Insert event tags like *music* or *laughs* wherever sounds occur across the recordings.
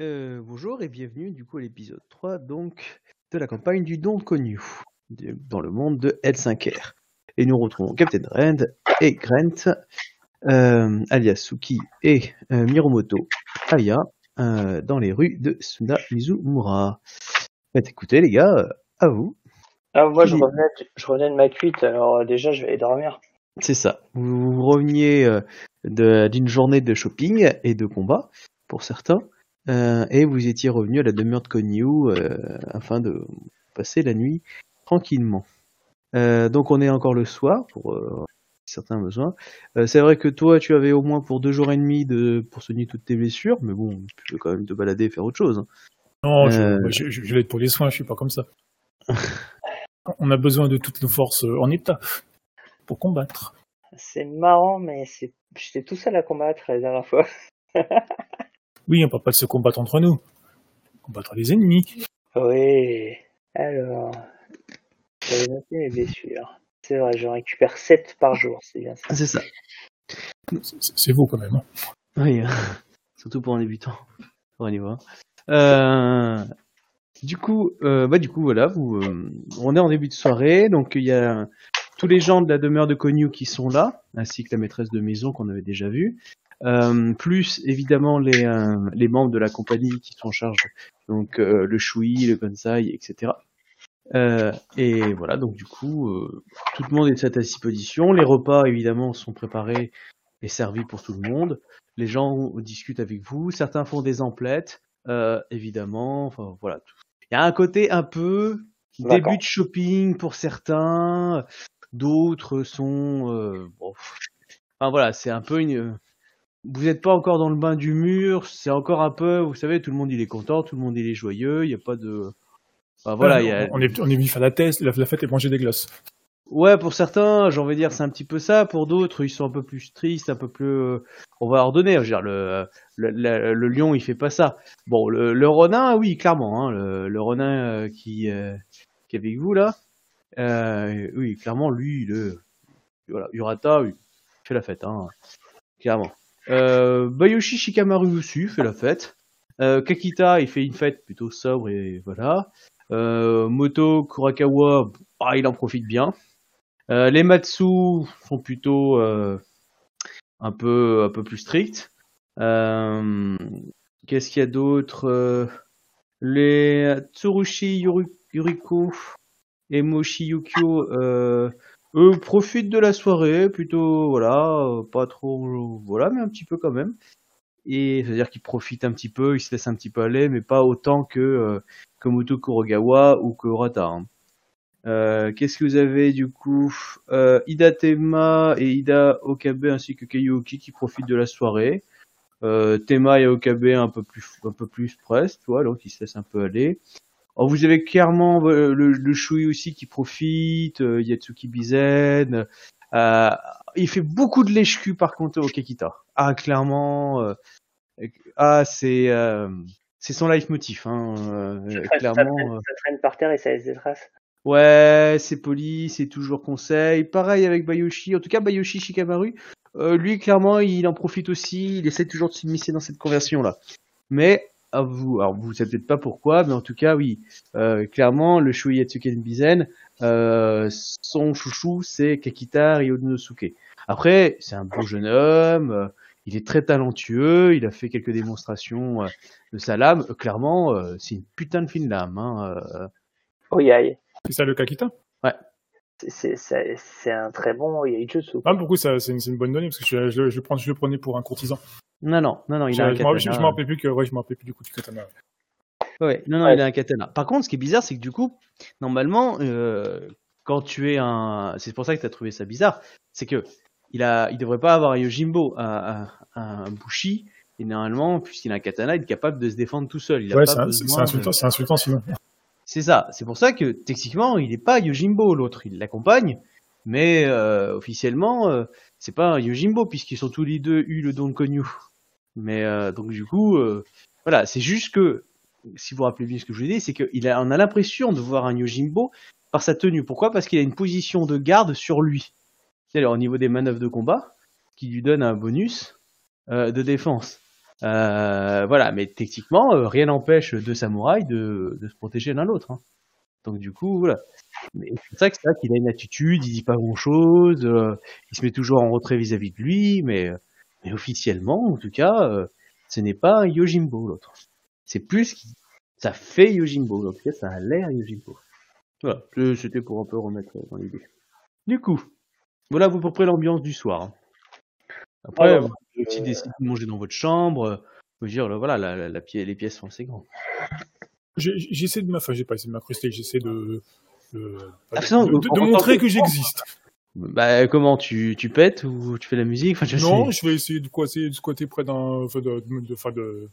euh, bonjour et bienvenue du coup à l'épisode 3 donc de la campagne du Don Connu dans le monde de L5R. Et nous retrouvons Captain Rand et Grant, euh, alias Suki et euh, Miromoto Aya dans les rues de Suna Mizumura. Faites écoutez les gars, à vous. Ah, moi, je revenais, de- je revenais de ma cuite, alors déjà, je vais aller dormir. C'est ça. Vous, vous reveniez d'une journée de shopping et de combat pour certains, euh, et vous étiez revenu à la demeure de Konyu euh, afin de passer la nuit tranquillement. Euh, donc on est encore le soir pour euh, certains besoins. Euh, c'est vrai que toi tu avais au moins pour deux jours et demi de pour soigner toutes tes blessures, mais bon tu peux quand même te balader et faire autre chose. hein. Non, je, Euh. je, je, je l'aide pour les soins, je suis pas comme ça. *laughs* On a besoin de toutes nos forces en état pour combattre. C'est marrant, mais c'est, j'étais tout seul à combattre la dernière fois. *laughs* Oui, on parle pas de se combattre entre nous. Combattre les ennemis. Oui. Alors, j'avais noté mes blessures. C'est vrai, j'en récupère 7 par jour, c'est bien ça. C'est ça. C'est c'est vous quand même. hein. Oui, *laughs* surtout pour un débutant. On. Euh, du coup, euh, bah du coup voilà, vous, euh, on est en début de soirée, donc il y a tous les gens de la demeure de Konyu qui sont là, ainsi que la maîtresse de maison qu'on avait déjà vue, euh, plus évidemment les euh, les membres de la compagnie qui sont en charge, donc euh, le Shui, le Kansai, etc. Et voilà, donc du coup, tout le monde est à sa disposition. Les repas évidemment sont préparés et servis pour tout le monde les gens discutent avec vous, certains font des emplettes, évidemment, enfin voilà. Il y a un côté un peu début de shopping pour certains, d'autres sont bon, enfin voilà, c'est un peu une vous n'êtes pas encore dans le bain du mur, c'est encore un peu, vous savez, tout le monde il est content, tout le monde il est joyeux, il n'y a pas de enfin, voilà, il y a on, est, on est venu faire la thèse, la, la fête et manger des glaces. Ouais, pour certains, j'ai envie de dire, c'est un petit peu ça. Pour d'autres, ils sont un peu plus tristes, un peu plus. euh, on va ordonner. Je veux dire, le, le, le- le lion, il fait pas ça. Bon, le, le Ronin, oui, clairement. Hein, le, Ronin euh, qui, euh, qui est avec vous là, euh, oui, clairement, lui, le, voilà, Urata, oui, il fait la fête, hein, clairement. Euh, Bayoshi Shikamaru aussi fait la fête. Euh, Kakita, il fait une fête plutôt sobre et voilà. Euh, Moto Kurakawa, ah, il en profite bien. Les Matsu sont plutôt un peu un peu plus stricts. Qu'est-ce qu'il y a d'autre Les Tsurushi Yuri- Yuriko et Moshi Yukio, eux profitent de la soirée, plutôt voilà, euh, pas trop voilà, mais un petit peu quand même. Et c'est-à-dire qu'ils profitent un petit peu, ils se laissent un petit peu aller, mais pas autant que euh, que Moto Kurogawa ou que hein. Euh, Qu'est-ce que vous avez du coup? Euh, Ida Tema et Ida Okabe ainsi que Kayuki qui profitent de la soirée. Euh, Tema et Okabe un peu plus un peu plus presque, tu donc ils se laissent un peu aller. Vous avez clairement euh, le, le Shui aussi qui profite, euh, Yatsuki Bizen. Euh, il fait beaucoup de lèche-cul par contre au Kekita. Ah clairement, euh, ah c'est euh, c'est son leitmotiv, hein, euh, Ça traîne, ça, clairement. traîne, euh. ça traîne par terre et ça laisse des traces. Ouais, c'est poli, c'est toujours conseil. Pareil avec Bayoshi. En tout cas, Bayoshi Shikamaru, euh, lui, clairement, il en profite aussi. Il essaie toujours de s'immiscer dans cette conversion-là. Mais, à vous, alors vous savez peut-être pas pourquoi, mais en tout cas, oui, euh, clairement, le Shui Yatsuken Bizen, euh, son chouchou, c'est Kakita Ryonosuke. Après, c'est un beau jeune homme, euh, il est très talentueux, il a fait quelques démonstrations euh, de sa lame. Euh, clairement, euh, c'est une putain de fine lame. Hein, euh, aïe. C'est ça le Kakita? C'est- C'est un très bon Yaijutsu. Ah, beaucoup, ça, c'est une, bonne donnée parce que je, je, je, le prends- je le prenais pour un courtisan. Non, non, non, non, il a un rappelle- katana. je me rappelais plus que, ouais, je me rappelais plus du coup du katana. ouais. Ouais, non, non, Ouais. il a un katana. Par contre, ce qui est bizarre, c'est que du coup, normalement, euh, quand tu es un, c'est pour ça que tu as trouvé ça bizarre, c'est que il a, il devrait pas avoir un Yojimbo, un, un, un Bushi, et normalement, puisqu'il a un katana, il est capable de se défendre tout seul. Il a Ouais, pas c'est c'est de- insultant, c'est insultant sinon. C'est ça. C'est pour ça que techniquement, il n'est pas Yojimbo, l'autre. Il l'accompagne, mais euh, officiellement, euh, c'est pas un Yojimbo puisqu'ils sont tous les deux eu le don de Konyu. Mais euh, donc du coup, euh, voilà, c'est juste que si vous rappelez bien ce que je vous ai dit, c'est qu'il a, on a l'impression de voir un Yojimbo par sa tenue. Pourquoi? Parce qu'il a une position de garde sur lui. C'est-à-dire au niveau des manœuvres de combat, qui lui donne un bonus euh, de défense. Euh, voilà, mais techniquement, euh, rien n'empêche deux samouraïs de, de se protéger l'un l'autre. hein. Donc du coup, voilà. C'est pour ça que c'est qu'il a une attitude, il dit pas grand-chose, euh, il se met toujours en retrait vis-à-vis de lui, mais, mais officiellement, en tout cas, euh, ce n'est pas Yojimbo l'autre. C'est plus, ça fait Yojimbo, en tout cas, ça a l'air Yojimbo. Voilà, c'était pour un peu remettre dans l'idée. Du coup, voilà à peu près l'ambiance du soir. hein. Après, Alors, vous pouvez aussi décider de manger dans votre chambre. euh, Je veux dire, là, voilà, la, la, les pièces sont assez grandes. J'essaie de de m'incruster, j'essaie de, de, Ah, de- de- de en- en montrer que j'existe. Bah, comment tu, tu pètes ou tu fais la musique? Enfin, je Non, sais. je vais essayer de squatter, de squatter près d'un, enfin, de, de, de, de,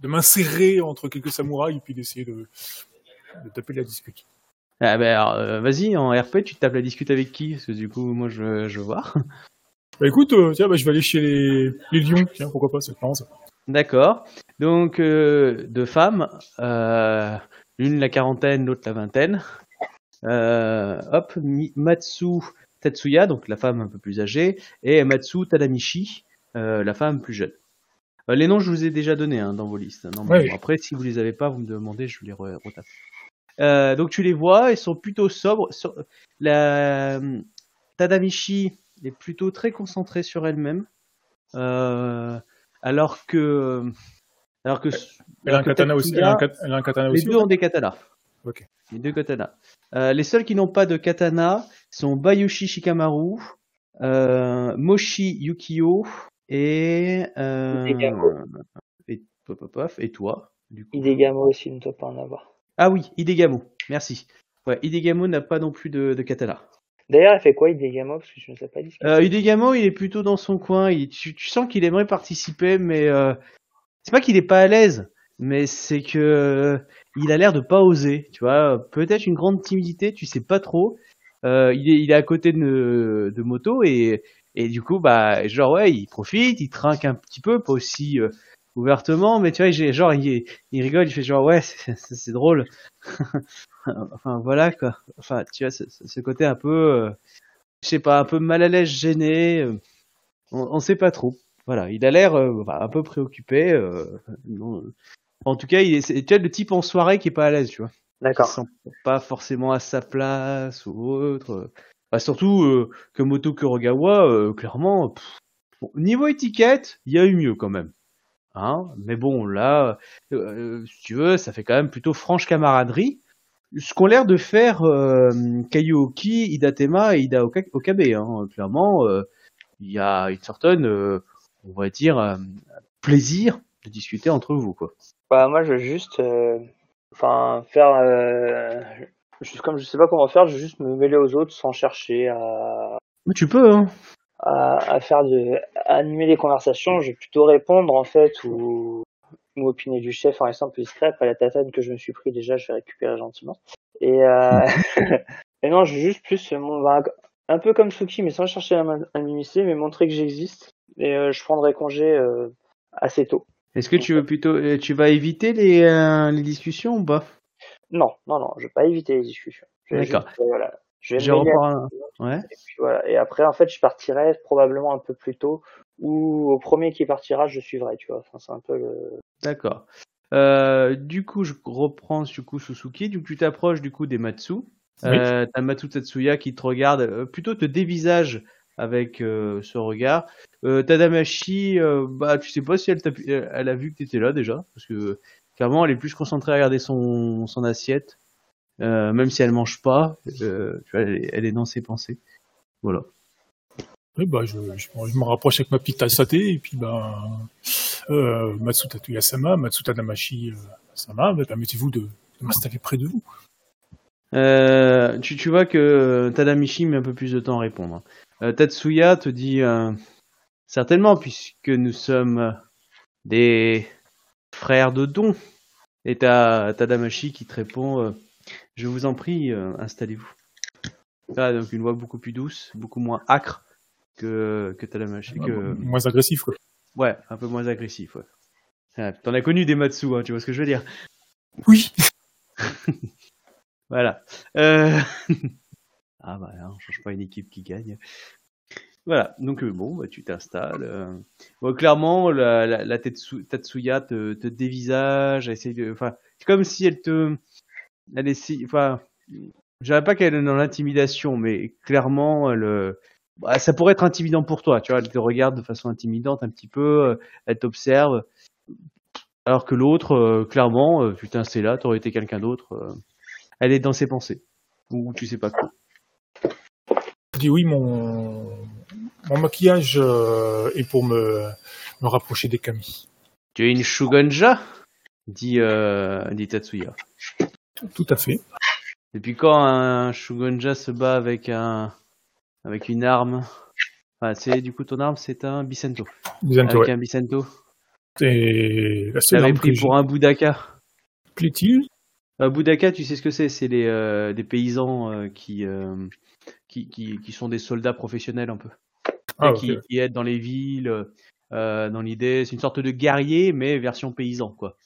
de m'insérer entre quelques samouraïs et puis d'essayer de, de taper la discute. Ah, bah, euh, vas-y, en RP, tu tapes la discute avec qui? Parce que du coup, moi, je, je veux voir. *laughs* Bah écoute, euh, tiens, bah, je vais aller chez les, les lions, tiens, pourquoi pas, c'est marrant ça. D'accord. Donc, euh, deux femmes, l'une la quarantaine, l'autre la vingtaine. Hop, Matsu Tatsuya, donc la femme un peu plus âgée, et Matsu Tadamichi, euh, la femme plus jeune. Euh, les noms, je vous ai déjà donnés hein, dans vos listes. Non, bon, après, si vous les avez pas, vous me demandez, je les re- retape. Euh, donc tu les vois, ils sont plutôt sobres. La euh, Tadamichi est plutôt très concentrée sur elle-même, alors que alors que Elle a un katana aussi, les deux ont des katanas. Les deux katanas. Euh, les seuls qui n'ont pas de katana sont Bayushi Shikamaru, euh, Moshi Yukio et euh, et, et toi. Du coup? Hidegamo aussi ne doit pas en avoir. Ah oui, Hidegamo. Merci. Ouais, Hidegamo n'a pas non plus de, de katana. D'ailleurs, elle fait quoi Hidegamo? Parce que je ne sais pas. Euh, Hidegamo, il est plutôt dans son coin. Il- tu, tu sens qu'il aimerait participer, mais c'est pas qu'il est pas à l'aise, mais c'est que euh, il a l'air de pas oser. Tu vois, peut-être une grande timidité, tu sais pas trop. Euh, il, est, il est à côté de, de moto et, et du coup, bah, genre ouais, il profite, il trinque un petit peu, pas aussi euh, ouvertement, mais tu vois, genre il, il rigole, il fait genre ouais, c'est drôle. *laughs* enfin voilà quoi. Enfin, tu vois, ce, côté un peu. je sais pas, un peu mal à l'aise, gêné. on, on sait pas trop. Voilà, il a l'air enfin, un peu préoccupé. euh, non. En tout cas, il est, c'est tu vois, le type en soirée qui est pas à l'aise, tu vois. Qui D'accord. se sent pas forcément à sa place ou autre. euh. Bah, surtout euh, que Moto Kurogawa, euh, clairement, pff, bon, niveau étiquette, il y a eu mieux quand même. Hein Mais bon, là, euh, si tu veux, ça fait quand même plutôt franche camaraderie. Ce qu'ont l'air de faire euh, Kayuoki, Hidatema et Ida Oka- Okabe. Hein. Clairement, euh, il y a une certaine, euh, on va dire, euh, plaisir de discuter entre vous. quoi. Bah, moi, je veux juste, euh, enfin, faire, euh, juste comme je sais pas comment faire, je veux juste me mêler aux autres sans chercher à, Mais tu peux, hein à, à faire de, à animer les conversations. Je vais plutôt répondre en fait ou, ou opiner du chef en restant plus discret. Après la tatane que je me suis pris déjà, je vais récupérer gentiment. Et, euh, *laughs* et non, je veux juste plus, mon, bah, un peu comme Suki, mais sans chercher à m'in- à m'immiscer, mais montrer que j'existe. Et euh, je prendrai congé euh, assez tôt. Est-ce que tu veux plutôt, euh, tu vas éviter les, euh, les discussions ou pas? Non, non, non, je vais pas éviter les discussions. Je vais D'accord. euh, voilà. Je vais Je reprends. un- Ouais. Et puis voilà. Et après, en fait, je partirai probablement un peu plus tôt, ou au premier qui partira, je suivrai, tu vois. Enfin, c'est un peu le. D'accord. Euh, du coup, je reprends du coup Suzuki. Du coup, tu t'approches du coup des Matsu. Oui. Euh, T'as Matsu Tatsuya qui te regarde, euh, plutôt te dévisage avec euh, ce regard. Euh, Tadamashi, euh, bah tu sais pas si elle, euh, elle a vu que t'étais là déjà, parce que clairement elle est plus concentrée à regarder son, son assiette, même si elle mange pas. tu vois, elle, est- elle est dans ses pensées. Voilà. Bah, je, je, je me rapproche avec ma petite tasse et puis, euh, Matsu Tatsuya-sama, Matsu Tadamashi, euh, sama, bah, permettez-vous de, de m'installer près de vous. Euh, tu, tu vois que Tadamichi met un peu plus de temps à répondre. Euh, Tatsuya te dit euh, certainement puisque nous sommes euh, des frères de don. Et t'as Tadamashi qui te répond je vous en prie installez-vous. Ah, donc une voix beaucoup plus douce, beaucoup moins acre que que Tadamashi. Que... Moins agressif, quoi. Ouais, un peu moins agressif. Ouais. Ah, T'en as connu des Matsu, hein, tu vois ce que je veux dire. Oui. *laughs* Voilà. Euh... *laughs* ah bah, là, on change pas une équipe qui gagne. Voilà, donc euh, bon, bah, tu t'installes. euh. Clairement, la, la, la Tatsuya te, dévisage, elle essaie de, enfin, c'est comme si elle te, elle essaie, enfin, je dirais pas qu'elle est dans l'intimidation, mais clairement, elle, euh, bah, ça pourrait être intimidant pour toi, tu vois, elle te regarde de façon intimidante un petit peu, elle t'observe, alors que l'autre, clairement, euh, putain, c'est là, t'aurais été quelqu'un d'autre, elle est dans ses pensées, ou tu sais pas quoi. Dis oui, mon, mon maquillage euh, est pour me, me rapprocher des Kami. Tu es une Shugonja dit, euh, dit Tatsuya. Tout à fait. Depuis quand un Shugonja se bat avec un avec une arme? Enfin, c'est du coup ton arme, c'est un Bicento. Bientôt, Avec ouais. un Bicento. Et la Tu seule l'avais arme pris que pour un Budaka. Plaît-il? Un Budaka, tu sais ce que c'est? C'est les euh, des paysans euh, qui, euh, qui qui qui sont des soldats professionnels un peu. Ah, qui, qui aident dans les villes. euh, dans l'idée, c'est une sorte de guerrier, mais version paysan, quoi.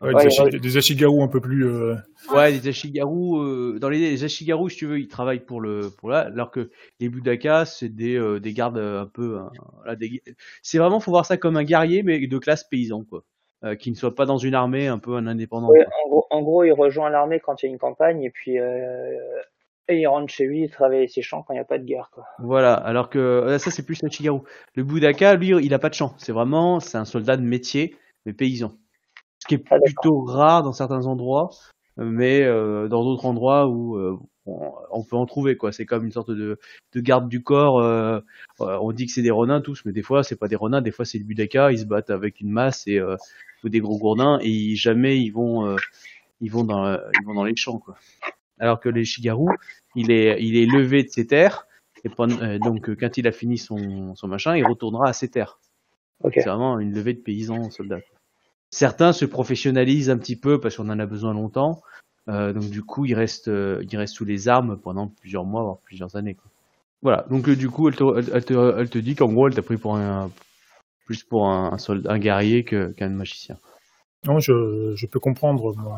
Ouais, Ouais, des, ashi- ouais. des Ashigaru un peu plus. euh, Ouais, les Ashigaru, euh, dans les, les Ashigaru, si tu veux, ils travaillent pour le, pour là, alors que les Budaka, c'est des, euh, des gardes euh, un peu, hein, voilà, des- c'est vraiment, faut voir ça comme un guerrier, mais de classe paysan, quoi. Euh, qui ne soit pas dans une armée, un peu un indépendant. En, gros, en gros, il rejoint l'armée quand il y a une campagne et puis euh, et il rentre chez lui, il travaille ses champs quand il n'y a pas de guerre. Quoi. Voilà, alors que euh, ça, c'est plus l'Ashigaru. Le Budaka, lui, il a pas de champ. C'est vraiment, c'est un soldat de métier, mais paysan. Ce qui est Ah, plutôt rare dans certains endroits, euh, mais euh, dans d'autres endroits où euh, on, on peut en trouver, quoi. C'est comme une sorte de, de garde du corps. euh, on dit que c'est des renins tous, mais des fois, c'est pas des renins, des fois, c'est des Budaka. Ils se battent avec une masse et ou des gros gourdins et ils- jamais ils vont, ils vont dans, ils vont dans les champs, quoi. Alors que les Shigaru, il est, il est levé de ses terres. Et pendant- euh, donc, euh, quand il a fini son, son machin, il retournera à ses terres. Ok. C'est vraiment une levée de paysans soldats. Certains se professionnalisent un petit peu parce qu'on en a besoin longtemps. Euh, donc du coup, ils restent, euh, ils restent sous les armes pendant plusieurs mois, voire plusieurs années. Quoi. Voilà. Donc euh, du coup, elle te, elle, elle te, elle te dit qu'en gros, elle t'a pris pour un plus pour un, un soldat, un guerrier que- qu'un magicien. Non, je, je peux comprendre. Mon,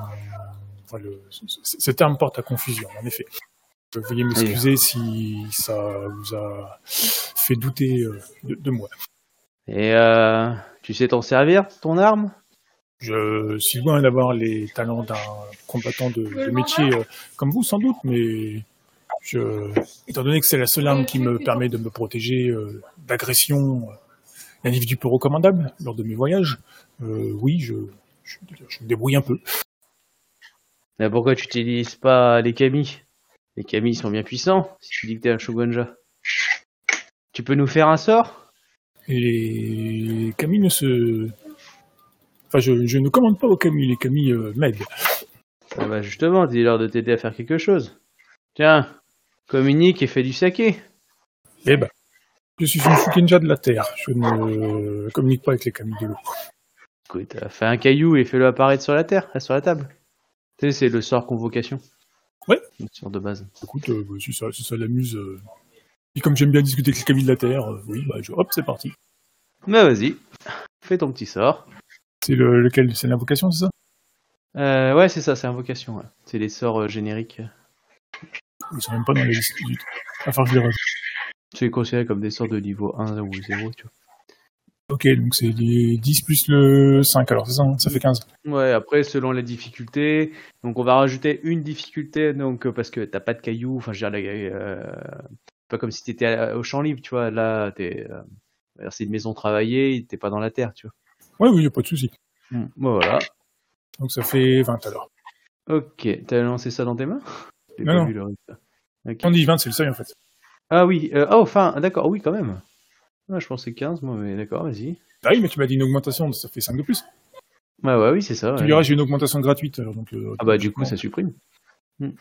enfin, le, c- c- ce terme porte à confusion, en effet. Veuillez m'excuser si ça vous a fait douter euh, de, de moi. Et euh, tu sais t'en servir, ton arme? Je suis loin d'avoir les talents d'un combattant de, de métier euh, comme vous, sans doute, mais je, étant donné que c'est la seule arme qui me permet de me protéger euh, d'agressions euh, d'individus peu recommandables lors de mes voyages, euh, oui, je, je, je me débrouille un peu. Mais pourquoi tu n'utilises pas les kami Les kami sont bien puissants, si tu dis que t'es un shogunja. Tu peux nous faire un sort? Et les Kami ne se... Enfin, je, je ne commande pas aux Kami, les Kami euh, m'aident. Ah bah justement, dis-leur de t'aider à faire quelque chose. Tiens, communique et fais du saké. Eh ben, je suis une Shukenja de la Terre. Je ne communique pas avec les Kami de l'eau. Écoute, euh, fais un caillou et fais-le apparaître sur la terre, euh, sur la table. Tu sais, c'est le sort convocation. Ouais. Le sort de base. Écoute, euh, si ça, si ça l'amuse... euh, Et comme j'aime bien discuter avec les Kami de la Terre, euh, oui, bah, je... hop, c'est parti. Bah vas-y, fais ton petit sort. C'est le, lequel? C'est l'invocation, c'est ça? Euh, ouais, c'est ça, c'est invocation. ouais. C'est les sorts euh, génériques. Ils sont même pas dans la liste du tout. Enfin, je les rajoute. Considérés comme des sorts de niveau 1 ou 0, tu vois. Ok, donc c'est les 10 plus le 5, alors c'est ça, hein ça fait 15. Ouais, après, selon les difficultés, donc on va rajouter une difficulté, donc euh, parce que t'as pas de cailloux, enfin, je veux dire, euh, pas comme si t'étais à- au champ libre, tu vois, là, t'es, euh, c'est une maison travaillée, t'es pas dans la terre, tu Ouais, oui, y a pas de souci. vois. Bon, voilà. Donc ça fait 20 alors. Ok, t'as lancé ça dans tes mains? Non, non. le. On dit 20, c'est le seuil en fait. Ah oui, euh, oh, enfin, d'accord, oui, quand même. Je pensais 15, moi, mais d'accord, vas-y. Ah oui, mais tu m'as dit une augmentation, ça fait 5 de plus. Ouais, ouais, oui, c'est ça. Tu ouais. diras, j'ai une augmentation gratuite. Alors, donc, euh, Ah bah, du coup, ça supprime. Hmm. Tu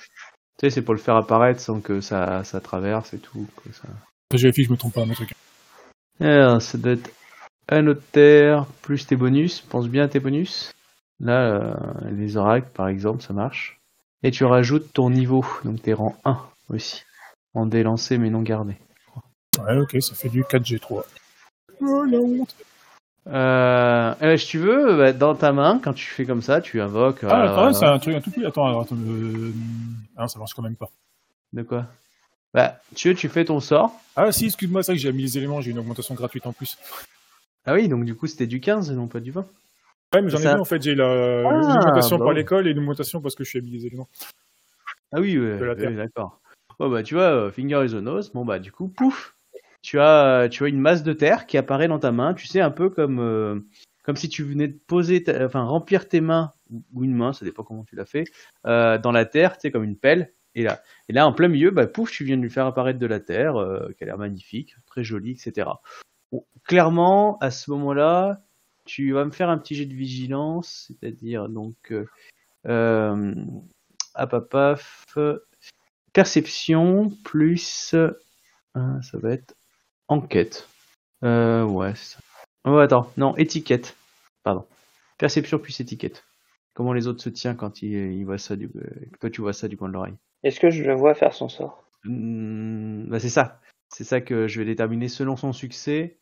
sais, c'est pour le faire apparaître sans que ça, ça traverse et tout. que ça... Je vérifie que je me trompe pas à mon truc. Alors, ça doit être un notaire plus tes bonus. Pense bien à tes bonus. Là, euh, les oracles, par exemple, ça marche. Et tu rajoutes ton niveau, donc t'es rang 1 aussi. En délancé mais non gardé. Ouais, ok, ça fait du 4G3. Oh la honte. Euh, euh, si tu veux, bah, dans ta main, quand tu fais comme ça, tu invoques. Ah, euh, attends, c'est un truc un tout petit. Attends, attends. Euh... Ah, ça marche quand même pas. De quoi? Bah, tu, tu fais ton sort. Ah si, excuse-moi, c'est vrai que j'ai mis les éléments, j'ai une augmentation gratuite en plus. Ah oui, donc du coup c'était du 15 et non pas du 20. Ouais, mais j'en ai Ça- deux en fait, j'ai la- Ah, l'augmentation bah par l'école et l'augmentation parce que je suis habillé les éléments. Ah oui, ouais, d'accord. Oh bah tu vois, euh, finger is a nose. Bon bah du coup, pouf, tu as, tu as une masse de terre qui apparaît dans ta main. Tu sais un peu comme, euh, comme si tu venais de poser, ta- enfin remplir tes mains ou- une main, ça dépend comment tu l'as fait, euh, dans la terre, tu sais comme une pelle. Et là, et là en plein milieu, bah pouf, tu viens de lui faire apparaître de la terre, euh, qui a l'air magnifique, très jolie, etc. Bon, clairement, à ce moment-là, tu vas me faire un petit jet de vigilance, c'est-à-dire donc, euh, euh, hop, perception plus, euh, ça va être enquête. Euh, ouais, c'est ça. Oh, attends, non, étiquette. Pardon. Perception plus étiquette. Comment les autres se tiennent quand ils, ils voient ça du, euh, toi tu vois ça du coin de l'oreille? Est-ce que je le vois faire son sort? Hmm, bah c'est ça. C'est ça que je vais déterminer selon son succès.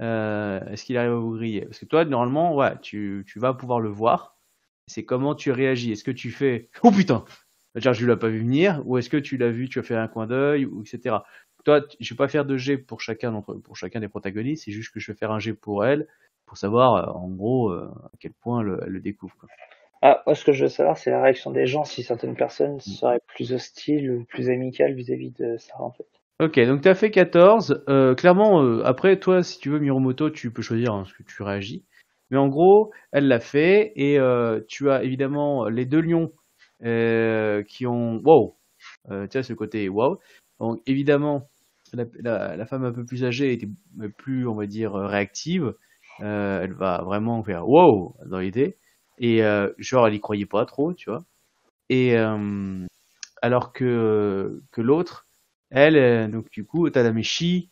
Euh, Est-ce qu'il arrive à vous griller? Parce que toi, normalement, ouais, tu, tu vas pouvoir le voir. C'est comment tu réagis. Est-ce que tu fais Oh putain C'est-à-dire, je l'ai pas vu venir, ou est-ce que tu l'as vu, tu as fait un coin d'œil, ou etc. Toi, je vais pas faire de jet pour chacun d'entre, pour chacun des protagonistes. C'est juste que je vais faire un jet pour elle, pour savoir, euh, en gros, euh, à quel point elle, elle le découvre. Quoi. Ah, moi, ce que je veux savoir, c'est la réaction des gens, si certaines personnes seraient plus hostiles ou plus amicales vis-à-vis de Sarah, en fait. Ok, donc tu as fait 14. Euh, clairement, euh, après, toi, si tu veux Miromoto, tu peux choisir hein, ce que tu réagis. Mais en gros, elle l'a fait et euh, tu as évidemment les deux lions qui ont wow. Tu as ce côté wow. Donc évidemment, la, femme un peu plus âgée était plus, on va dire, réactive. Euh, elle va vraiment faire wow dans l'idée. Et euh, genre, elle y croyait pas trop, tu vois. Et euh, alors que que l'autre, elle, euh, donc du coup, Tadameshi,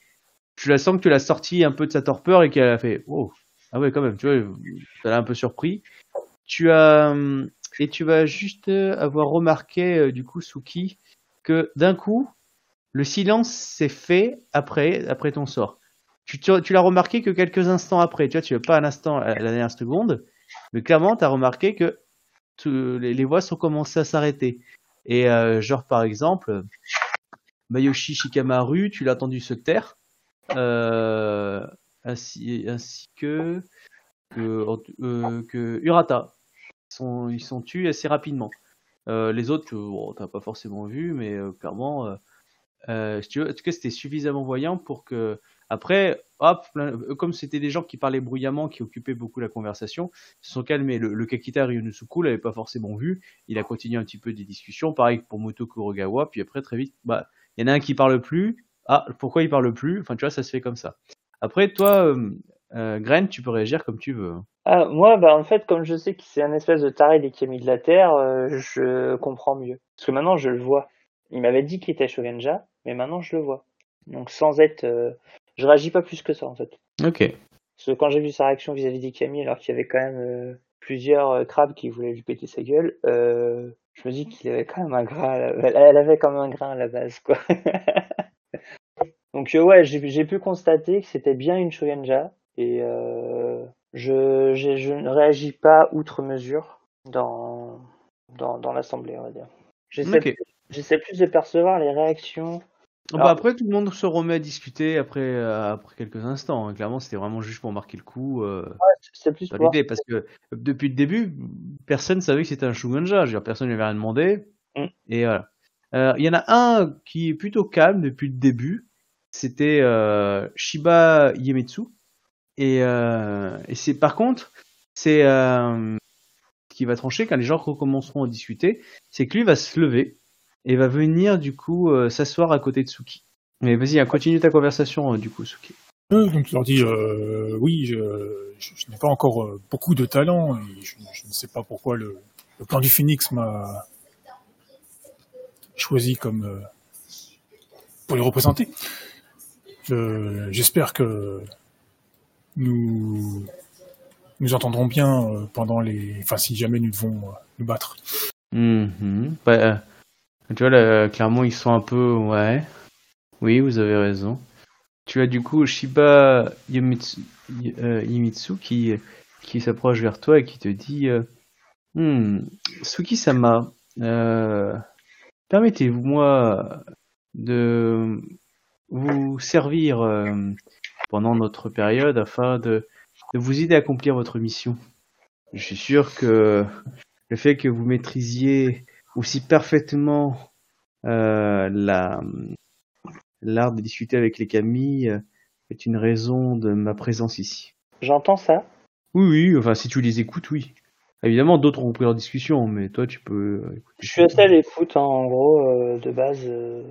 tu la sens que tu l'as sortie un peu de sa torpeur et qu'elle a fait oh ah ouais quand même, tu vois, ça l'a un peu surpris. Tu as euh, et tu vas juste euh, avoir remarqué euh, du coup Suki que d'un coup le silence s'est fait après après ton sort. Tu, tu, tu l'as remarqué que quelques instants après, tu vois, tu pas un instant à la dernière seconde, mais clairement tu as remarqué que tu- les, voix sont commencées à s'arrêter. Et euh, genre par exemple, Mayoshi Shikamaru, tu l'as entendu se taire, euh, ainsi, ainsi que que, euh, que Urata. Ils sont, tués assez rapidement. Euh, les autres, euh, bon, t'as pas forcément vu, mais euh, clairement, euh, tout cas, c'était suffisamment voyant pour que, après, hop, euh, comme c'était des gens qui parlaient bruyamment, qui occupaient beaucoup la conversation, ils se sont calmés. Le, le Kakita Ryunosuke l'avait pas forcément vu. Il a continué un petit peu des discussions, pareil pour Moto Kurogawa, puis après, très vite, bah, il y en a un qui parle plus. Ah, pourquoi il parle plus? Enfin, tu vois, ça se fait comme ça. Après, toi, euh, euh, tu peux réagir comme tu veux. Ah, moi, bah, en fait, comme je sais que c'est un espèce de taré des Kami de la Terre, euh, je comprends mieux. Parce que maintenant, je le vois. Il m'avait dit qu'il était Shogunja, mais maintenant, je le vois. Donc, sans être... euh, Je réagis pas plus que ça, en fait. Ok. Parce que quand j'ai vu sa réaction vis-à-vis des Kami, alors qu'il y avait quand même euh, plusieurs euh, crabes qui voulaient lui péter sa gueule, euh, je me dis qu'il avait quand même un grain... la- Elle avait quand même un grain à la base, quoi. *laughs* Donc, ouais, j'ai j'ai pu constater que c'était bien une Shogunja, et... Je, je, je ne réagis pas outre mesure dans, dans, dans l'assemblée, on va dire. J'essaie j'essaie plus de percevoir les réactions. Ah Alors- bah après, tout le monde se remet à discuter après, euh, après quelques instants. hein. Clairement, c'était vraiment juste pour marquer le coup. Euh, C'est plus pour l'idée, parce que depuis le début, personne savait que c'était un Shogunja. Je veux dire, personne ne lui avait rien demandé. Mm. Et voilà. Euh, Il y en a un qui est plutôt calme depuis le début. C'était euh, Shiba Iemitsu. Et, euh, et c'est par contre, c'est euh, ce qui va trancher quand les gens recommenceront à discuter, c'est que lui va se lever et va venir du coup euh, s'asseoir à côté de Suki. Mais vas-y, hein, continue ta conversation euh, du coup, Suki. Donc je leur dis euh, oui, je, je, je n'ai pas encore beaucoup de talent et je, je ne sais pas pourquoi le, le plan du Phoenix m'a choisi comme pour les représenter. Je- J'espère que nous nous entendrons bien pendant les, enfin si jamais nous devons nous battre. Mhm. Bah, euh, tu vois, clairement, ils sont un peu. Ouais. Oui, vous avez raison. Tu as du coup Shiba Yomitsu, euh, Yimitsu qui, qui s'approche vers toi et qui te dit euh, Hmm, Suki-sama, euh, permettez-moi de vous servir euh, pendant notre période afin de, de vous aider à accomplir votre mission. Je suis sûr que le fait que vous maîtrisiez aussi parfaitement euh, la l'art de discuter avec les Camilles est une raison de ma présence ici. J'entends ça. Oui, oui, enfin si tu les écoutes, oui. Évidemment, d'autres ont pris leur discussion, mais toi, tu peux. euh, écouter Je suis assez à l'écoute, hein, en gros, euh, de base. euh,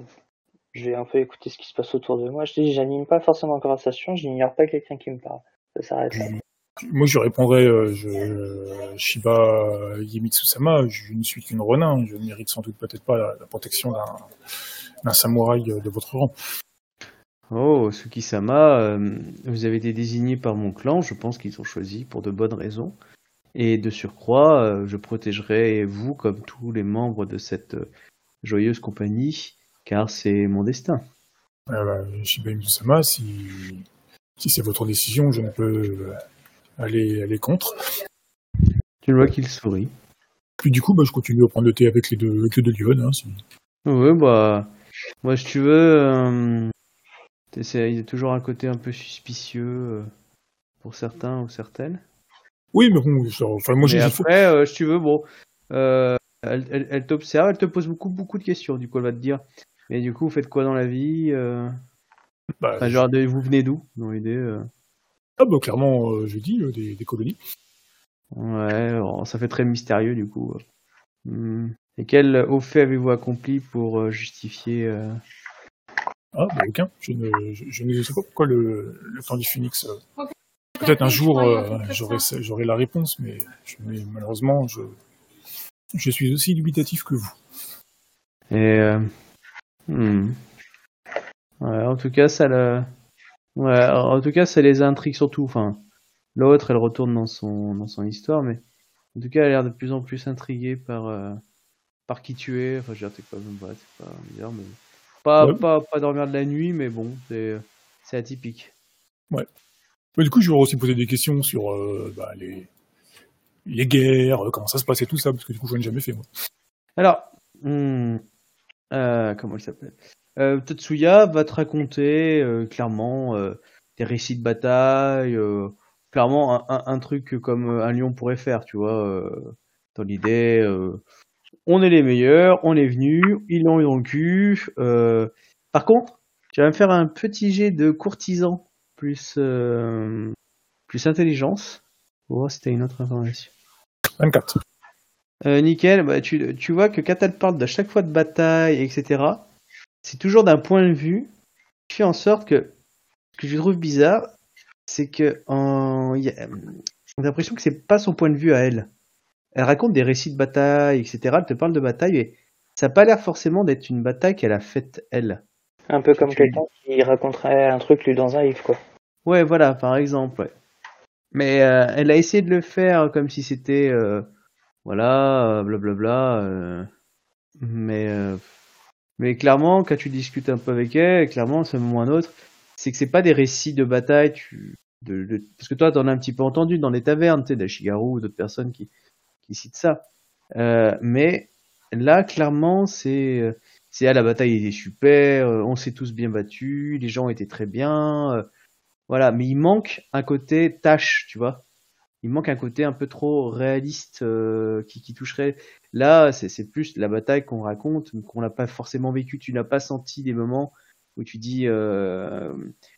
je vais un peu écouter ce qui se passe autour de moi. Je dis, j'anime pas forcément la conversation, j'ignore pas quelqu'un qui me parle. Ça s'arrête là. Moi, je répondrais, euh, je, Shiba Yemitsu-sama, je ne suis qu'une renin, je ne mérite sans doute peut-être pas la, la protection d'un samouraï euh, de votre rang. Oh, Tsukisama, euh, vous avez été désigné par mon clan, je pense qu'ils ont choisi pour de bonnes raisons. Et de surcroît, euh, je protégerai vous comme tous les membres de cette joyeuse compagnie, car c'est mon destin. Shiba Yemitsu-sama, si, si c'est votre décision, je ne peux aller, aller contre. Tu le vois qu'il sourit. Puis du coup, bah, je continue à prendre le thé avec les deux, avec les deux Lyon, hein, si- Oui, bah, moi, si tu veux, euh, il y a toujours un côté un peu suspicieux euh, pour certains ou certaines. Oui, mais bon, ça- enfin, moi, j'ai après, euh, si tu veux, bon, elle, elle, elle t'observe, elle te pose beaucoup, beaucoup de questions. Du coup, elle va te dire, mais du coup, vous faites quoi dans la vie bah, enfin, genre, vous venez d'où dans l'idée ah, bah, clairement, euh, je dis, euh, des, des colonies. Ouais, bon, ça fait très mystérieux, du coup. Hmm. Et quel haut fait avez-vous accompli pour euh, justifier Ah, bah, aucun. Je ne, je, je ne sais pas pourquoi le, le temps du euh, Peut-être un jour, j'aurai la réponse, mais, je- mais malheureusement, je, je suis aussi dubitatif que vous. Et hmm. ouais, en tout cas, ça le, ouais, en tout cas, ça les intrigue surtout. Enfin, l'autre, elle retourne dans son dans son histoire, mais en tout cas, elle a l'air de plus en plus intriguée par euh, par qui tu es. Enfin, je veux dire, t'es pas, c'est pas bizarre, mais pas Ouais. pas pas dormir de la nuit, mais bon, c'est c'est atypique. Mais du coup, je vais aussi poser des questions sur euh, bah, les, les guerres, euh, comment ça se passait, tout ça, parce que du coup, je n'en ai jamais fait, moi. Alors, hmm, euh, comment elle s'appelle euh, Tetsuya va te raconter euh, clairement euh, des récits de bataille, euh, clairement un, un- un truc comme un lion pourrait faire, tu vois, dans l'idée, on est les meilleurs, on est venus, ils l'ont eu dans le cul. Par contre, tu vas me faire un petit jet de courtisan plus plus intelligence. si t'as une autre information. 24. Euh, nickel, bah, tu, tu vois que quand elle parle de chaque fois de bataille, etc., c'est toujours d'un point de vue qui fait en sorte que ce que je trouve bizarre, c'est que en, j'ai l'impression que c'est pas son point de vue à elle. Elle raconte des récits de bataille, etc. Elle te parle de bataille, mais ça n'a pas l'air forcément d'être une bataille qu'elle a faite elle. Un peu comme quelqu'un qui raconterait un truc lu dans un livre, quoi. Ouais, voilà, par exemple. ouais. Mais euh, elle a essayé de le faire comme si c'était, euh, voilà, blablabla. euh, mais, euh, mais clairement, quand tu discutes un peu avec elle, clairement, à un moment ou à un autre, c'est que c'est pas des récits de bataille. Tu, de, de- parce que toi, t'en as un petit peu entendu dans les tavernes, tu sais, d'Ashigaru ou d'autres personnes qui, qui citent ça. Euh, mais là, clairement, c'est, c'est ah, la bataille était super, on s'est tous bien battus, les gens étaient très bien. euh, voilà, mais il manque un côté tâche, tu vois. Il manque un côté un peu trop réaliste euh, qui, qui toucherait. Là, c'est plus la bataille qu'on raconte, qu'on n'a pas forcément vécu. Tu n'as pas senti des moments où tu dis, euh,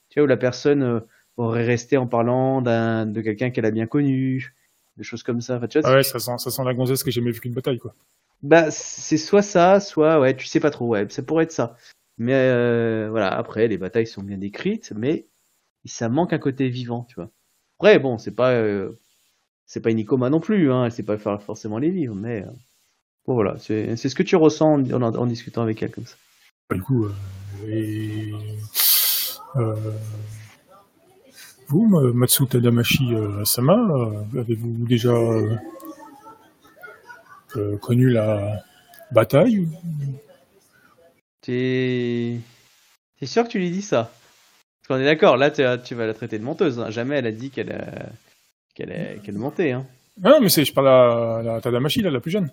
tu vois, où la personne euh, aurait resté en parlant de quelqu'un qu'elle a bien connu, des choses comme ça. Enfin, tu vois, Ah ouais, ça sent, ça sent la gonzesse que j'ai jamais vu qu'une bataille, quoi. bah, c'est soit ça, soit ouais, tu sais pas trop, ouais, ça pourrait être ça. Mais euh, voilà, après les batailles sont bien décrites, mais ça manque un côté vivant, tu vois. Après, bon, c'est pas euh, c'est pas une Ikoma non plus, hein, elle sait pas faire forcément les vivre, mais euh, bon voilà, c'est c'est ce que tu ressens en, en, en discutant avec elle comme ça. Bah, du coup, euh, et, euh, vous, Matsu Tadamashi Sama, euh, avez-vous déjà connu la bataille T'es sûr que tu lui dis ça? Parce qu'on est d'accord, là tu, tu vas la traiter de menteuse. hein. Jamais elle a dit qu'elle a- qu'elle qu'elle mentait. Hein. Ah non, mais c'est, je parle à la Tadamashi, là, la plus jeune.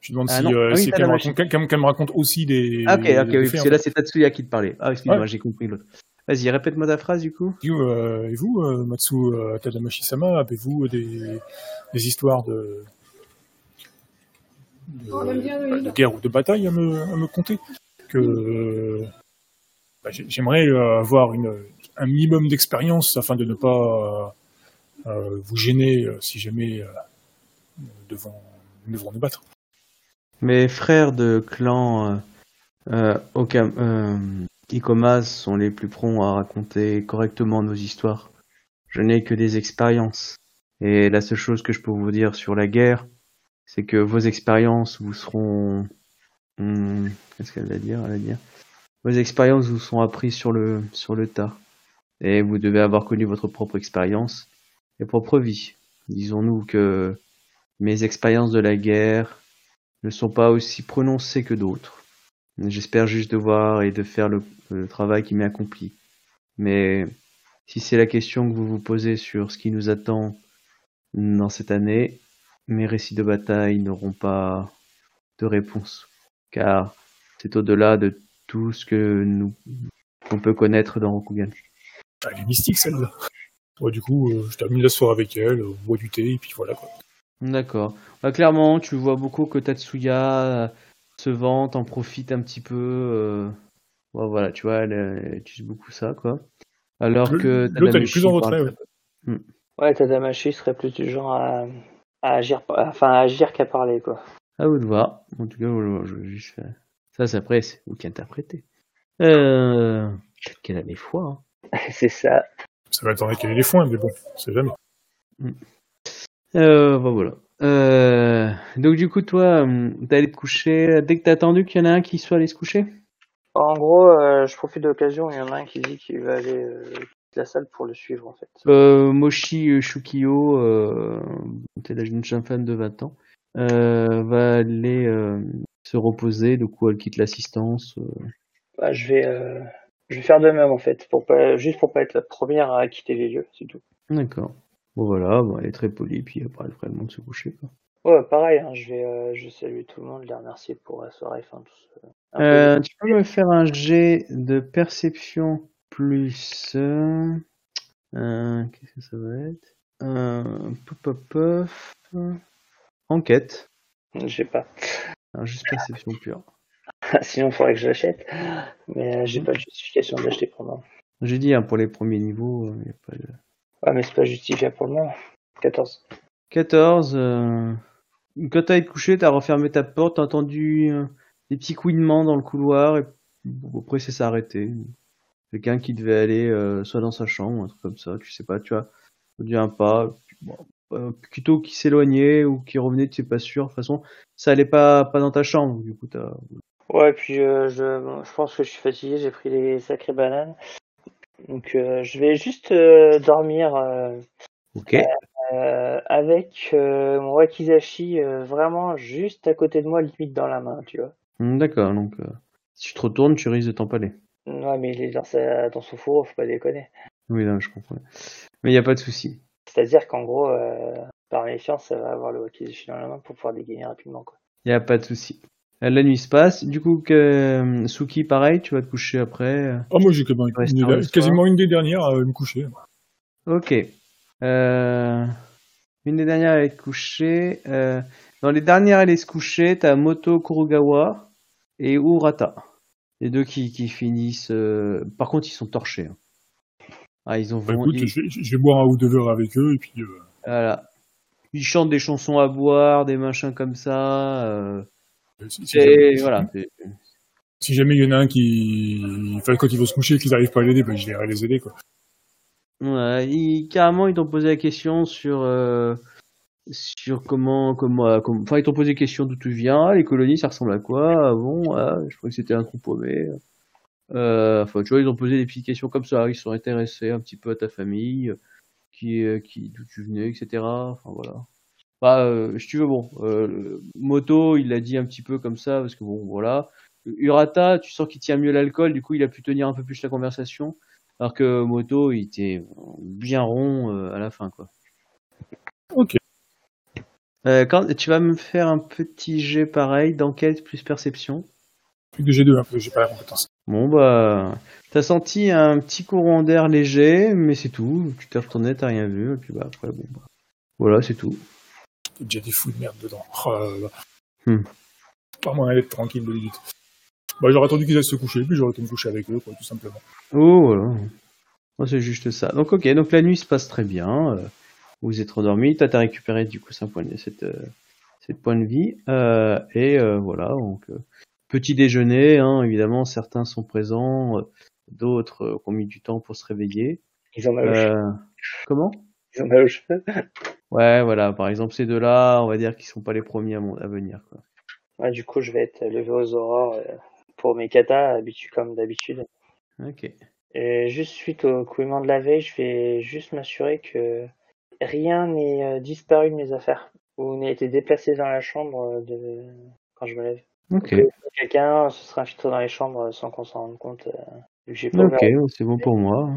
Je demande Ah si, euh, Ah oui, si- qu'elle me, raconte- qu'elle- qu'elle me- qu'elle me raconte aussi des. Ah, ok, ok, des oui, faits, parce que là c'est Tatsuya qui te parlait. Ah, excuse-moi, Ouais. j'ai compris l'autre. Vas-y, répète-moi ta phrase du coup. Et vous, euh, et vous, euh, Matsu euh, Tadamashi-sama, avez-vous des, des histoires de, de, Oh, bah, de guerre ou de bataille à me, à me conter que euh, bah, j'ai- j'aimerais euh, avoir une, un minimum d'expérience afin de ne pas vous gêner euh, si jamais euh, devant, nous nous battre. Mes frères de clan euh, euh, euh, sont les plus prompts à raconter correctement nos histoires. Je n'ai que des expériences. Et la seule chose que je peux vous dire sur la guerre, c'est que vos expériences vous seront... Hmm, Qu'est-ce qu'elle va dire Elle va dire... Vos expériences vous sont apprises sur le, sur le tas. Et vous devez avoir connu votre propre expérience et propre vie. Disons-nous que mes expériences de la guerre ne sont pas aussi prononcées que d'autres. J'espère juste devoir et de faire le, le travail qui m'est accompli. Mais si c'est la question que vous vous posez sur ce qui nous attend dans cette année, mes récits de bataille n'auront pas de réponse, car c'est au-delà de tout ce que nous qu'on peut connaître dans Rokugan. Ah, Elle est mystique celle-là. Ouais, du coup, euh, je termine la soirée avec elle, on boit du thé et puis voilà quoi. D'accord. Bah, clairement, tu vois beaucoup que Tatsuya euh, se vante, en profite un petit peu. euh, ouais, voilà, tu vois, elle, elle utilise beaucoup ça, quoi. Alors que L'autre, elle est plus en Tadamashi retrait. parle- ouais. Ouais, Tadamashi serait plus du genre à, à agir, enfin, à agir qu'à parler, quoi. À vous de voir. En tout cas, je, vais juste faire. Ça, c'est après, c'est vous qui interprétez. Euh... Peut-être qu'elle a des fois. hein. *laughs* c'est ça. Ça va attendre qu'elle ait les foins, mais bon, c'est jamais. Euh, bah voilà. Euh... Donc, du coup, toi, hum, t'es allé te coucher. Dès que t'as attendu qu'il y en a un qui soit allé se coucher? En gros, euh, je profite de l'occasion, il y en a un qui dit qu'il va aller euh, quitter la salle pour le suivre, en fait. Euh, Moshi euh, Shukiyo, euh, t'es la jeune jeune femme de 20 ans, euh, va aller euh, se reposer, du coup elle quitte l'assistance. euh. Bah, je vais, euh, je vais faire de même, en fait, pour pas, juste pour pas être la première à quitter les lieux, c'est tout. D'accord. Bon voilà, bon, elle est très polie, puis après elle ferait le monde se coucher. Quoi. Ouais, pareil, hein, je vais, euh, je vais saluer tout le monde, les remercier pour la soirée, enfin, tout ça. Un peu Euh, tu peux me faire un jet de perception plus... Euh, euh, Qu'est-ce que ça va être? Euh, pop, pop, Enquête. de- J'ai pas. Alors, juste perception pure. *laughs* Sinon, il faudrait que je l'achète. Mais euh, j'ai pas de justification d'acheter pour moi. J'ai dit, hein, pour les premiers niveaux, il n'y a pas de... Ouais, mais c'est pas justifiable pour le moment. 14. 14. Euh... Quand t'as été couché, t'as refermé ta porte, t'as entendu euh, des petits couinements dans le couloir, et bon, après c'est s'est arrêté. Quelqu'un qui devait aller euh, soit dans sa chambre, un truc comme ça, tu sais pas, tu as entendu un pas, puis, bon, euh, plutôt qui s'éloignait ou qui revenait, tu sais pas sûr. De toute façon, ça allait pas, pas dans ta chambre, du coup t'as... Ouais, puis euh, je, bon, je pense que je suis fatigué, j'ai pris des sacrées bananes. Donc euh, je vais juste euh, dormir Ok. avec mon wakizashi vraiment juste à côté de moi, limite dans la main, tu vois. Hmm, D'accord, donc si tu te retournes, tu risques de t'empaler. Ouais, mais il est dans, sa, dans son fourreau, faut pas déconner. Oui, non, je comprends. Mais il y a pas de souci. C'est-à-dire qu'en gros, euh, par méfiance, ça va avoir le wakizashi dans la main pour pouvoir dégainer rapidement, quoi. Il y a pas de souci. Euh, La nuit se passe. Du coup, que, euh, Suki, pareil, tu vas te coucher après. euh. Oh, moi, j'ai quasiment, une, quasiment une des dernières à me coucher. Ok. Euh, une des dernières elle est couchée. Euh, dans les dernières elle est se coucher, t'as Moto Kurogawa et Urata. Les deux qui, qui finissent. euh, Par contre, ils sont torchés. hein. Ah, ils ont Bah, écoute, ils- je vais, je vais boire un ou deux verres avec eux et puis. Voilà. Ils chantent des chansons à boire, des machins comme ça. Euh, si, si jamais, voilà. si jamais il y en a un qui. Enfin, quand ils vont se coucher et qu'ils n'arrivent pas à l'aider, ben, je vais les aider, quoi. Ouais, ils, carrément, ils t'ont posé la question sur euh, sur comment comment comment- enfin ils t'ont posé la question d'où tu viens, les colonies ça ressemble à quoi? Ah bon, ah, je crois que c'était un trou paumé. Euh, enfin tu vois, ils ont posé des petites questions comme ça, ils sont intéressés un petit peu à ta famille, qui euh, qui d'où tu venais, etc. Enfin voilà. Bah, euh, si tu veux, bon, euh, Moto, il l'a dit un petit peu comme ça, parce que bon, voilà. Urata, tu sens qu'il tient mieux l'alcool, du coup, il a pu tenir un peu plus la conversation. Alors que Moto, il était bien rond euh, à la fin, quoi. Ok. Euh, quand, tu vas me faire un petit jet pareil, d'enquête plus perception. Plus que G2, hein, j'ai pas la compétence. Bon bah, t'as senti un petit courant d'air léger, mais c'est tout. Tu t'es retourné, t'as rien vu, et puis bah après bon, bah, voilà, c'est tout. Il y a déjà des fous de merde dedans. Oh là là. Hmm. Pas moyen d'être tranquille de limite. Bah, j'aurais attendu qu'ils aillent se coucher, puis j'aurais été me coucher avec eux, quoi, tout simplement. Oh voilà. C'est juste ça. Donc ok, donc la nuit se passe très bien. euh, vous êtes endormi. Toi, t'as récupéré du coup 5 points de, cette, euh, cette points de vie. Euh, et euh, voilà, donc euh, petit déjeuner. Hein, évidemment, certains sont présents, d'autres euh, ont mis du temps pour se réveiller. Ils cheveu. Euh, comment? Ils au cheveu. Ouais, voilà. Par exemple, ces deux-là, on va dire qu'ils sont pas les premiers à, mon- à venir. Quoi. Ouais, du coup, je vais être levé aux aurores euh, pour mes katas, habitué comme d'habitude. Ok. Et juste suite au couillement de la veille, je vais juste m'assurer que rien n'est euh, disparu de mes affaires ou n'a été déplacé dans la chambre euh, de... quand je me lève. Ok. Que Quelqu'un se serait infiltré dans les chambres sans qu'on s'en rende compte. euh, vu que j'ai pas Ok, c'est bon pour moi.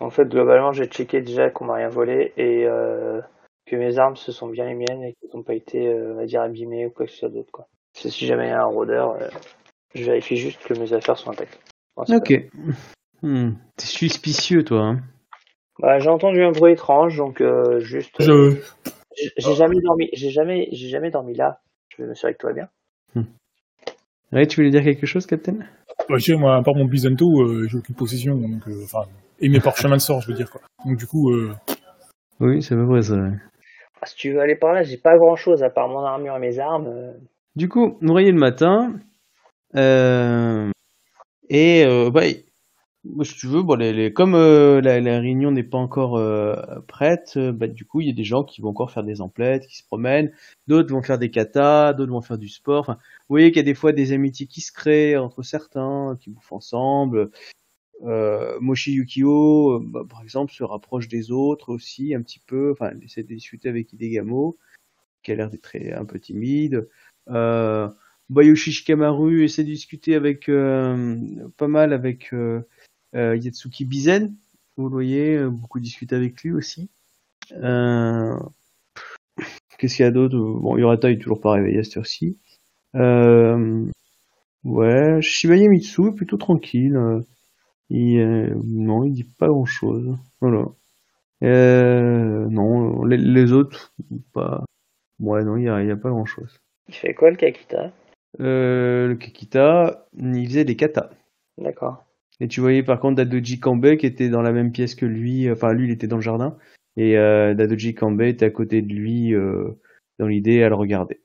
En fait, globalement, j'ai checké déjà qu'on m'a rien volé et euh, que mes armes ce sont bien les miennes et qu'elles n'ont pas été, euh, on va dire, abîmées ou quoi que ce soit d'autre. Quoi. Si jamais il y a un rôdeur, euh, je vérifie juste que mes affaires sont intactes. Ok. Hmm. T'es suspicieux, toi. Hein. Bah, j'ai entendu un bruit étrange, donc euh, juste. euh, Je, j'ai- jamais dormi. J'ai jamais. J'ai jamais dormi là. Je vais m'assurer que tout va bien. Ouais, tu voulais dire quelque chose, Captain? Bah, je sais, moi, à part mon Byzanto, euh, j'ai aucune possession, donc, euh, enfin, et mes parchemins de sort, je veux dire, quoi. Donc, du coup, euh, Oui, c'est à peu près ça. Si tu veux aller par là, j'ai pas grand chose à part mon armure et mes armes. euh. Du coup, réveillez le matin. Euh, et euh, bah, moi, si tu veux, bon, comme la, réunion n'est pas encore prête, bah, du coup, il y a des gens qui vont encore faire des emplettes, qui se promènent. D'autres vont faire des katas, d'autres vont faire du sport. Vous voyez qu'il y a des fois des amitiés qui se créent entre certains, qui bouffent ensemble. Euh, Moshi Yukio, euh, bah, par exemple, se rapproche des autres aussi un petit peu. Enfin, il essaie de discuter avec Hidegamo, qui a l'air d'être un peu timide. Euh, Bayoshi Shikamaru essaie de discuter avec euh, pas mal avec euh, Yatsuki Bizen. Vous voyez, beaucoup discuter avec lui aussi. Qu'est-ce qu'il y a d'autre? Bon, Yorata est toujours pas réveillé à cette heure-ci. Ouais, Shibaye Mitsu est plutôt tranquille. Il, euh, non, il dit pas grand-chose. Voilà. Euh, non, les, les autres, pas. Ouais, non, il y a, pas grand-chose. Il fait quoi le Kakita? Euh, le Kikita, il faisait des katas. D'accord. Et tu voyais par contre Dadoji Kambe qui était dans la même pièce que lui, enfin lui il était dans le jardin, et Dadoji Kambe était à côté de lui dans l'idée à le regarder.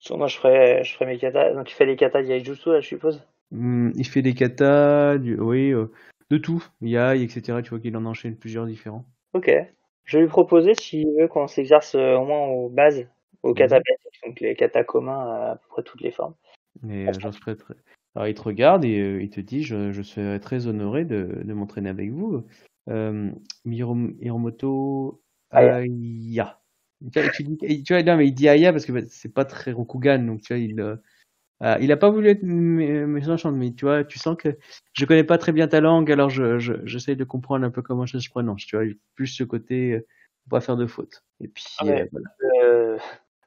So, moi, je ferai, je ferai mes katas. Donc, il fait les katas Yaijutsu, là, je suppose? Hum, il fait des katas, du, oui, euh, de tout, yai, etc. Tu vois qu'il en enchaîne plusieurs différents. Ok. Je vais lui proposer s'il veut qu'on s'exerce euh, au moins aux bases, aux katas basiques, donc les katas communs à, à peu près toutes les formes. Et euh, j'en serais très... Alors il te regarde et euh, il te dit je, je serais très honoré de, de m'entraîner avec vous. Euh, Hiromoto Aya. Tu vois, il dit Aya parce que bah, c'est pas très Rokugan, donc tu vois, il, euh, il a pas voulu être mé- méchant, mais tu vois, tu sens que je connais pas très bien ta langue, alors je, je, j'essaie de comprendre un peu comment ça se prononce, tu vois, plus ce côté, euh, faut pas faire de faute. Et puis, Ah ouais. euh, voilà. Euh,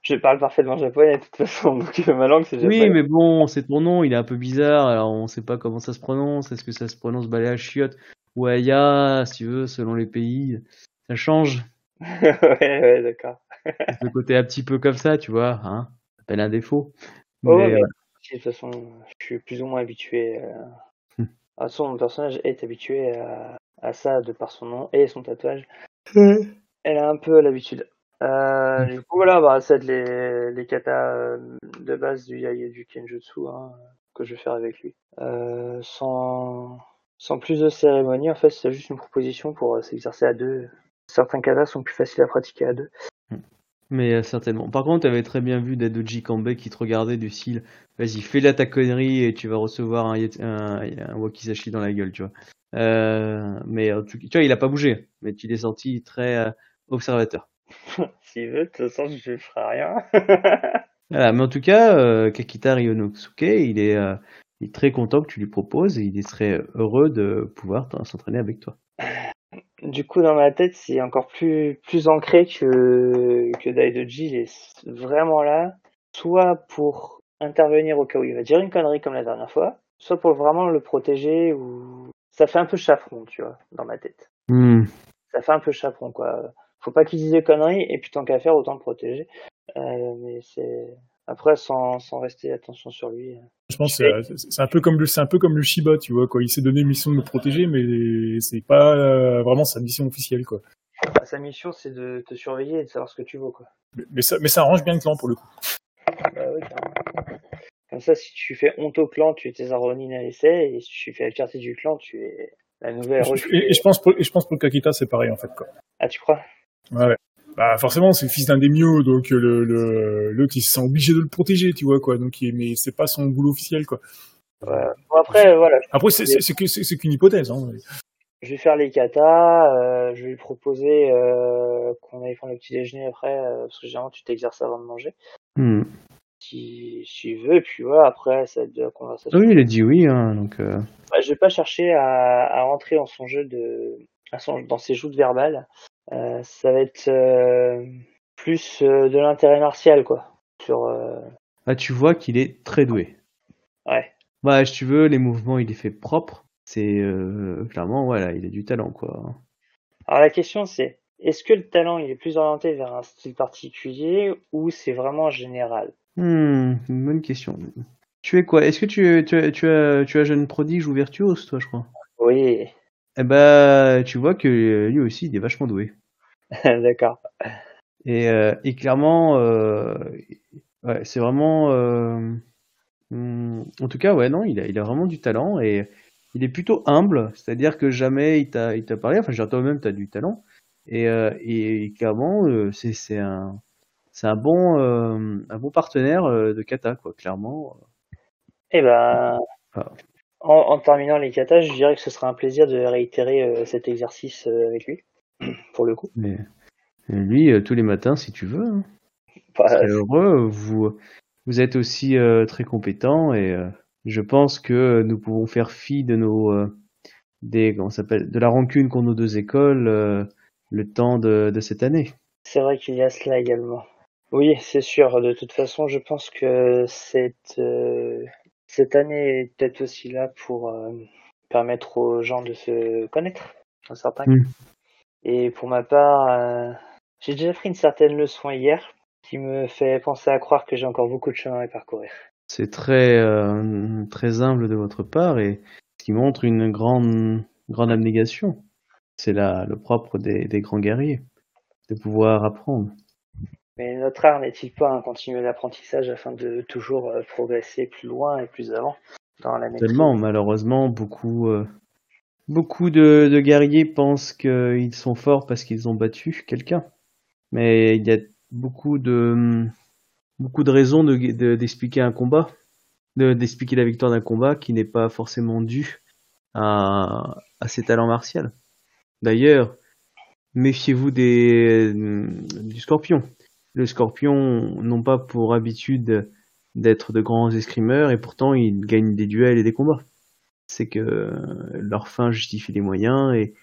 je parle parfaitement japonais de toute façon, *laughs* donc ma langue c'est japonais. Oui, mais bon, c'est ton nom, il est un peu bizarre, alors on sait pas comment ça se prononce, est-ce que ça se prononce balai chiotte ou Aya, si tu veux, selon les pays, ça change. *laughs* ouais, ouais, d'accord. Le côté un petit peu comme ça, tu vois, hein, ça s'appelle un défaut. Oh, mais de toute façon, je suis plus ou moins habitué. Euh... Hmm. Façon, mon personnage est habitué à, à ça de par son nom et son tatouage. Elle a un peu l'habitude. Euh, du coup, voilà, bah, c'est les, les katas euh, de base du Yai et du Kenjutsu hein, que je vais faire avec lui. Euh, sans, sans plus de cérémonie, en fait, c'est juste une proposition pour s'exercer à deux. Certains katas sont plus faciles à pratiquer à deux. Mais euh, certainement. Par contre, tu avais très bien vu Dadoji Kambe qui te regardait du style, vas-y, fais là ta connerie et tu vas recevoir un, yet- un, un wakizashi dans la gueule, tu vois. Euh, mais en tout cas, tu vois, il a pas bougé, mais tu l'es senti très euh, observateur. *laughs* S'il veut, de toute façon, je ne ferai rien. *laughs* Voilà, mais en tout cas, euh, Kakita Ryonosuke, il est, il est très content que tu lui proposes et il serait heureux de pouvoir s'entraîner avec toi. *laughs* du coup, dans ma tête, c'est encore plus, plus ancré que, que Daidoji. Il est vraiment là, soit pour intervenir au cas où il va dire une connerie comme la dernière fois, soit pour vraiment le protéger ou ça fait un peu chaperon, tu vois, dans ma tête. Hmm. Ça fait un peu chaperon, quoi. Faut pas qu'il dise des conneries et puis tant qu'à faire, autant le protéger. Euh, mais c'est après sans, sans rester attention sur lui. Je pense que c'est- un peu comme le c'est un peu comme le Shiba, tu vois quoi. Il s'est donné une mission de me protéger, mais c'est pas euh, vraiment sa mission officielle quoi. Bah, sa mission, c'est de te surveiller et de savoir ce que tu vaux, quoi. Mais, mais ça mais ça arrange bien le clan pour le coup. Bah oui, carrément. Comme ça, si tu fais honte au clan, tu es Ronin à l'essai, et si tu fais la fierté du clan, tu es la nouvelle. Et, et je pense pour, et je pense pour le Kakita c'est pareil en fait quoi. Ah, tu crois? Ouais. ouais. Bah forcément c'est le fils d'un daimyo donc euh, le le l'autre il se sent obligé de le protéger tu vois quoi donc il, mais c'est pas son boulot officiel quoi. Ouais. Bon, après, voilà, Après c'est c'est qu'une hypothèse hein. je vais faire les katas, euh, je vais lui proposer euh, qu'on aille prendre le petit déjeuner après, euh, parce que généralement, tu t'exerces avant de manger, Hmm. si, s'il veut, et puis voilà, après, ça de la conversation. Oui, il a dit oui, hein, donc. euh, Bah, je vais pas chercher à, à rentrer dans son jeu de, à son- dans ses joutes verbales. Euh, ça va être euh, plus euh, de l'intérêt martial, quoi. Sur, Ah, tu vois qu'il est très doué. ouais. Bah, si tu veux, les mouvements, il les fait propre. C'est clairement, voilà, il a du talent, quoi. Alors la question c'est, est-ce que le talent il est plus orienté vers un style particulier ou c'est vraiment général? Hmm, une bonne question. Tu es quoi? Est-ce que tu, tu, tu as, tu as jeune prodige ou virtuose, toi, je crois? Oui, Eh bah, tu vois que euh, lui aussi, il est vachement doué. *laughs* d'accord. Et, euh, et clairement, euh, ouais, c'est vraiment. euh, hum, en tout cas, ouais, non, il a, il a vraiment du talent et il est plutôt humble, c'est-à-dire que jamais il t'a, il t'a parlé. Enfin, dire, toi-même, t'as du talent. Et, et clairement, c'est, c'est un, c'est un bon, un bon partenaire de kata, quoi, clairement. Eh ben, Ah. En, en terminant les katas, je dirais que ce sera un plaisir de réitérer euh, cet exercice euh, avec lui, *clears throat* pour le coup. Mais lui, euh, tous les matins, si tu veux. hein. Bah, *laughs* heureux. Vous, vous êtes aussi euh, très compétent et euh, je pense que nous pouvons faire fi de nos euh, des comment s'appelle de la rancune qu'ont nos deux écoles le temps de, de cette année. c'est vrai qu'il y a cela également. Oui, c'est sûr. De toute façon, je pense que cette, cette année est peut-être aussi là pour euh, permettre aux gens de se connaître, dans certains cas. Mm. Et pour ma part, euh, j'ai déjà pris une certaine leçon hier qui me fait penser à croire que j'ai encore beaucoup de chemin à parcourir. C'est très euh, très humble de votre part et qui montre une grande grande abnégation. C'est là le propre des, des grands guerriers de pouvoir apprendre. Mais notre art n'est-il pas un continuer l'apprentissage afin de toujours euh, progresser plus loin et plus avant dans la maîtrise Tellement, malheureusement, beaucoup, euh, beaucoup de, de guerriers pensent qu'ils sont forts parce qu'ils ont battu quelqu'un. Mais il y a beaucoup de, beaucoup de raisons de, de- d'expliquer un combat, de, d'expliquer la victoire d'un combat qui n'est pas forcément due à, à ses talents martiaux. D'ailleurs, méfiez-vous des, du scorpion. Le scorpion n'ont pas pour habitude d'être de grands escrimeurs et pourtant ils gagnent des duels et des combats. C'est que leur fin justifie les moyens et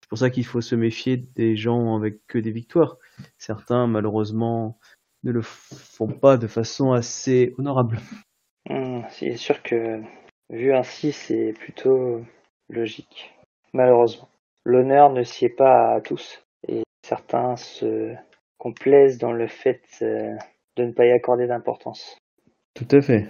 c'est pour ça qu'il faut se méfier des gens avec que des victoires. Certains malheureusement ne le font pas de façon assez honorable. Hmm, c'est sûr que vu ainsi, c'est plutôt logique. Malheureusement. L'honneur ne sied pas à tous et certains se complaisent dans le fait euh, de ne pas y accorder d'importance. Tout à fait.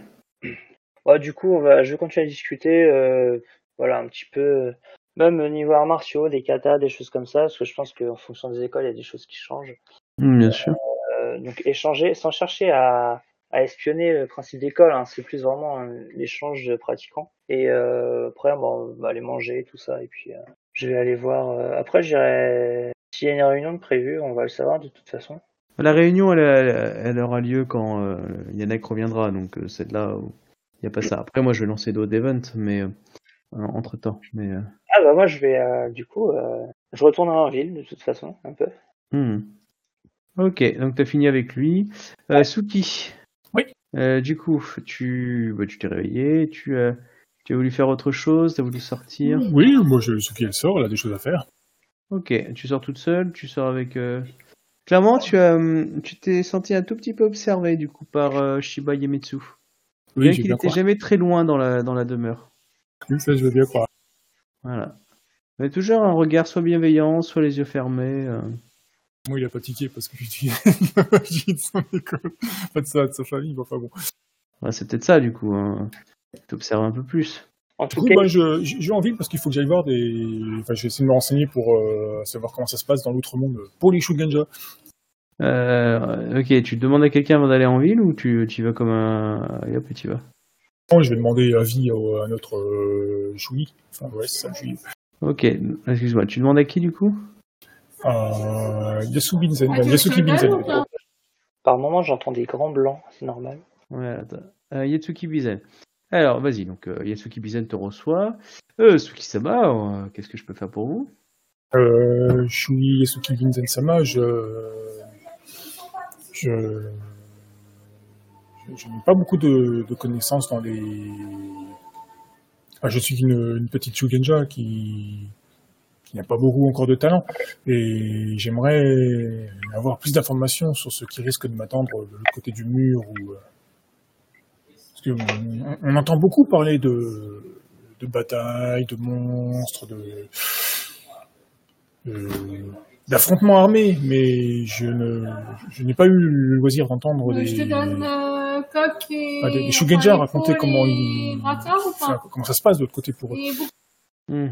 Bah, du coup, on va, je vais continuer à discuter, euh, voilà, un petit peu, même au niveau arts martiaux, des katas, des choses comme ça, parce que je pense qu'en fonction des écoles, il y a des choses qui changent. Mm, Bien sûr. Euh, donc échanger, sans chercher à, à espionner le principe d'école, hein, c'est plus vraiment un- l'échange de pratiquants. Et euh, après, bon, on va aller manger, tout ça, et puis euh, je vais aller voir. euh, après, j'irai. S'il y a une réunion de prévue, on va le savoir de toute façon. La réunion, elle, elle- elle aura lieu quand euh, Yannick reviendra, donc euh, c'est là où il n'y a pas ça. Après, moi, je vais lancer d'autres events, mais euh, entre temps. Mais euh, Ah bah moi, je vais, euh, du coup, euh, je retournerai en ville de toute façon, un peu. Hmm. Ok, donc tu as fini avec lui. Euh, Suki. Oui. Euh, du coup, tu bah, tu t'es réveillé, tu as, tu as voulu faire autre chose, tu as voulu sortir? Oui, moi je elle sort, elle a des choses à faire. Ok, tu sors toute seule, tu sors avec. euh, Clairement, tu as, hum, tu t'es senti un tout petit peu observé du coup par euh, Shiba Yemetsu. Oui, Bien j'ai qu'il bien était croire. jamais très loin dans la dans la demeure. Oui, ça, je veux bien croire. Voilà. Mais toujours un regard soit bienveillant, soit les yeux fermés. euh. Moi, il a pas tiqué parce que je suis j'ai de son école. Pas de ça, de sa famille, enfin bon. Ouais, c'est peut-être ça du coup. Hein. T'observes un peu plus. En Du tout coup, cas, bah, je, vais en ville parce qu'il faut que j'aille voir des. Enfin, je vais essayer de me renseigner pour euh, savoir comment ça se passe dans l'autre monde pour les Shugenja. Euh, ok, tu demandes à quelqu'un avant d'aller en ville ou tu, tu y vas comme un. Et hop, et tu y vas? Bon, Je vais demander avis à, à notre euh, Shui. Enfin, ouais, c'est ça. Ok, excuse-moi, tu demandes à qui du coup? Euh, Yasu Binzen, Yasuki Binzen. par moment, j'entends des grands blancs, c'est normal. Ouais, attends. Euh, Yatsuki Bizen. Alors, vas-y, donc euh, Yatsuki Bizen te reçoit. Euh, Suki-sama, euh, qu'est-ce que je peux faire pour vous? Euh, Shui Yasuki Binzen Sama, je. Je. je- je n'ai pas beaucoup de, connaissances dans les. Je suis une, une petite Shugenja qui, qui n'a pas beaucoup encore de talent. Et j'aimerais avoir plus d'informations sur ce qui risque de m'attendre de l'autre côté du mur. Ou, euh, parce que on, on entend beaucoup parler de, de batailles, de monstres, de, de- d'affrontements armés, mais je ne, je n'ai pas eu le loisir d'entendre des, Je te donne euh, coq et. ah, des, des Shugenja enfin, raconter épaule comment ils, enfin, comment ça se passe de l'autre côté pour eux. Hmm.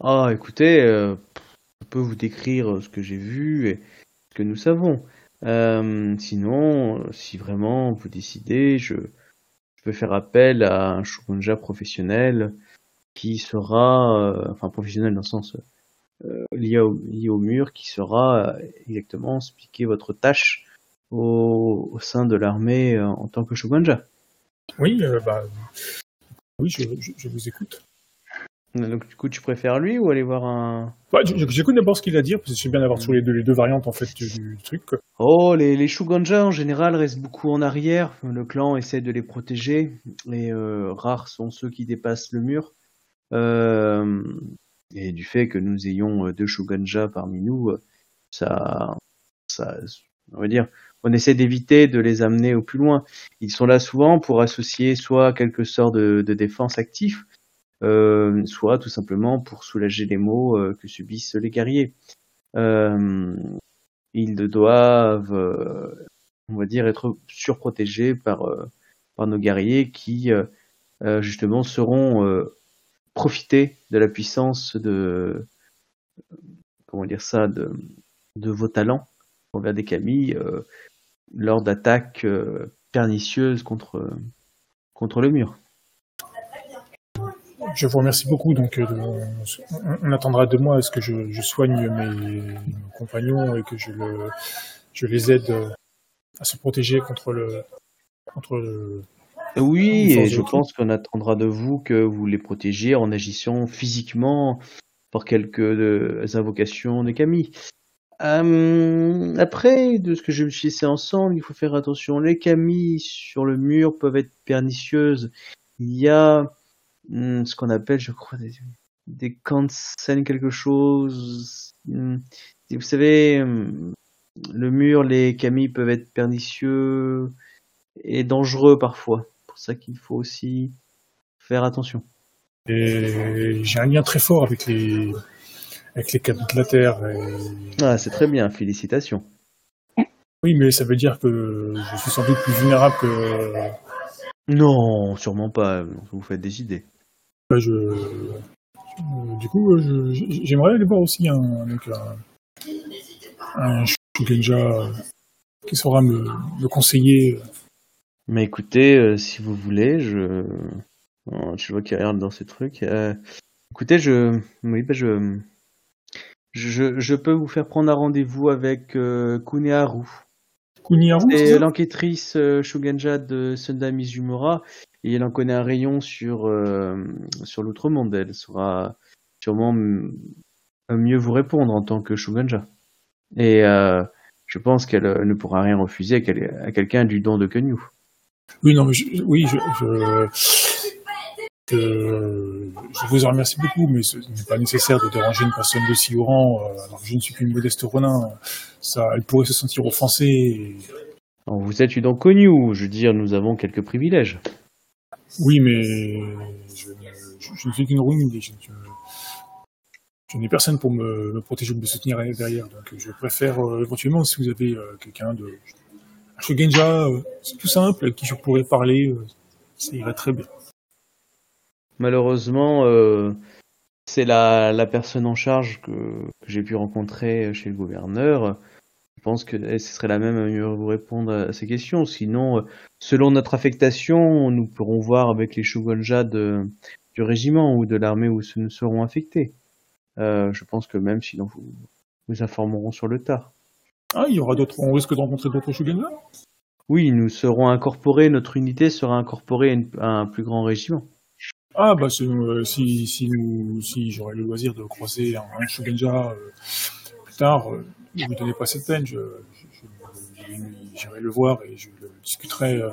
Ah, écoutez, euh, je peux vous décrire ce que j'ai vu et ce que nous savons. Euh, sinon, si vraiment vous décidez, je, peux faire appel à un shogunja professionnel qui sera, euh, enfin professionnel dans le sens euh, lié, au, mur, qui euh, exactement expliquer votre tâche au, sein de l'armée en tant que shogunja. Oui, bah, oui, je vous écoute. Donc du coup, tu préfères lui ou aller voir un... Bah, J'écoute d'abord ce qu'il a à dire, parce que j'aime bien d'avoir sur les deux, les deux variantes en fait du, truc. quoi. Oh, les, les Shugonja en général restent beaucoup en arrière. Le clan essaie de les protéger et euh, rares sont ceux qui dépassent le mur. Euh, et du fait que nous ayons euh, deux Shugonja parmi nous, euh, ça, ça, on va dire, on essaie d'éviter de les amener au plus loin. Ils sont là souvent pour associer soit quelque sorte de, de défense actif, euh, soit tout simplement pour soulager les maux euh, que subissent les guerriers. Euh, ils doivent, on va dire, être surprotégés par, par nos guerriers qui, justement, seront profiter de la puissance de, comment dire ça, de, de vos talents envers des Camille lors d'attaques pernicieuses contre, contre le mur. Je vous remercie beaucoup. Donc, euh, on, on attendra de moi à ce que je, je soigne mes compagnons et que je, le, je les aide euh, à se protéger contre le, contre le, Oui, et je pense qu'on attendra de vous que vous les protégiez en agissant physiquement par quelques euh, invocations de Camille. Euh, après, de ce que je me suis laissé ensemble, il faut faire attention. Les Camilles sur le mur peuvent être pernicieuses. Il y a hum, ce qu'on appelle, je crois, des, des cancels quelque chose. Et vous savez, hum, le mur, les Camilles peuvent être pernicieux et dangereux parfois. C'est pour ça qu'il faut aussi faire attention. Et j'ai un lien très fort avec les, avec les cabines de la Terre. et- Ah, c'est très bien, félicitations. Oui, mais ça veut dire que je suis sans doute plus vulnérable que. Non, sûrement pas. Vous faites des idées. Bah, je, euh, du coup, euh, j'aimerais aller voir aussi un, donc un, un Shugenja qui saura me, me conseiller. Mais écoutez, euh, si vous voulez, je, Oh, je vois qu'il regarde dans ces trucs. Euh, écoutez, je, oui, bah, je, je, je peux vous faire prendre un rendez-vous avec euh, Kuneharu. C'est l'enquêtrice euh, Shugenja de Sunda Mizumura et elle en connaît un rayon sur, euh, sur l'outre-monde. Elle saura sûrement mieux vous répondre en tant que Shugenja. Et euh, je pense qu'elle euh, ne pourra rien refuser à, quel- à quelqu'un du don de Kenyu. Oui, non, mais je, oui, je, je, euh, vous en remercie beaucoup, mais ce n'est pas nécessaire de déranger une personne de si haut rang. euh, alors que je ne suis qu'une modeste renin. Ça, elle pourrait se sentir offensée. et- Alors, vous êtes une inconnue, je veux dire, nous avons quelques privilèges. Oui, mais je, ne- suis qu'une ruine. et Je, n'ai personne pour me, protéger ou me soutenir derrière. Donc je préfère euh, éventuellement, si vous avez euh, quelqu'un de... Un Shogenja, euh, c'est tout simple, avec qui je pourrais parler, euh, ça irait très bien. Malheureusement, euh, c'est la, personne en charge que j'ai pu rencontrer chez le gouverneur. Je pense que elle, ce serait la même à mieux vous répondre à ces questions. Sinon, euh, selon notre affectation, nous pourrons voir avec les Shogunja de, du régiment ou de l'armée où nous serons affectés. Euh, je pense que même sinon vous vous informerons sur le tas. Ah, il y aura d'autres... On risque de rencontrer d'autres Shogenja Oui, nous serons incorporés, notre unité sera incorporée à, une- à un plus grand régiment. Ah, bah c'est, euh, si, si, nous- si j'aurais le loisir de croiser un, un Shogenja euh, plus tard, ne vous donnez pas cette peine, je, je- je- je- j'irai le voir et je le discuterai euh.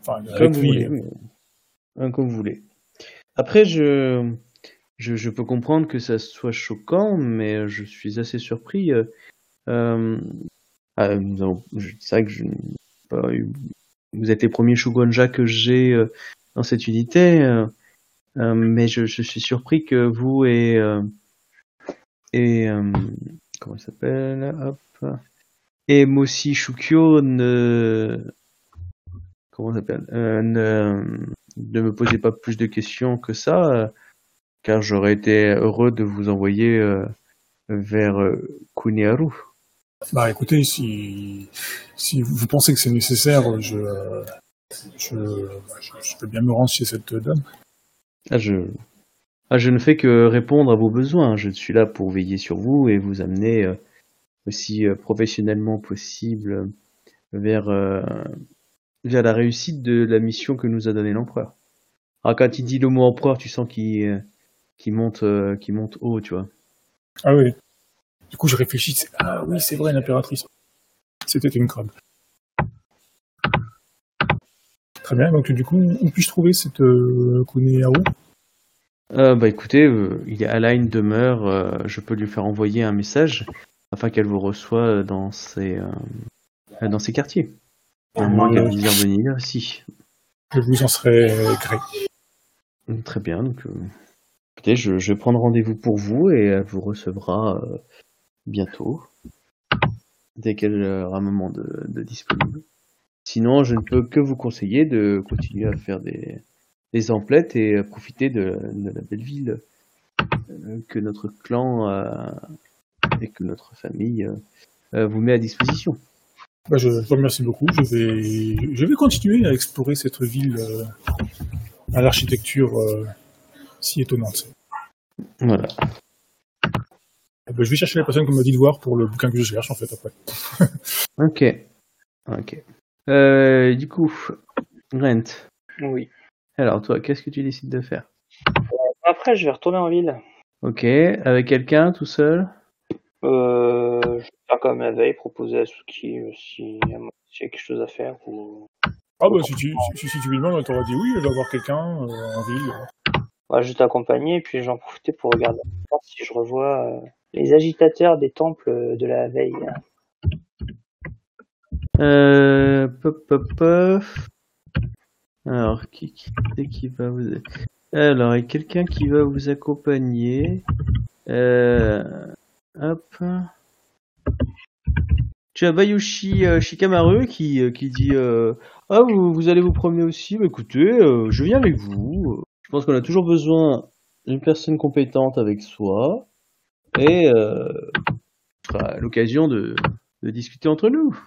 Enfin, Comme vous voulez. mais- Comme vous voulez. Après, je, je, je peux comprendre que ça soit choquant, mais je suis assez surpris. euh, euh, ah, je- c'est vrai que je pas eu- vous êtes les premiers Shogunja que j'ai euh, dans cette unité, euh, euh, mais je, je suis surpris que vous et euh, et euh, comment il s'appelle Hop. Et Moshi Shukyo ne comment s'appelle euh, ne, ne me posez pas plus de questions que ça, euh, car j'aurais été heureux de vous envoyer euh, vers euh, Kuniharu. Bah écoutez, si, si vous pensez que c'est nécessaire, je, je, je, je peux bien me rendre chez cette dame. Ah, je, ah, je ne fais que répondre à vos besoins. Je suis là pour veiller sur vous et vous amener euh, aussi euh, professionnellement possible euh, vers, vers la réussite de la mission que nous a donnée l'empereur. Ah, quand il dit le mot empereur, tu sens qu'il monte, monte haut, tu vois. Ah oui. Du coup, je réfléchis. Ah oui, c'est vrai, l'impératrice. C'était une crabe. Très bien. Donc du coup, où puis-je trouver cette euh, Euh, bah écoutez, euh, il est à Line demeure, euh, je peux lui faire envoyer un message afin qu'elle vous reçoive dans ses, euh, dans ses quartiers. À moins qu'elle désire venir ici. Je vous en serai gré. Mm, Très bien, donc écoutez, je, je vais prendre rendez-vous pour vous et elle vous recevra bientôt, dès qu'elle aura un moment de, de disponible. Sinon, je ne peux que vous conseiller de continuer à faire des, des emplettes et à profiter de, de la belle ville euh, que notre clan euh, et que notre famille euh, euh, vous met à disposition. Bah, je vous remercie beaucoup. Je vais, je vais continuer à explorer cette ville euh, à l'architecture euh, si étonnante. Voilà. Eh ben, je vais chercher la personne qu'on m'a dit de voir pour le bouquin que je cherche en fait après. Ok. Ok. Euh, du coup, Rent. Oui. Alors toi, qu'est-ce que tu décides de faire? Après, je vais retourner en ville. Ok, avec quelqu'un, tout seul? Euh, je vais faire comme la veille, proposer à Suki euh, si s'il y a quelque chose à faire. Ou... Ah bah si tu, si, si tu lui demandes, elle t'aura dit oui, elle va voir quelqu'un euh, en ville. Ouais, je t'accompagner et puis j'en profiter pour regarder si je revois euh, les agitateurs des temples de la veille. Euh, pop, pop, pop. Alors, qui, va vous... Alors, il y a quelqu'un qui va vous accompagner. Euh, hop. Tu as Bayushi euh, Shikamaru qui, euh, dit Ah, vous, allez vous promener aussi Bah, Écoutez, je viens avec vous. Je pense qu'on a toujours besoin d'une personne compétente avec soi. Et l'occasion de, de discuter entre nous.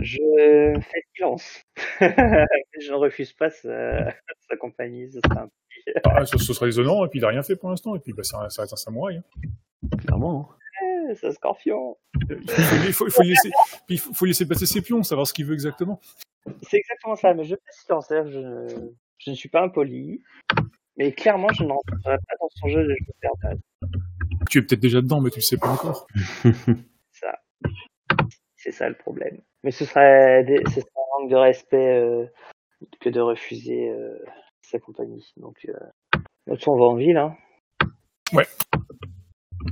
Je fais silence. *laughs* je ne refuse pas sa, *laughs* sa compagnie. Ce sera un petit... Ah, ce, ce sera déshonorant, et puis il a rien fait pour l'instant, et puis bah, ça, ça reste un samouraï. hein. Clairement. hein. Eh, scorpion. Il faut, il faut- il faut laisser, puis il faut, faut laisser passer ses pions, savoir ce qu'il veut exactement. C'est exactement ça, mais je fais silence. Je, je ne suis pas impoli. Mais clairement, je ne rentrerai pas dans son jeu de je me perds Tu es peut-être déjà dedans, mais tu le sais pas encore. *laughs* ça. C'est ça le problème. Mais ce serait, des- ce serait un manque de respect euh, que de refuser euh, sa compagnie. Donc, euh, on va en ville. Hein.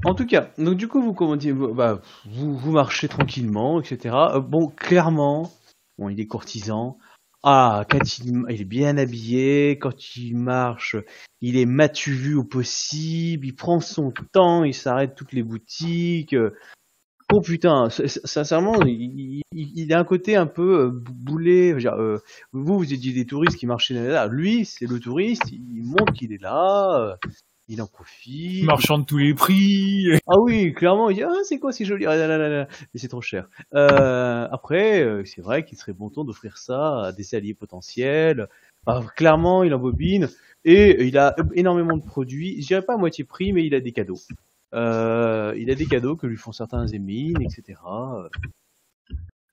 En tout cas, donc du coup, vous commandiez, vous, bah, vous, vous marchez tranquillement, etc. Euh, bon, clairement, bon, il est courtisan. Ah, quand il, il est bien habillé, quand il marche, il est matu vu au possible, il prend son temps, il s'arrête toutes les boutiques. Oh putain, sincèrement, il, il- il a un côté un peu euh, bou- boulet. je veux dire, euh, vous, vous étiez des touristes qui marchaient là. Lui, c'est le touriste, il montre qu'il est là, euh, il en profite. Marchand de tous les prix. *laughs* Ah oui, clairement, il dit ah c'est quoi c'est joli, ah là là là mais c'est trop cher. Euh, après, c'est vrai qu'il serait bon ton d'offrir ça à des alliés potentiels. Ah, clairement, il embobine et il a énormément de produits. Je dirais pas à moitié prix, mais il a des cadeaux. Euh, il a des cadeaux que lui font certains émines, etc.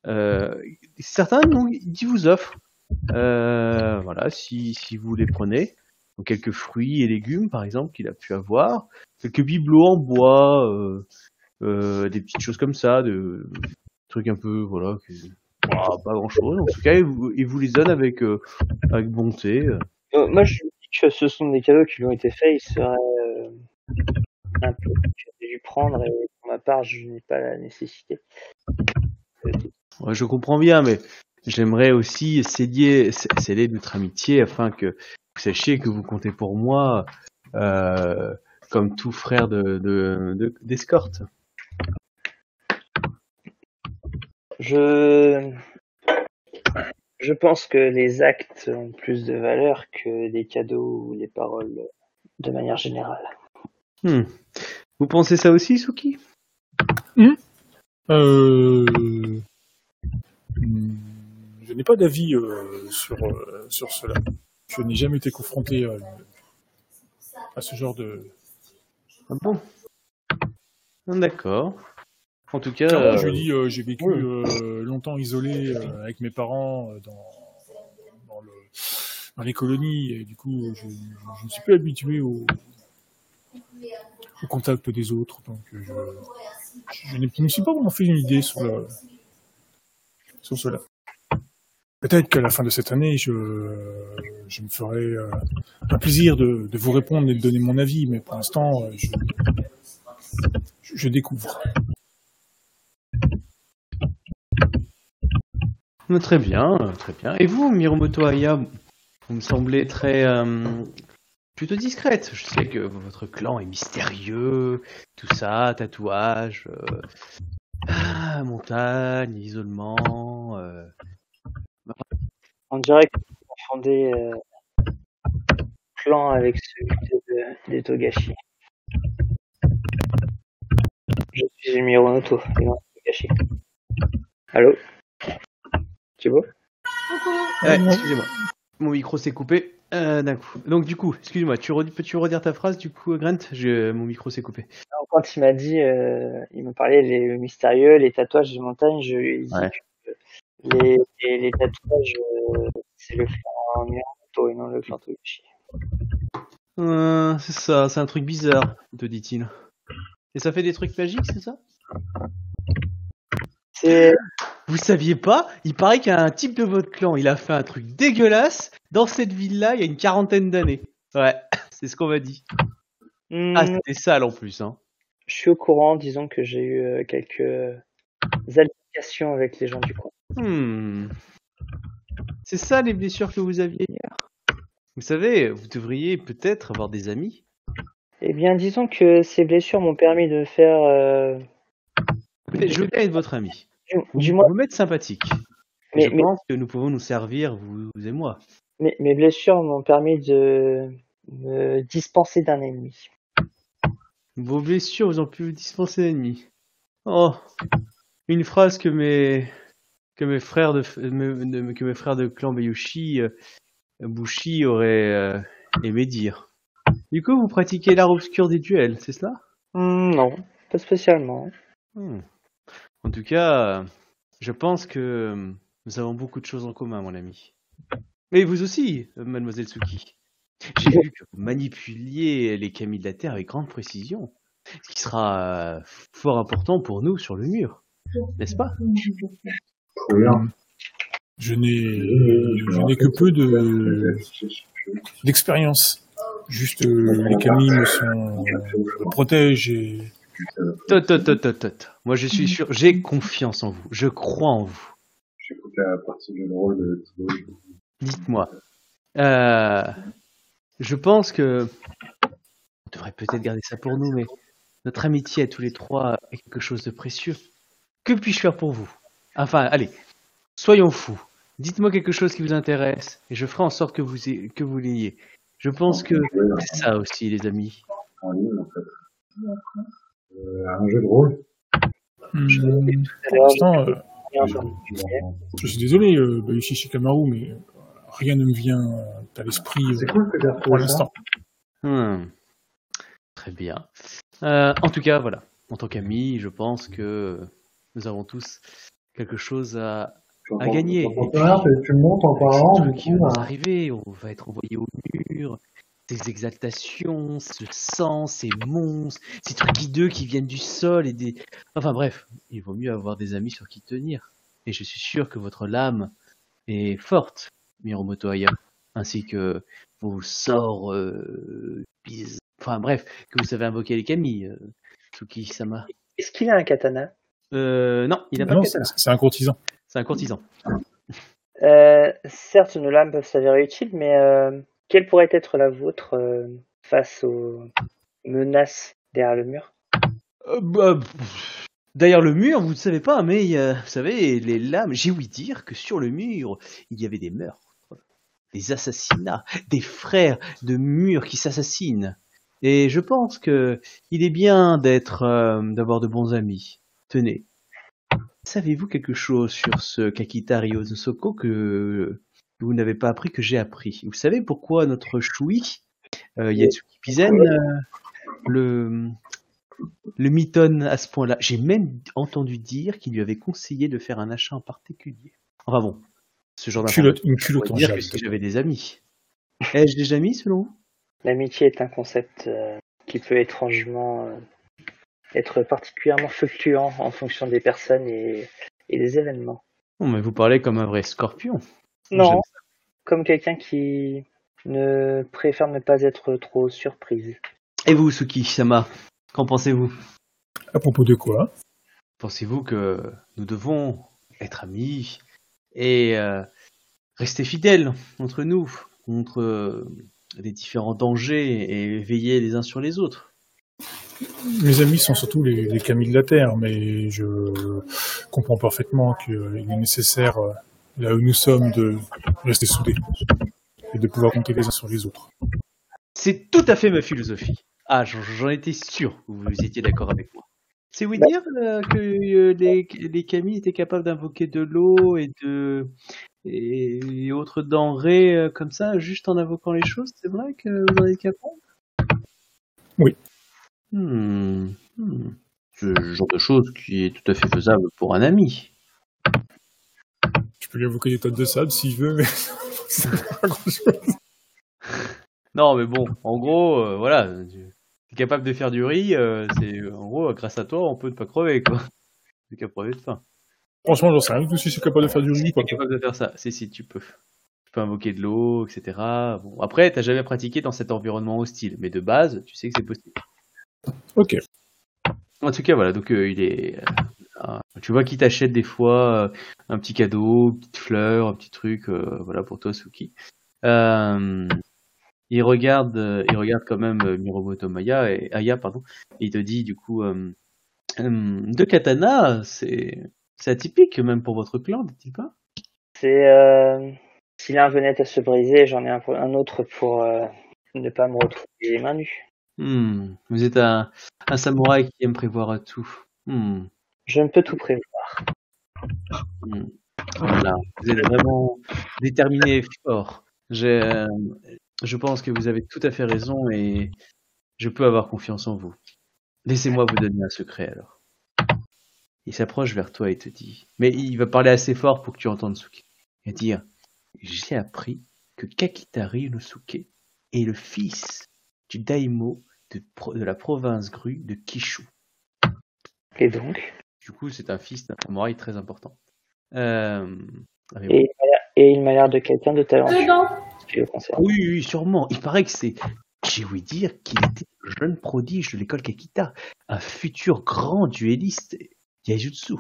Euh, certains, donc, il vous offre. Euh, voilà, si, vous les prenez. Quelques fruits et légumes, par exemple, qu'il a pu avoir quelques bibelots en bois, des petites choses comme ça, de trucs un peu voilà, pas grand chose. En tout cas, il vous, les donne avec avec bonté. Moi, je dis que ce sont des cadeaux qui lui ont été faits. Il serait un peu de lui prendre et pour ma part, je n'ai pas la nécessité. Ouais, je comprends bien, mais j'aimerais aussi sceller, sceller notre amitié afin que vous sachiez que vous comptez pour moi euh, comme tout frère de de- de- d'escorte. Je je pense que les actes ont plus de valeur que les cadeaux ou les paroles de manière générale. Hmm. Vous pensez ça aussi, Suki? Euh... hmm, Je n'ai pas d'avis euh, sur, euh, sur cela. Je n'ai jamais été confronté à, à ce genre de... Ah bon? D'accord. En tout cas, euh, je lui dis, euh, j'ai vécu oui. euh, longtemps isolé euh, avec mes parents euh, dans, dans, le, dans les colonies et du coup, je, je ne suis plus habitué au, au contact des autres. Donc, euh, je, ne me suis pas vraiment fait une idée sur, sur cela. Peut-être qu'à la fin de cette année, je, me ferai euh, un plaisir de, vous répondre et de donner mon avis, mais pour l'instant, euh, je, découvre. Très bien, très bien. Et vous, Miromoto Aya, vous me semblez très plutôt discrète. Je sais que votre clan est mystérieux, tout ça, tatouage, euh, ah, montagne, isolement. euh. On dirait que vous confondez euh, clan avec celui de, des Togashi. Je suis Mironoto, et non Togashi. Allô? Thibaut. Ouais, excusez-moi. Mon micro s'est coupé euh, d'un coup. Donc du coup, excuse-moi, tu redis- peux-tu redire ta phrase du coup, Grant? Je- Mon micro s'est coupé. Alors, Quand il m'a dit, euh, il me parlait les mystérieux, les tatouages de montagne, je lui ai dit Ouais. que les, les, les tatouages, euh, c'est le clan Mironoto et non le Togashi. Euh, c'est ça, c'est un truc bizarre, te dit-il. Et ça fait des trucs magiques, c'est ça? Vous saviez pas Il paraît qu'il y a un type de votre clan, il a fait un truc dégueulasse dans cette ville-là il y a une quarantaine d'années. Ouais, *laughs* c'est ce qu'on m'a dit. Hmm, Ah, c'était sale en plus, hein. je suis au courant, disons que j'ai eu euh, quelques altercations avec les gens du coin. Hmm. C'est ça les blessures que vous aviez? Hier Vous savez, vous devriez peut-être avoir des amis. Eh bien, disons que ces blessures m'ont permis de faire, euh, je veux bien être votre ami. Du, moins, vous m'êtes sympathique. mais, je mais, pense que nous pouvons nous servir, vous, vous et moi. mais- mes blessures m'ont permis de me dispenser d'un ennemi. Vos blessures vous ont pu vous dispenser d'ennemis. Oh, une phrase que mes que mes frères de- que mes frères de clan Bayushi, euh, Bushi auraient euh, aimé dire. Du coup, vous pratiquez l'art obscur des duels, c'est cela? Hmm, non, pas spécialement. Hmm. En tout cas, je pense que euh, nous avons beaucoup de choses en commun, mon ami. Mais vous aussi, euh, mademoiselle Suki. J'ai vu que vous manipuliez les camis de la Terre avec grande précision, ce qui sera euh, fort important pour nous sur le mur, n'est-ce pas? Je n'ai, je n'ai que peu de d'expérience. Juste les Camille me sont me protègent et Tot, tot, tot, tot. Moi, je suis sûr, j'ai confiance en vous. Je crois en vous. J'écoute la partie jeu de rôle. Dites-moi. Euh, je pense que on devrait peut-être garder ça pour nous, mais notre amitié à tous les trois est quelque chose de précieux. Que puis-je faire pour vous? Enfin, allez, soyons fous. Dites-moi quelque chose qui vous intéresse et je ferai en sorte que vous que vous l'ayez. Je pense que c'est ça aussi, les amis. en ligne, en fait. Euh, un jeu de rôle. Hmm, pour Alors, l'instant, euh, Je- je suis désolé, euh, Bayushi Shikamaru, mais rien ne me vient à l'esprit euh, C'est cool pour l'instant. Hmm. Très bien. Euh, en tout cas, voilà. En tant qu'amis, je pense que nous avons tous quelque chose à, gagner. Et puis, tu- montes en parlant, du qui coup, nous arriver, on va être envoyé au mur, ces exaltations, ce sang, ces monstres, ces trucs hideux qui viennent du sol et des... Enfin bref, il vaut mieux avoir des amis sur qui tenir. Et je suis sûr que votre lame est forte, Miromoto Aya, ainsi que vos sorts euh, biz- Enfin bref, que vous savez invoquer les Kami, euh, Tsuki-sama. Est-ce qu'il a un katana? Euh, non, il n'a pas Non, de katana. c'est un courtisan. C'est un courtisan. euh, Certes, nos lames peuvent s'avérer utiles, mais euh, quelle pourrait être la vôtre euh, face aux menaces derrière le mur? Euh, bah, Derrière le mur, vous ne savez pas, mais a- vous savez, les lames, j'ai ouï dire que sur le mur, il y avait des meurtres, des assassinats, des frères de mur qui s'assassinent. Et je pense que il est bien d'être, euh, d'avoir de bons amis. Tenez. Savez-vous quelque chose sur ce Kakita Ryosoko que que vous n'avez pas appris que j'ai appris Vous savez pourquoi notre Shui, euh, Yatsuki Pizen, euh, le, le mitonne à ce point-là? J'ai même entendu dire qu'il lui avait conseillé de faire un achat en particulier. Enfin bon, ce genre Culotte, une Je culotte en dire que si j'avais des amis. Ai-je des amis selon vous? L'amitié est un concept euh, qui peut étrangement euh, être particulièrement fluctuant en fonction des personnes et, et des événements. Non, mais vous parlez comme un vrai scorpion. Non, comme quelqu'un qui ne préfère ne pas être trop surprise. Et vous, Suki-sama, qu'en pensez-vous? À propos de quoi? Pensez-vous que nous devons être amis et euh, rester fidèles entre nous, contre euh, les différents dangers et veiller les uns sur les autres? Mes amis sont surtout les, les Camille de la Terre, mais je comprends parfaitement qu'il est nécessaire, euh, là où nous sommes, de rester soudés et de pouvoir compter les uns sur les autres. C'est tout à fait ma philosophie. Ah, j'en- étais sûr que vous étiez d'accord avec moi. C'est vous dire euh, que euh, les, les Kami étaient capables d'invoquer de l'eau et de et, et autres denrées euh, comme ça, juste en invoquant les choses. C'est vrai que vous en êtes capable? Oui. Hmm, hmm. C'est le genre de chose qui est tout à fait faisable pour un ami. Je peux lui invoquer des tonnes de sable s'il veut, mais *laughs* c'est pas grand-chose. Non, mais bon, en gros, euh, voilà, tu es capable de faire du riz, euh, c'est en gros, grâce à toi, on peut ne pas crever, quoi. C'est qu'à crever de faim. Franchement, j'en sais rien du tout si je suis capable de faire du riz. t'es Quoi. capable de faire ça. Si, si, tu peux. Tu peux invoquer de l'eau, etc. Bon, après, t'as jamais pratiqué dans cet environnement hostile, mais de base, tu sais que c'est possible. Ok. En tout cas, voilà, donc euh, il est. euh, tu vois qu'il t'achète des fois euh, un petit cadeau, une petite fleur, un petit truc, euh, voilà, pour toi, Suki. Il regarde, il regarde quand même Miromoto Maya et Aya, pardon. Et il te dit du coup, deux katanas, c'est, c'est atypique même pour votre clan, dit-il pas? C'est euh, si l'un venait à se briser, j'en ai un, pour- un autre pour euh, ne pas me retrouver les mains nues. Hmm, Vous êtes un, un samouraï qui aime prévoir tout. Hmm, Je ne peux tout prévoir. hmm. Voilà, vous êtes vraiment déterminé et fort. J'ai, euh, je pense que vous avez tout à fait raison et je peux avoir confiance en vous. Laissez-moi vous donner un secret alors. Il s'approche vers toi et te dit, mais il va parler assez fort pour que tu entendes. Il va dire, j'ai appris que Kakitari Inosuke est le fils du daimo de, de la province grue de Kishu. Et donc? Du coup, c'est un fils d'un samouraï très important. Euh, Et, et il m'a l'air de quelqu'un de le concerne. Oui, oui, sûrement. Il paraît que c'est. J'ai ouï dire qu'il était un jeune prodige de l'école Kakita, un futur grand duelliste Yajutsu.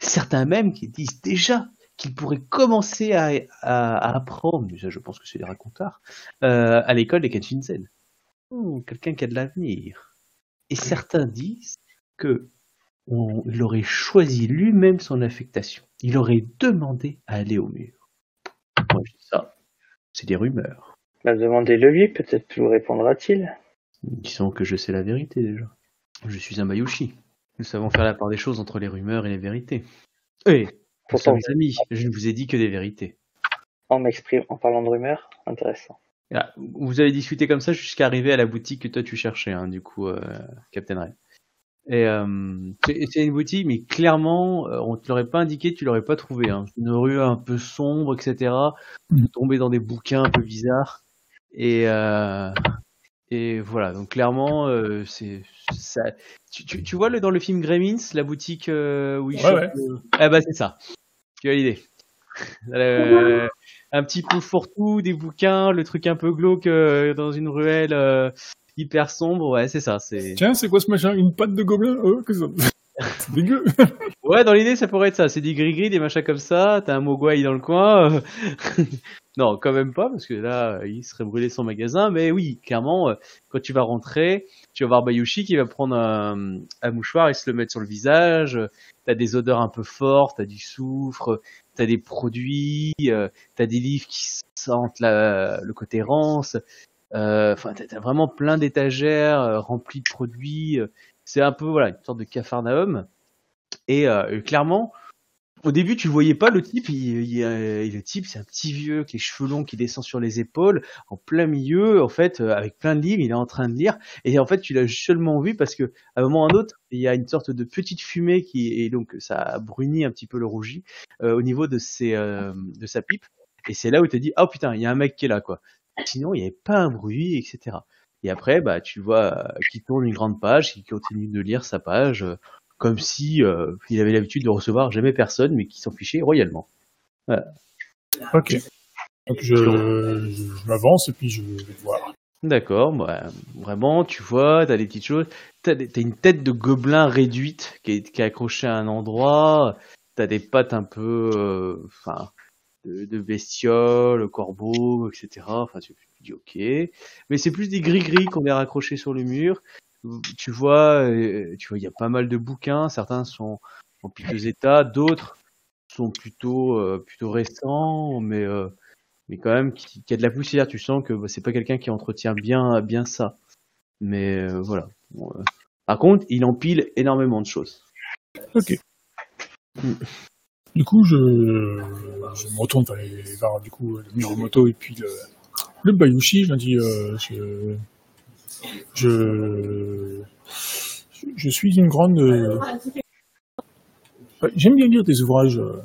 Certains même qui disent déjà qu'il pourrait commencer à, à- à apprendre, mais ça je pense que c'est des racontards, euh, à l'école des Kenshinsen. Hmm, Quelqu'un qui a de l'avenir. Et certains disent que on- il aurait choisi lui-même son affectation. Il aurait demandé à aller au mur. Moi je dis ça, c'est des rumeurs. Bah, demandez-le lui, peut-être vous répondra-t-il. Disons que je sais la vérité déjà. Je suis un Bayushi. Nous savons faire la part des choses entre les rumeurs et les vérités. Eh, Pourtant, sommes amis. Je ne vous ai dit que des vérités. on m'exprime en parlant de rumeurs, intéressant. Ah, Vous avez discuté comme ça jusqu'à arriver à la boutique que toi tu cherchais, hein, du coup, euh, Captain Red. Et euh, c'est une boutique, mais clairement, euh, on te l'aurait pas indiqué, tu l'aurais pas trouvé. Hein. Une rue un peu sombre, etc. Mhm. Tomber dans des bouquins un peu bizarres. Et euh, et voilà. Donc clairement, euh, c'est ça. Tu, tu, tu vois le dans le film Gremlins, la boutique euh, où il Ouais, ouais. Ah bah c'est ça. Tu as l'idée. *laughs* Euh, un petit peu fourre-tout, des bouquins, le truc un peu glauque euh, dans une ruelle euh, hyper sombre. Ouais, c'est ça. C'est Tiens, c'est quoi ce machin Une patte de gobelin Oh, que ça *laughs* C'est dégueu Ouais, dans l'idée, ça pourrait être ça. C'est des gris-gris, des machins comme ça. T'as un mogwai dans le coin. euh. *laughs* non, quand même pas, parce que là, euh, il serait brûlé son magasin. Mais oui, clairement, quand tu vas rentrer, tu vas voir Bayushi qui va prendre un, un mouchoir et se le mettre sur le visage. T'as des odeurs un peu fortes, t'as du soufre, t'as des produits, t'as des livres qui sentent la, le côté rance. Euh, Enfin, t'as vraiment plein d'étagères euh, remplies de produits. euh. C'est un peu voilà une sorte de cafarnaum. Et clairement, au début, tu voyais pas le type. Il, il- le type, c'est un petit vieux avec les cheveux longs qui descend sur les épaules, en plein milieu, en fait, avec plein de livres. Il est en train de lire. Et en fait, tu l'as seulement vu parce que à un moment ou à un autre, il y a une sorte de petite fumée qui et donc ça brunit un petit peu le rougit euh, au niveau de ses de sa pipe. Et c'est là où tu te dis, oh putain, il y a un mec qui est là, quoi. Sinon, il n'y avait pas un bruit, etc. Et après, bah, tu vois euh, qu'il tourne une grande page, qu'il continue de lire sa page, euh, comme si euh, il avait l'habitude de recevoir jamais personne, mais qui s'en fichait royalement. Ok. Donc je, je m'avance et puis je vais voir. D'accord, bah, vraiment, tu vois, t'as des petites choses. T'as, t'as une tête de gobelin réduite qui est, qui est accrochée à un endroit. T'as des pattes un peu, euh, enfin, de, de bestioles, corbeaux, etc. Enfin, tu, tu dis ok. Mais c'est plus des gris-gris qu'on est raccrochés sur le mur. Tu vois, euh, tu vois, il y a pas mal de bouquins. Certains sont en piteux état, d'autres sont plutôt, euh, plutôt récents, mais euh, mais quand même qui, qui a de la poussière. Tu sens que bah, c'est pas quelqu'un qui entretient bien, bien ça. Mais euh, voilà. Bon, Par contre, il empile énormément de choses. Ok. Hmm. Du coup, je, je me retourne vers, du coup, le Miromoto et puis le, le Bayushi. Je dis, euh, je, je, suis une grande. euh, J'aime bien lire des ouvrages euh,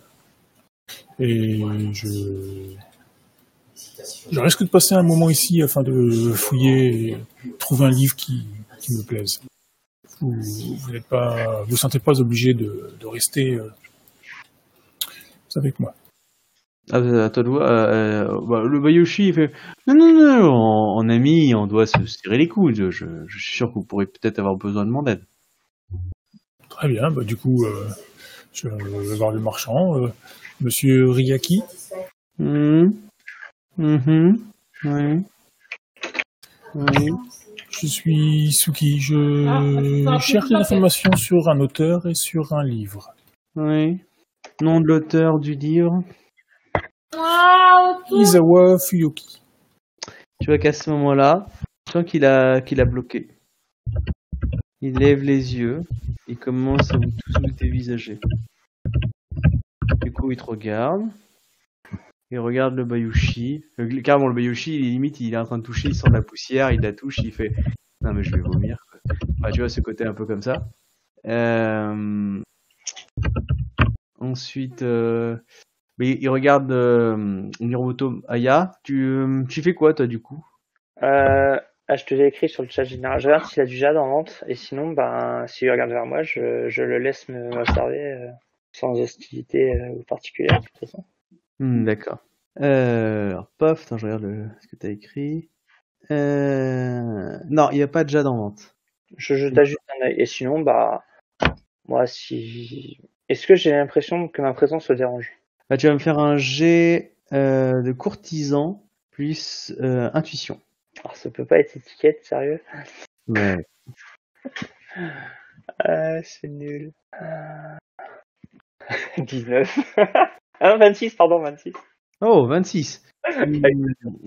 et je, je risque de passer un moment ici afin de fouiller et trouver un livre qui, qui me plaise. Vous, vous n'êtes pas, vous sentez pas obligé de, rester avec moi. Ah, à toi de voir. euh, euh, bah, le Bayoshi, il fait Non, non, non, en, en ami, on doit se serrer les coudes. Je, suis sûr que vous pourrez peut-être avoir besoin de mon aide. Très bien, bah, du coup, euh, je vais voir le marchand, euh, Monsieur Riaki. Mhm. Mhm. Oui. Oui. Je suis Suki. Je cherche des informations sur un auteur et sur un livre. Oui. Nom de l'auteur du livre. Izawa Fuyoki. Tu vois qu'à ce moment-là, tu sens qu'il a, qu'il a bloqué. Il lève les yeux et commence à vous tous vous dévisager. Du coup, il te regarde. Il regarde le Bayushi. Euh, Carrément, le Bayushi, il est limite, il est en train de toucher, il sent de la poussière, il la touche, il fait Non, mais je vais vomir. Enfin, tu vois, ce côté un peu comme ça. Euh... Ensuite, euh... mais il regarde euh, Miromoto Aya. Tu, euh, tu fais quoi, toi, du coup? Ah, je te l'ai écrit sur le chat général. Je regarde s'il a du jade en vente. Et sinon, ben, s'il regarde vers moi, je, je le laisse me- m'observer euh, sans hostilité euh, particulière, de toute façon. Hmm, D'accord. Euh, alors, paf, attends, je regarde le- ce que tu as écrit. Non, il n'y a pas de Jade en vente. Je juste un œil. Et sinon, bah, moi, si. Est-ce que j'ai l'impression que ma présence le dérange? Bah, tu vas me faire un jet euh, de courtisan plus euh, intuition. Alors, ça peut pas être étiquette, sérieux? Ouais. *laughs* Ah, c'est nul. *laughs* *laughs* Ah. 19. ah non, 26, pardon, 26. Oh, 26.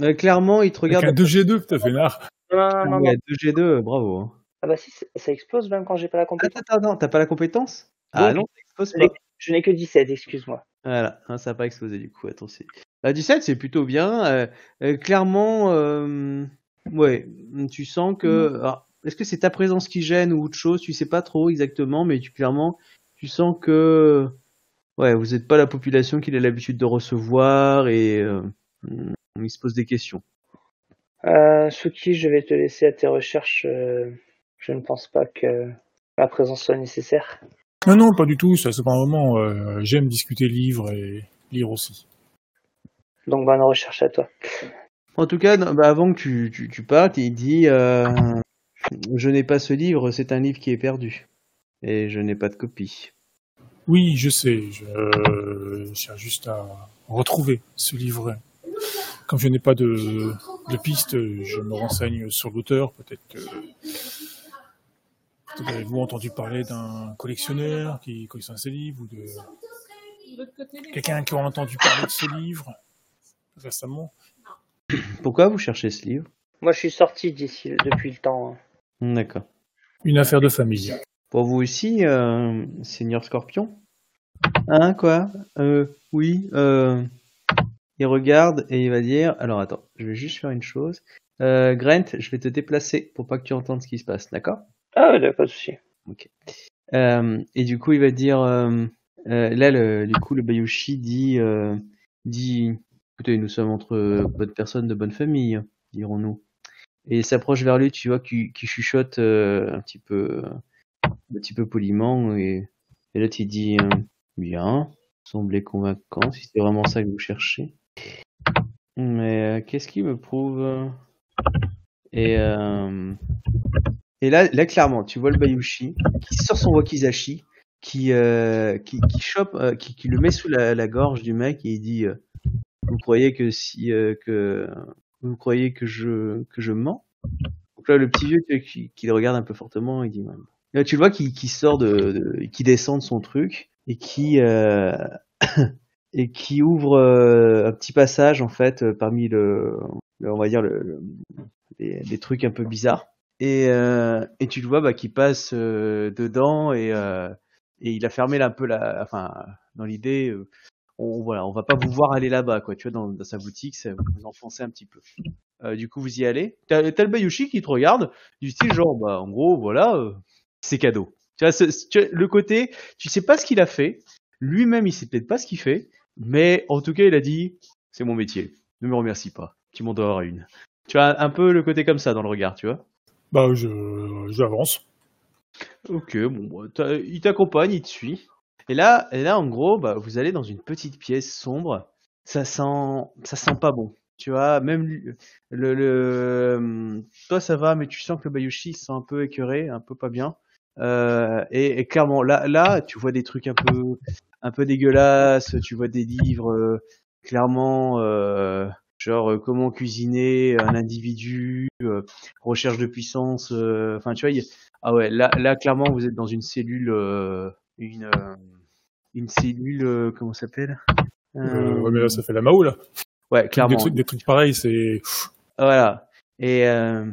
Euh, clairement, il te Avec regarde. un 2G2, t'as fait nard. Non, non, non, non. Ouais, 2G2, bravo. hein. Ah bah si, ça explose même quand j'ai pas la Attends, compétence. attends, attends, t'as pas la compétence? Ah non, ça explose pas. Je n'ai que 17, excuse-moi. Voilà, hein, ça n'a pas explosé du coup. Attends, c'est... Bah, 17, c'est plutôt bien. Euh, euh, clairement, euh, ouais, tu sens que. alors, est-ce que c'est ta présence qui gêne ou autre chose? Tu sais pas trop exactement, mais tu, clairement, tu sens que. Ouais, vous n'êtes pas la population qu'il a l'habitude de recevoir et euh, il se pose des questions. Euh, Suki, je vais te laisser à tes recherches. je ne pense pas que ma présence soit nécessaire. Non, non, pas du tout. Ça, c'est pas un moment. euh, J'aime discuter livres et lire aussi. Donc bonne recherche à toi. En tout cas, bah, avant que tu, tu, tu partes, il dit euh, Je n'ai pas ce livre, c'est un livre qui est perdu. Et je n'ai pas de copie. Oui, je sais. Je euh, cherche juste à retrouver ce livret. Comme je n'ai pas de, de piste, je me renseigne sur l'auteur. Peut-être que peut-être avez-vous entendu parler d'un collectionneur qui collectionne ces livres ou de quelqu'un qui a entendu parler de ce livre récemment? Pourquoi vous cherchez ce livre? Moi, je suis sorti d'ici depuis le temps. hein. D'accord. Une affaire de famille. Pour vous aussi, euh, Seigneur Scorpion? Hein, quoi? Euh, Oui, euh... Il regarde et il va dire... Alors attends, je vais juste faire une chose. Euh, Grant, je vais te déplacer pour pas que tu entendes ce qui se passe, d'accord? Ah, ouais, pas de souci. Euh, et du coup, il va dire, euh, euh, là, le, du coup, le Bayushi dit, dit, écoutez, nous sommes entre bonnes personnes de bonne famille, dirons-nous. Et il s'approche vers lui, tu vois, qui, chuchote un petit peu, un petit peu poliment, et, là, il dit, bien, semblait convaincant, si c'est vraiment ça que vous cherchez. Mais qu'est-ce qui me prouve? Et et là, là, clairement, tu vois le Bayushi qui sort son wakizashi, qui, euh, qui, qui chope, euh, qui, qui le met sous la, la gorge du mec et il dit euh, Vous croyez que si euh, que vous croyez que je que je mens? Donc là, le petit vieux qui, qui le regarde un peu fortement, il dit Même. Là, tu le vois qui, qui sort de, de- qui descend de son truc et qui euh, *coughs* et qui ouvre euh, un petit passage en fait parmi le, le- on va dire le, le- des, des trucs un peu bizarres et, euh, et tu le vois bah, qui passe euh, dedans et, euh, et il a fermé un peu la enfin dans l'idée on voilà on va pas vous voir aller là-bas quoi tu vois dans, sa boutique ça, vous vous un petit peu. Euh, du coup vous y allez. T'as le Bayushi qui te regarde du style genre bah en gros voilà euh, c'est cadeau. Tu vois, tu vois, le côté tu sais pas ce qu'il a fait. Lui-même il sait peut-être pas ce qu'il fait mais en tout cas il a dit c'est mon métier ne me remercie pas tu m'en dois une. Tu as un peu le côté comme ça dans le regard tu vois Bah, je, j'avance. Ok, bon, bah, il t'accompagne, il te suit. Et là, et là, en gros, bah, vous allez dans une petite pièce sombre. Ça sent, ça sent pas bon. Tu vois, même le, le, hum, toi ça va, mais tu sens que le Bayushi se sent un peu écœuré, un peu pas bien. Euh, et, clairement, là, là, tu vois des trucs un peu, un peu dégueulasses. Tu vois des livres, euh, clairement, euh, genre euh, comment cuisiner un individu, euh, recherche de puissance. euh, Enfin, tu vois, y ah ouais, là, là, clairement, vous êtes dans une cellule, euh, une, euh, une cellule, euh, comment ça s'appelle Euh, ouais, mais là, ça fait la Mao, là. Ouais, Des clairement. trucs, des trucs pareils, c'est. Voilà. Et, euh,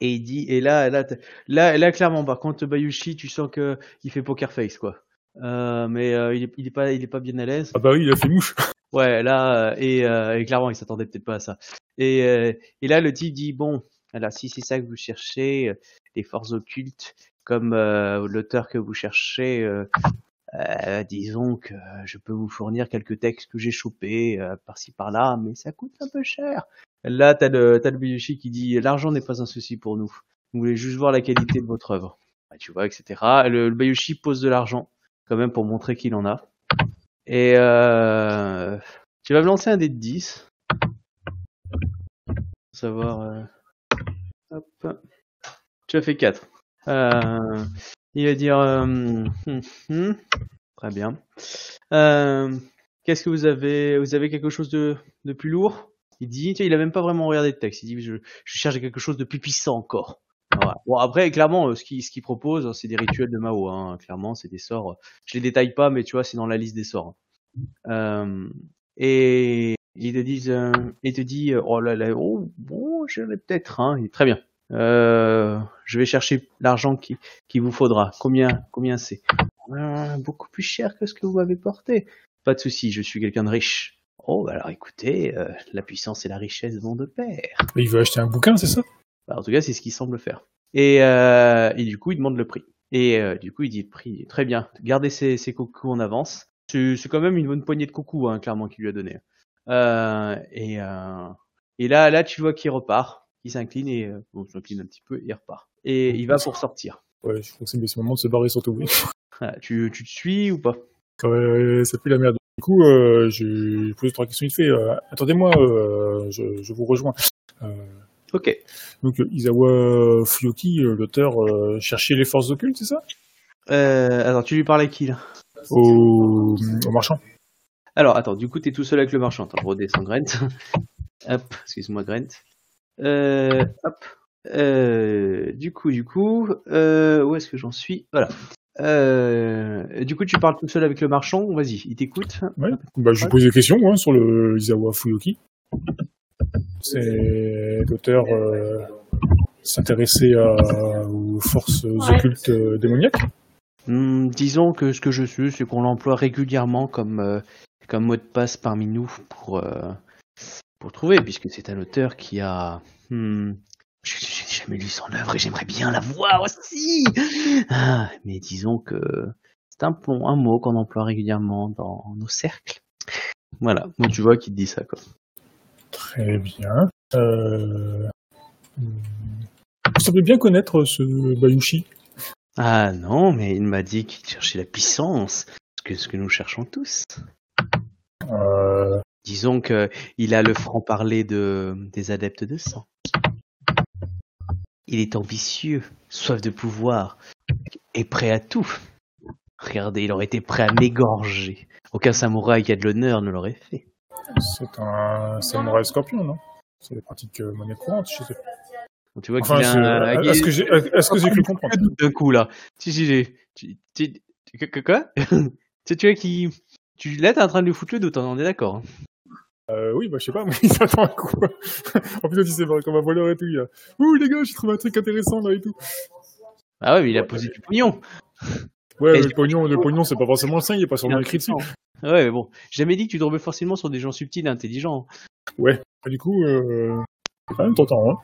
et il dit, et là, là, là, là, clairement, par contre, Bayushi, tu sens que il fait poker face, quoi. Euh, mais euh, il, est, il est pas, il est pas bien à l'aise. Ah bah oui, il a fait mouche. Ouais, là, euh, et, euh, et clairement, il s'attendait peut-être pas à ça. Et, euh, et là, le type dit, bon, alors si c'est ça que vous cherchez, euh, les forces occultes, comme euh, l'auteur que vous cherchez, euh, euh, disons que je peux vous fournir quelques textes que j'ai chopés euh, par-ci par-là, mais ça coûte un peu cher. Là, t'as le, t'as le Biyushi qui dit, l'argent n'est pas un souci pour nous. Vous voulez juste voir la qualité de votre œuvre. Ouais, tu vois, etc. Le, le Bayushi pose de l'argent, quand même, pour montrer qu'il en a. Et euh, Tu vas me lancer un dé de 10. Pour savoir. euh, Hop. Tu as fait 4. Euh, il va dire. hum, hum, Très bien. Qu'est-ce que vous avez Vous avez quelque chose de, de plus lourd? Il dit. Il a même pas vraiment regardé le texte. Il dit je cherche quelque chose de plus puissant encore. Bon après clairement euh, ce qu'il ce qu'il propose hein, c'est des rituels de Mao hein. clairement c'est des sorts euh, je les détaille pas mais tu vois c'est dans la liste des sorts euh, et ils te disent euh, il te dit euh, oh là là oh bon j'en ai peut-être un très bien. Euh, je vais chercher l'argent qui qu'il vous faudra. Combien combien c'est? Beaucoup plus cher que ce que vous m'avez porté. Pas de souci je suis quelqu'un de riche. Oh bah alors écoutez euh, la puissance et la richesse vont de pair. Il veut acheter un bouquin, c'est ça? Bah, en tout cas, c'est ce qu'il semble faire. Et, euh, et du coup, il demande le prix. Et euh, du coup, il dit le prix. Très bien. Gardez ces, ces coucous en avance. C'est quand même une bonne poignée de coucous, hein, clairement, qu'il lui a donné. Euh, et, et là, là, tu vois qu'il repart. Il s'incline et bon, il s'incline un petit peu et il repart. Et il va pour sortir. Ouais, je crois que c'est ce moment de se barrer surtout. *laughs* Ah, tu, tu te suis ou pas? Ça pue la merde. Du coup, j'ai posé trois questions vite fait. Attendez-moi, je, je vous rejoins. Euh, Ok. donc, euh, Isawa Fuyoki, euh, l'auteur, euh, cherchait les forces occultes, c'est ça? Euh, alors, tu lui parles à qui là? Au, au marchand. Alors, attends, du coup, t'es tout seul avec le marchand. Attends, redescends Grant. *laughs* hop, excuse-moi Grant. Euh, hop. Euh, du coup, du coup, euh, où est-ce que j'en suis? Voilà. Euh, du coup, tu parles tout seul avec le marchand. Vas-y, il t'écoute. Ouais. Bah, je lui pose des questions hein, sur le Isawa Fuyoki. C'est l'auteur euh, aux forces occultes euh, démoniaques. Hmm, disons que ce que je sais, c'est qu'on l'emploie régulièrement comme euh, comme mot de passe parmi nous pour euh, pour trouver, puisque c'est un auteur qui a. Hmm, je j'ai jamais lu son œuvre et j'aimerais bien la voir aussi. Ah, mais disons que c'est un, mot qu'on emploie régulièrement dans nos cercles. Voilà, moi tu vois qui te dit ça quoi. Très bien. Euh... Vous semblez bien connaître ce Bayushi? Ah non, mais il m'a dit qu'il cherchait la puissance, ce que ce que nous cherchons tous. Euh... Disons que il a le franc-parler de, des adeptes de sang. Il est ambitieux, soif de pouvoir, et prêt à tout. Regardez, il aurait été prêt à m'égorger. Aucun samouraï qui a de l'honneur ne l'aurait fait. C'est un samouraï scorpion, non? C'est la pratique euh, monnaie courante chez eux. Tu vois Enfin, qu'il a c'est- un... est-ce que j'ai est-ce que j'ai cru comprendre? D'un coup là. Si, si, que- quoi? *laughs* Tu tu vois qui... Tu, là, t'es en train de lui foutre le doute, hein, on est d'accord. hein. euh, Oui, bah je sais pas, *laughs* mais il s'attend à quoi? En plus, il s'est barré comme un voleur et tout. Il a... Ouh les gars, j'ai trouvé un truc intéressant là et tout. Ah ouais, mais il a posé du pognon. Ouais, le pognon, le pognon, c'est pas forcément le sien, il est pas le écrit dessus. Ouais, mais bon, j'ai jamais dit que tu tombais forcément sur des gens subtils et intelligents. Ouais. Ah, Du coup, euh... quand même tentant, hein.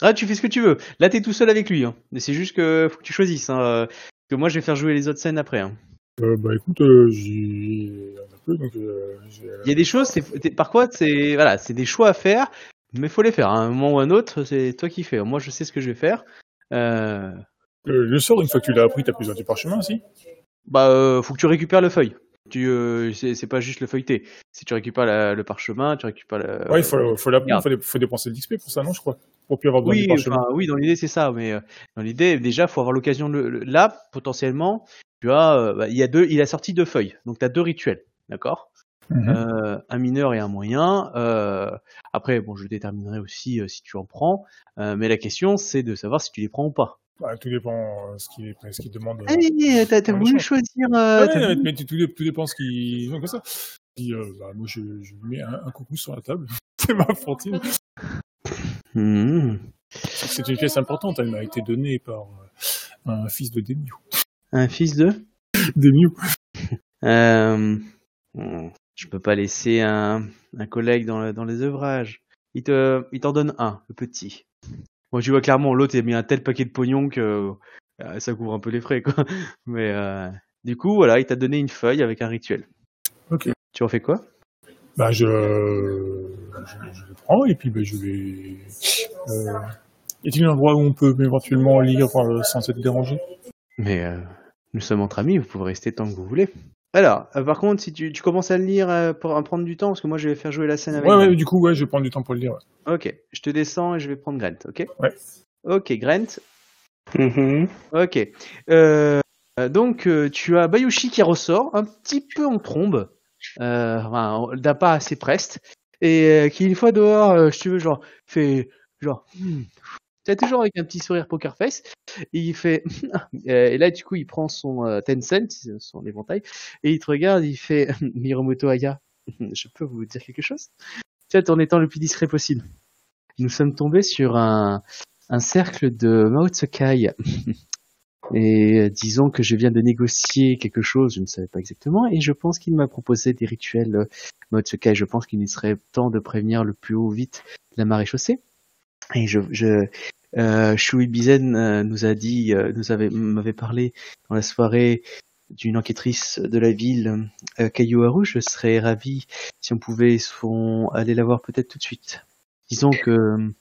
Ah, tu fais ce que tu veux. Là, t'es tout seul avec lui. Hein. Mais c'est juste que faut que tu choisisses. Hein. euh, Que moi, je vais faire jouer les autres scènes après. Hein. Euh, bah écoute, euh, j'ai un peu, donc euh, Il y a des choses, c'est par quoi c'est voilà, c'est des choix à faire, mais faut les faire. À un moment ou à un autre, c'est toi qui fais. Moi, je sais ce que je vais faire. Euh, Euh, le sort, une fois que tu l'as appris, t'as besoin du parchemin aussi bah, euh, faut que tu récupères le feuille. Tu, euh, c'est pas juste le feuilleté. Si tu récupères la- le parchemin, tu récupères le. Ouais, il faut, regarde. faut, faut dépenser de l'XP pour ça, non, je crois Pour plus avoir besoin Oui, du parchemin. enfin, oui, dans l'idée c'est ça, mais euh, dans l'idée déjà faut avoir l'occasion de le, le- là potentiellement. Tu as, euh, bah, il y a deux, il a sorti deux feuilles, donc tu as deux rituels, d'accord? Mhm. euh, un mineur et un moyen. Euh, après, bon, je déterminerai aussi euh, si tu en prends, euh, mais la question c'est de savoir si tu les prends ou pas. Bah, tout dépend euh, ce qu'il ce qu'il demande. euh. Allez, t'as t'as Ouais, voulu choisir. Ouais, euh, t'as mais, tout, tout dépend ce qu'ils ont comme ça. Puis, euh, bah, moi, je, je mets un, un coucou sur la table. *laughs* C'est ma fortune. Hmm. C'est une pièce importante. Elle m'a été donnée par euh, un fils de Demiu. Un fils de? Demiu. Euh, hmm, je peux pas laisser un, un collègue dans, le- dans les œuvrages. Il te, il t'en donne un, le petit. Moi, tu vois clairement, l'autre il a mis un tel paquet de pognon que euh, ça couvre un peu les frais, quoi. *laughs* Mais euh, du coup, voilà, il t'a donné une feuille avec un rituel. Ok. Tu en fais quoi? Bah, je, je, je le prends et puis bah, je vais. Euh, y a-t-il un endroit où on peut éventuellement lire euh, sans être dérangé? Mais euh, nous sommes entre amis, vous pouvez rester tant que vous voulez. Alors, euh, par contre, si tu, tu commences à le lire euh, pour en prendre du temps, parce que moi je vais faire jouer la scène avec. Ouais, du coup, ouais, je vais prendre du temps pour le lire. ouais. Ok, je te descends et je vais prendre Grant, ok? Ouais. Ok, Grant. Mhm. Ok. Euh, donc, euh, tu as Bayushi qui ressort, un petit peu en trombe, euh, enfin, d'un pas assez preste, et euh, qui, une fois dehors, euh, si tu veux, genre, fait, genre, hmm. Tu toujours avec un petit sourire poker face, et il fait, *laughs* euh, et là, du coup, il prend son euh, Tencent, son éventail, et il te regarde, il fait, *laughs* Miromoto Aya, *laughs* je peux vous dire quelque chose? Peut-être en étant le plus discret possible. Nous sommes tombés sur un, un cercle de Mao Tsukai. Et euh, disons que je viens de négocier quelque chose, je ne savais pas exactement, et je pense qu'il m'a proposé des rituels Mao Tsukai. Je pense qu'il serait temps de prévenir le plus haut vite la marée chaussée. Et je, je euh, Shui Bizen euh, nous a dit, euh, nous avait, m'avait parlé dans la soirée d'une enquêtrice de la ville, euh, Kayuharu. Je serais ravi si on pouvait son, aller la voir peut-être tout de suite. Disons que euh,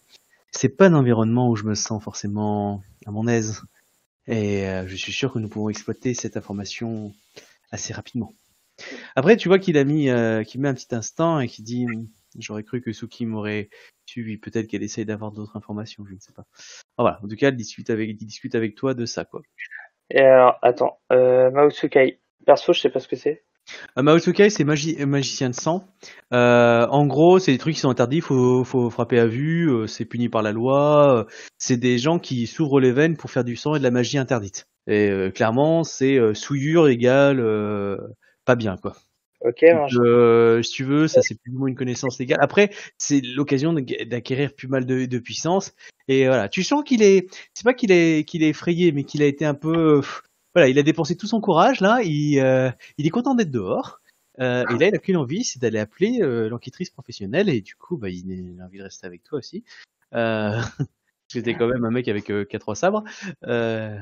c'est pas un environnement où je me sens forcément à mon aise. Et euh, je suis sûr que nous pouvons exploiter cette information assez rapidement. Après, tu vois qu'il a mis, euh, qu'il met un petit instant et qui dit, j'aurais cru que Suki m'aurait suivi. Peut-être qu'elle essaye d'avoir d'autres informations, je ne sais pas. Ah, voilà. En tout cas, elle discute avec, il discute avec toi de ça, quoi. Et alors, attends, euh, Mao Tsukai. Perso, je sais pas ce que c'est. Euh, Mao Tsukai, c'est magi magicien de sang. Euh, en gros, c'est des trucs qui sont interdits, faut, faut frapper à vue, euh, c'est puni par la loi. euh, c'est des gens qui s'ouvrent les veines pour faire du sang et de la magie interdite. Et euh, clairement, c'est euh, souillure égale euh, pas bien, quoi. Ok, Donc, marche. euh, si tu veux, ça c'est plus ou moins une connaissance légale. Après, c'est l'occasion d'acquérir plus mal de, de puissance. Et voilà, tu sens qu'il est, c'est pas qu'il est qu'il est effrayé, mais qu'il a été un peu, voilà, il a dépensé tout son courage là. Il, euh, il est content d'être dehors. Euh, et là, il a qu'une envie, c'est d'aller appeler euh, l'enquêtrice professionnelle. Et du coup, bah, il, a envie de rester avec toi aussi. Euh, *laughs* parce que t'es quand même un mec avec euh, quatre sabres. Euh,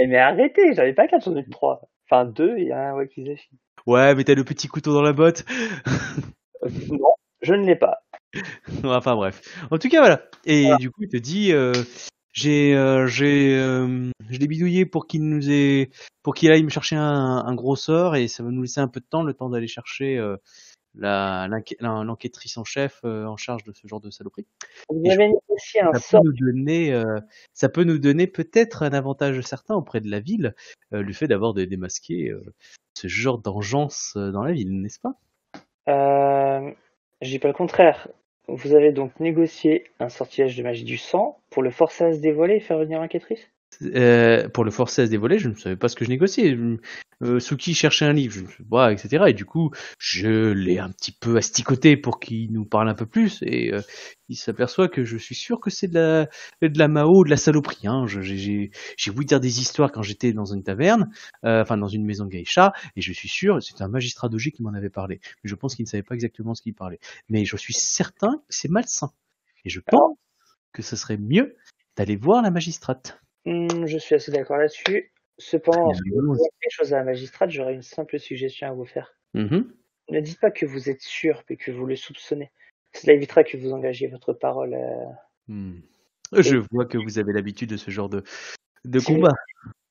Eh, mais arrêtez, j'avais pas quatre, j'en ai que trois. Enfin, deux, il y a un Wakizashi. Ouais, mais t'as le petit couteau dans la botte. Euh, Non, je ne l'ai pas. *laughs* enfin bref. En tout cas voilà. Et du coup il te dit euh, j'ai euh, j'ai euh, je l'ai bidouillé pour qu'il nous ait pour qu'il aille me chercher un, un gros sort et ça va nous laisser un peu de temps le temps d'aller chercher la l'enquê- l'en- l'enquêtrice en chef en charge de ce genre de saloperie. Vous Et je avez négocié un Ça peut nous donner ça peut nous donner peut-être un avantage certain auprès de la ville le fait d'avoir de- démasqué euh, ce genre d'engeance euh, dans la ville, n'est-ce pas? Euh, je dis pas le contraire. Vous avez donc négocié un sortilège de magie du sang pour le forcer à se dévoiler et faire venir l'enquêtrice Euh, pour le forcer à se dévoiler, je ne savais pas ce que je négociais. Euh, Suki cherchait un livre, etc. Et du coup, je l'ai un petit peu asticoté pour qu'il nous parle un peu plus. Et euh, il s'aperçoit que je suis sûr que c'est de la, de la Mao, de la saloperie. Hein. J'ai voulu dire des histoires quand j'étais dans une taverne, euh, enfin dans une maison geisha, et je suis sûr, c'est un magistrat doji qui m'en avait parlé. Mais je pense qu'il ne savait pas exactement ce qu'il parlait. Mais je suis certain que c'est malsain. Et je pense que ce serait mieux d'aller voir la magistrate. Hmm, Je suis assez d'accord là-dessus. Cependant, lorsque vous allons-y. posez quelque chose à la magistrate, j'aurais une simple suggestion à vous faire. Mhm. Ne dites pas que vous êtes sûr et que vous le soupçonnez. Cela évitera que vous engagiez votre parole. euh, Hmm. Je vois que vous avez l'habitude de ce genre de, de Si combat.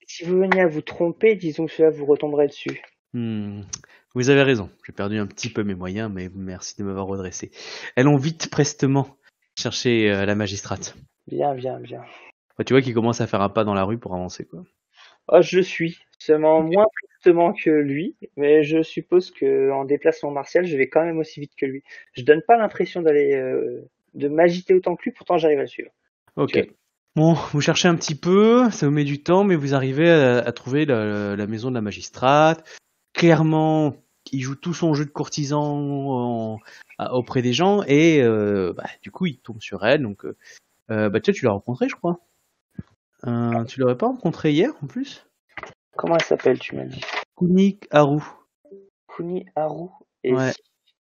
Si vous veniez à vous tromper, disons que cela vous retomberait dessus. Hmm. Vous avez raison. J'ai perdu un petit peu mes moyens, mais merci de m'avoir redressé. Allons vite, prestement, chercher euh, la magistrate. Bien, bien, bien. Enfin, tu vois qu'il commence à faire un pas dans la rue pour avancer, quoi. Oh, je le suis. Seulement moins tristement que lui, mais je suppose que en déplacement martial, je vais quand même aussi vite que lui. Je donne pas l'impression d'aller euh, de m'agiter autant que lui, pourtant j'arrive à le suivre. Ok. Bon, vous cherchez un petit peu, ça vous met du temps, mais vous arrivez à, à trouver la, la maison de la magistrate. Clairement, il joue tout son jeu de courtisan en- à- auprès des gens, et euh, bah, du coup, il tombe sur elle. Donc, euh, bah, tu sais, tu l'as rencontré, je crois. Euh, tu l'aurais pas rencontré hier, en plus? Comment elle s'appelle, tu m'as dit? Kuni Haru. Kuni Haru. Et Ouais.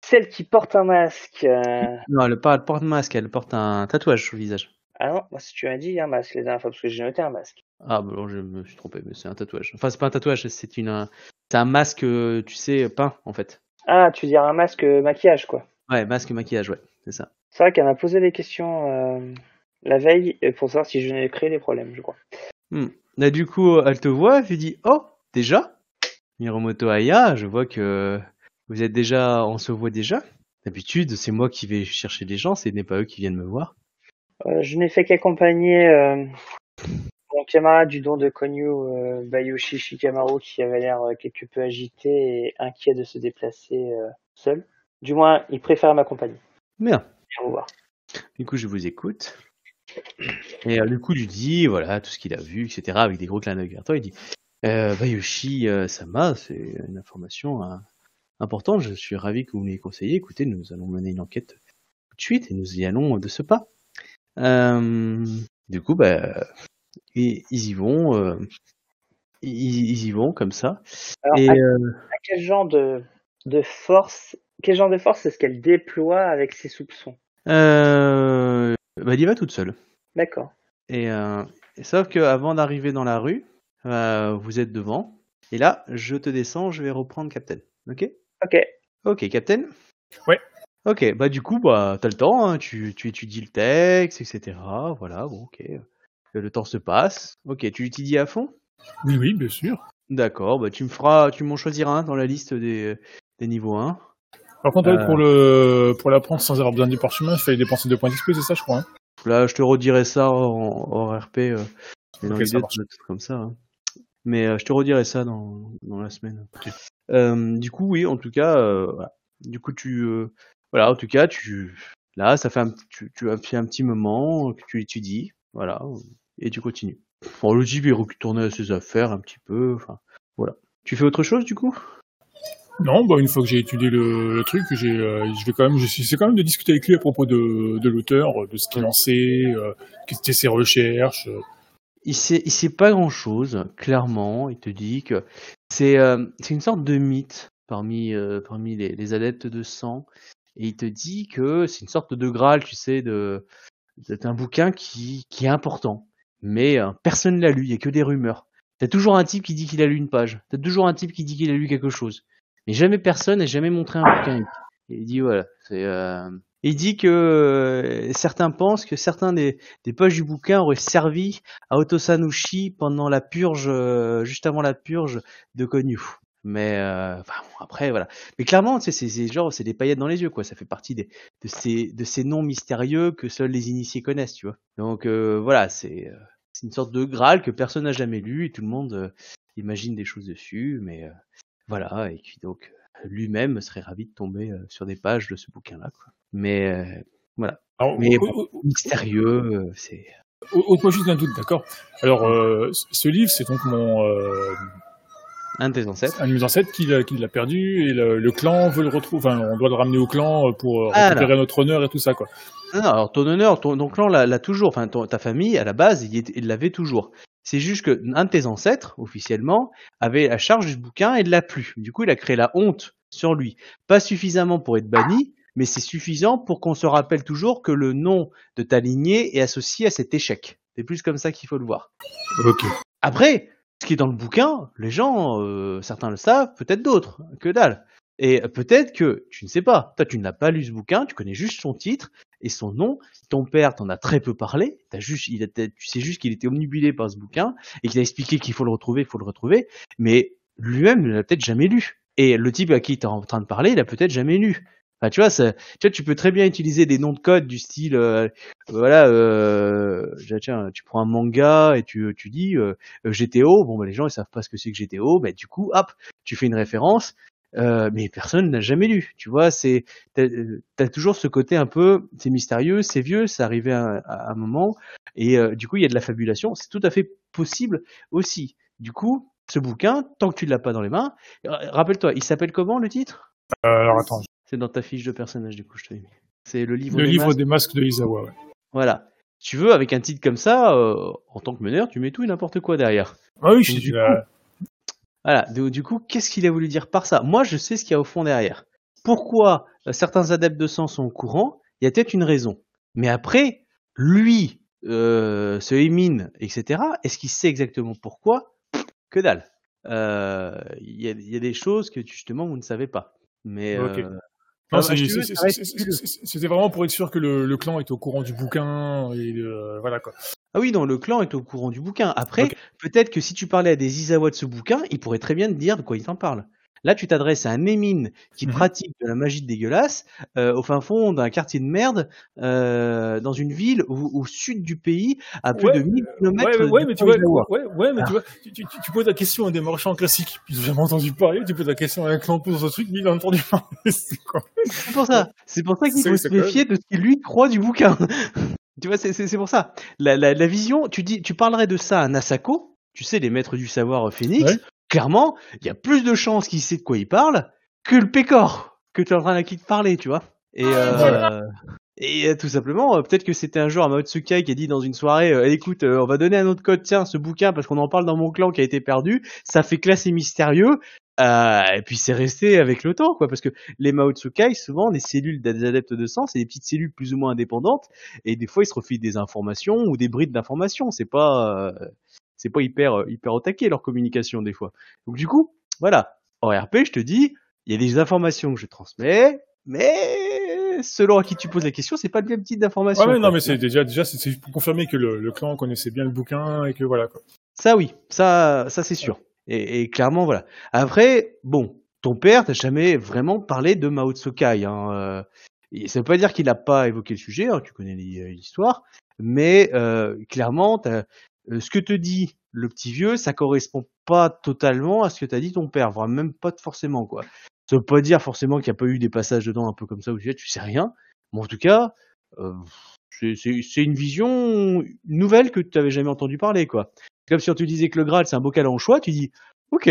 celle qui porte un masque. euh, Non, elle, pas- elle porte un masque, elle porte un tatouage sur le visage. Ah non, moi, si tu m'as dit un masque la dernière fois, parce que j'ai noté un masque. Ah, bah je me suis trompé, mais c'est un tatouage. Enfin, c'est pas un tatouage, c'est une, un- c'est un masque, euh, tu sais, peint, en fait. Ah, tu veux dire un masque maquillage, quoi. Ouais, masque maquillage, ouais, c'est ça. C'est vrai qu'elle m'a posé des questions euh, la veille euh, pour savoir si je venais créer des problèmes, je crois. Hmm. Là, du coup, elle te voit, elle te dit Oh, déjà? Miromoto Aya, je vois que vous êtes déjà, on se voit déjà. D'habitude, c'est moi qui vais chercher les gens, ce n'est pas eux qui viennent me voir. Euh, je n'ai fait qu'accompagner euh, mon camarade du don de Konyu, euh, Bayushi Shikamaru, qui avait l'air quelque peu agité et inquiet de se déplacer seul. Du moins, il préfère m'accompagner. Bien. Au revoir. Du coup, je vous écoute. Et euh, du coup, lui dis, voilà, tout ce qu'il a vu, etc., avec des gros clins d'œil vers toi. Il dit, euh, Bayoshi euh, Sama, c'est une information hein, importante. Je suis ravi que vous m'ayez conseillé. Écoutez, nous allons mener une enquête tout de suite et nous y allons de ce pas. Euh, du coup, bah, ils, ils y vont. euh, ils, ils y vont comme ça. Alors, Et à, euh, à quel genre de, de force, quel genre de force est-ce qu'elle déploie avec ses soupçons? euh, bah, elle y va toute seule. D'accord. Et, euh, et sauf que avant d'arriver dans la rue, euh, vous êtes devant. Et là, je te descends, je vais reprendre Captain. Ok? Ok. Ok, Captain? Ouais. Ok, bah du coup, bah t'as le temps, hein, tu, tu étudies le texte, etc. Voilà, bon, ok. Le temps se passe. Ok, tu l'étudies à fond? Oui, oui, bien sûr. D'accord, bah tu me feras, tu m'en choisiras un dans la liste des, des niveaux 1. Par contre, Euh. pour le pour l'apprendre sans avoir besoin du parchemin, il fallait dépenser 2 points d'XP, c'est ça, je crois. hein Là, je te redirai ça en, en RP. Euh, ça comme ça. hein. Mais euh, je te redirai ça dans, dans la semaine. Euh, du coup, oui, en tout cas, euh, voilà. du coup, tu, euh, voilà, en tout cas, tu, là, ça fait un, tu, tu as fait un petit moment que tu étudies, voilà, et tu continues. Bon, le type il retourne à ses affaires un petit peu, enfin, voilà. Tu fais autre chose du coup? Non, bah une fois que j'ai étudié le, truc, j'ai, euh, je vais quand même, j'essaie quand même de discuter avec lui à propos de, l'auteur, de ce qu'il en sait, euh, quelles étaient ses recherches. euh. il sait, sait pas grand chose, clairement. Il te dit que c'est euh, une sorte de mythe parmi, euh, parmi les, adeptes de sang. Et il te dit que c'est une sorte de Graal, tu sais, de, c'est un bouquin qui, qui est important. Mais euh, personne l'a lu, il y a que des rumeurs. T'as toujours un type qui dit qu'il a lu une page. T'as toujours un type qui dit qu'il a lu quelque chose. Mais jamais personne n'a jamais montré un bouquin. Il dit voilà, c'est. Euh... Il dit que euh, certains pensent que certains des, des pages du bouquin auraient servi à Otosanushi pendant la purge, euh, juste avant la purge de Konyu. Mais euh, enfin, bon, après voilà. Mais clairement, c'est genre c'est des paillettes dans les yeux quoi. Ça fait partie des, de ces de ces noms mystérieux que seuls les initiés connaissent, tu vois. Donc euh, voilà, c'est euh, c'est une sorte de Graal que personne n'a jamais lu et tout le monde euh, imagine des choses dessus, mais voilà. Et puis donc lui-même serait ravi de tomber euh, sur des pages de ce bouquin-là. Mais euh, voilà, Alors, Mais mystérieux, euh, c'est au- juste un doute, d'accord. Alors, euh, ce- livre, c'est donc mon euh, un de tes ancêtres. un de mes ancêtres qui l'a qui l'a perdu et le, le clan veut le retrouver. Enfin, on doit le ramener au clan euh, pour euh, Ah, récupérer notre honneur et tout ça, quoi. Non, alors ton honneur, ton, ton clan l'a toujours, enfin ton- ta famille à la base, il l'avait toujours. C'est juste que un de tes ancêtres, officiellement, avait la charge du bouquin et ne l'a plus. Du coup, il a créé la honte sur lui. Pas suffisamment pour être banni, mais c'est suffisant pour qu'on se rappelle toujours que le nom de ta lignée est associé à cet échec. C'est plus comme ça qu'il faut le voir. Après, ce qui est dans le bouquin, les gens, euh, certains le savent, peut-être d'autres, que dalle. Et peut-être que tu ne sais pas. Toi, tu n'as pas lu ce bouquin, tu connais juste son titre et son nom. Ton père t'en a très peu parlé. T'as juste, il était, tu sais juste qu'il était omnibulé par ce bouquin et qu'il a expliqué qu'il faut le retrouver, il faut le retrouver. Mais lui-même ne l'a peut-être jamais lu. Et le type à qui tu es en train de parler, il a peut-être jamais lu. Enfin, tu vois, tu peux très bien utiliser des noms de code du style, euh, voilà, euh, tiens, tu prends un manga et tu, tu dis euh, GTO. Bon, bah, les gens ils savent pas ce que c'est que GTO, mais du coup, hop, tu fais une référence. Euh, mais personne n'a jamais lu, tu vois. C'est t'as as toujours ce côté un peu, c'est mystérieux, c'est vieux, c'est arrivé à, à un moment, et euh, du coup il y a de la fabulation. C'est tout à fait possible aussi. Du coup, ce bouquin, tant que tu l'as pas dans les mains, ra- rappelle-toi, il s'appelle comment le titre? Euh, alors attends, C'est dans ta fiche de personnage du coup, je te l'ai mis. C'est le livre. le des livre masques. des masques de. Ouais. Voilà. Tu veux, avec un titre comme ça, euh, en tant que meneur, tu mets tout et n'importe quoi derrière. Ah oui, je du euh, Voilà. Du, du coup, qu'est-ce qu'il a voulu dire par ça? Moi, je sais ce qu'il y a au fond derrière. Pourquoi euh, certains adeptes de sang sont au courant? Il y a peut-être une raison. Mais après, lui, euh, ce Emin, etc., est-ce qu'il sait exactement pourquoi? Que dalle. Euh, Il y, a, il y a des choses que justement vous ne savez pas. Mais euh, Ah, C'était vraiment pour être sûr que le, le clan est au courant du bouquin et voilà quoi. Ah oui, non, le clan est au courant du bouquin. Après, peut-être que si tu parlais à des Isawa de ce bouquin, ils pourraient très bien te dire de quoi ils t'en parlent. Là, tu t'adresses à un Émine qui Mhm. pratique de la magie dégueulasse euh, au fin fond d'un quartier de merde, euh, dans une ville au, au sud du pays, à plus Ouais, de 1000 km. Ouais, ouais, ouais, mais tu vois, Isawa. ouais, mais Ah. tu vois, tu, tu- tu poses la question à des marchands classiques, ils ont jamais entendu parler, tu poses la question à un clan dans ce truc, lui il a entendu parler, *laughs* c'est pour ça. C'est pour ça qu'il faut se méfier de ce qu'il lui croit du bouquin. Tu vois, c'est- c'est c'est pour ça. La, la, la vision, tu dis, tu parlerais de ça à Nasako, tu sais, les maîtres du savoir euh, Phoenix. Ouais. Clairement, il y a plus de chances qu'il sait de quoi il parle que le Pécor que tu es en train de parler, tu vois. Et, euh, et euh, tout simplement, euh, peut-être que c'était un jour un Mao Tsukai qui a dit dans une soirée, euh, écoute, euh, on va donner un autre code, tiens, ce bouquin, parce qu'on en parle dans mon clan qui a été perdu, ça fait classe et mystérieux. Euh, et puis c'est resté avec le temps, quoi, parce que les Mao Tsukai, souvent, les cellules des adeptes de sang, c'est des petites cellules plus ou moins indépendantes, et des fois, ils se refilent des informations ou des brides d'informations. C'est pas, euh, c'est pas hyper, euh, hyper au taquet, leur communication, des fois. Donc, du coup, voilà. En RP, je te dis, il y a des informations que je transmets, mais selon à qui tu poses la question, c'est pas le même type d'information. Ouais, non, mais c'est déjà, déjà, c'est pour confirmer que le, le clan connaissait bien le bouquin et que voilà quoi. Ça oui, ça, ça c'est sûr. Et, clairement voilà. Après, bon, ton père t'a jamais vraiment parlé de Mao Tsukai. Hein. euh, ça veut pas dire qu'il n'a pas évoqué le sujet. hein, tu connais l'hi- l'histoire, mais euh, clairement, t'as- euh, ce que te dit le petit vieux, ça correspond pas totalement à ce que t'a dit ton père, voire même pas forcément quoi. Ça veut pas dire forcément qu'il n'y a pas eu des passages dedans un peu comme ça où tu sais, tu sais rien. Mais en tout cas, euh, c'est- c'est une vision nouvelle que tu n'avais jamais entendu parler quoi. C'est comme si on te disait que le Graal c'est un bocal en choix, tu dis ok,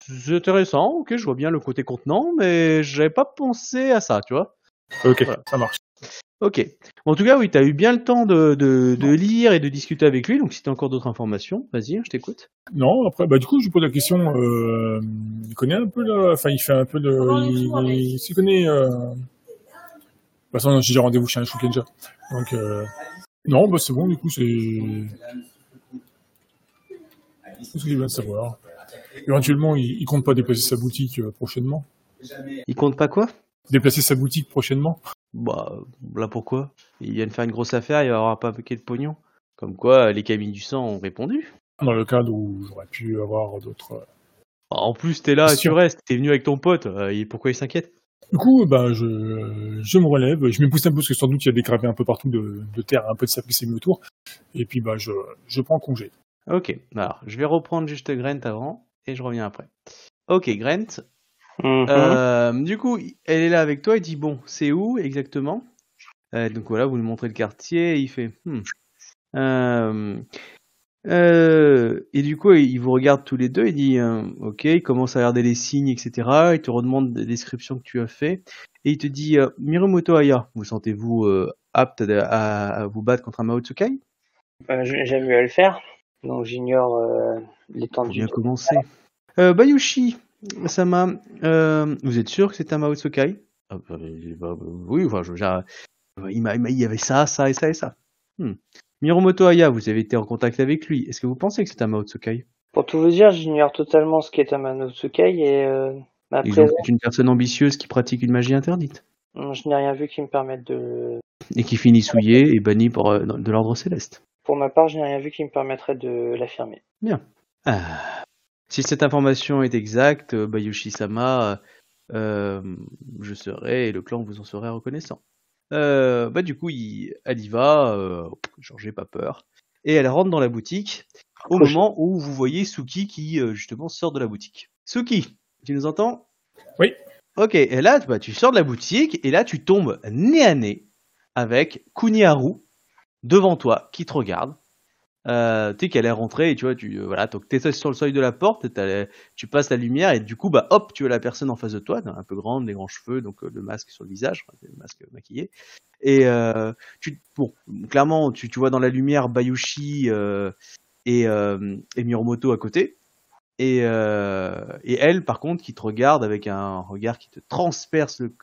c'est intéressant, ok, je vois bien le côté contenant, mais j'avais pas pensé à ça, tu vois. Ok, Voilà. ça marche. Ok. En tout cas, oui, tu as eu bien le temps de, de, de lire et de discuter avec lui, donc si tu as encore d'autres informations, vas-y, hein, je t'écoute. Non, après, bah du coup, je lui pose la question. Euh, il connaît un peu, là, enfin, il fait un peu de, il, il, s'y connaît. Euh... De toute façon, j'ai déjà rendez-vous chez un Shukenja. Donc, euh... non, bah c'est bon. Du coup, c'est c'est ce qu'il vient de savoir. Éventuellement, il, il compte pas déplacer sa boutique euh, prochainement. Il compte pas quoi? Déplacer sa boutique prochainement. Bah, là pourquoi? Il vient de faire une grosse affaire, il va avoir pas un paquet de pognon. Comme quoi, les cabines du sang ont répondu. Dans le cadre où j'aurais pu avoir d'autres. euh, En plus, t'es là, tu restes, t'es venu avec ton pote, euh, pourquoi il s'inquiète? Du coup, ben, je, je me relève, je m'épousse un peu parce que sans doute il y a des gravés un peu partout de, de terre, un peu de sable qui s'est mis autour. Et puis, ben, je, je prends congé. Ok, alors, je vais reprendre juste Grant avant, et je reviens après. Ok, Grant, Mhm. Euh, du coup, elle est là avec toi, il dit bon, c'est où exactement? Euh, Donc voilà, vous lui montrez le quartier, et il fait hmm. Euh, euh, et du coup, il vous regarde tous les deux, il dit euh, ok, il commence à regarder les signes, etc. Il te redemande des descriptions que tu as fait, et il te dit euh, Mirumoto Aya, vous sentez-vous euh, apte à, vous battre contre un Mao Tsukai Euh, je- J'aime mieux à le faire, donc j'ignore euh, l'étendue. bien commencer. Euh, Bayushi, Sama, euh, vous êtes sûr que c'est un Mao Tsukai Ah, bah, bah, Oui, enfin, je, il y avait ça, ça et ça et ça. Hmm. Miromoto Aya, vous avez été en contact avec lui. Est-ce que vous pensez que c'est un Mao Tsukai Pour tout vous dire, j'ignore totalement ce qu'est un Manotsukai et euh, ma présence, peut-être une personne ambitieuse qui pratique une magie interdite je n'ai rien vu qui me permette de. et qui finit souillé et banni pour, euh, de l'ordre céleste. Pour ma part, je n'ai rien vu qui me permettrait de l'affirmer. Ah. Si cette information est exacte, euh, Bayushi-sama, euh, je serai et le clan vous en serait reconnaissant. Euh, bah du coup, il, elle y va, euh, genre j'ai pas peur, et elle rentre dans la boutique au Proche- moment où vous voyez Suki qui euh, justement sort de la boutique. Suki, tu nous entends? Oui. Ok, et là bah, tu sors de la boutique et là tu tombes nez à nez avec Kuniharu devant toi qui te regarde. Euh, tu sais qu'elle est rentrée et tu vois, tu euh, voilà, donc t'es sur le seuil de la porte, tu passes la lumière et du coup bah hop, tu vois la personne en face de toi, un peu grande, des grands cheveux, donc euh, le masque sur le visage, le masque maquillé. Et euh, tu bon, clairement tu, tu vois dans la lumière Bayushi euh, et, euh, et Miromoto à côté. Et, euh, et elle, par contre, qui te regarde avec un regard qui te transperce le-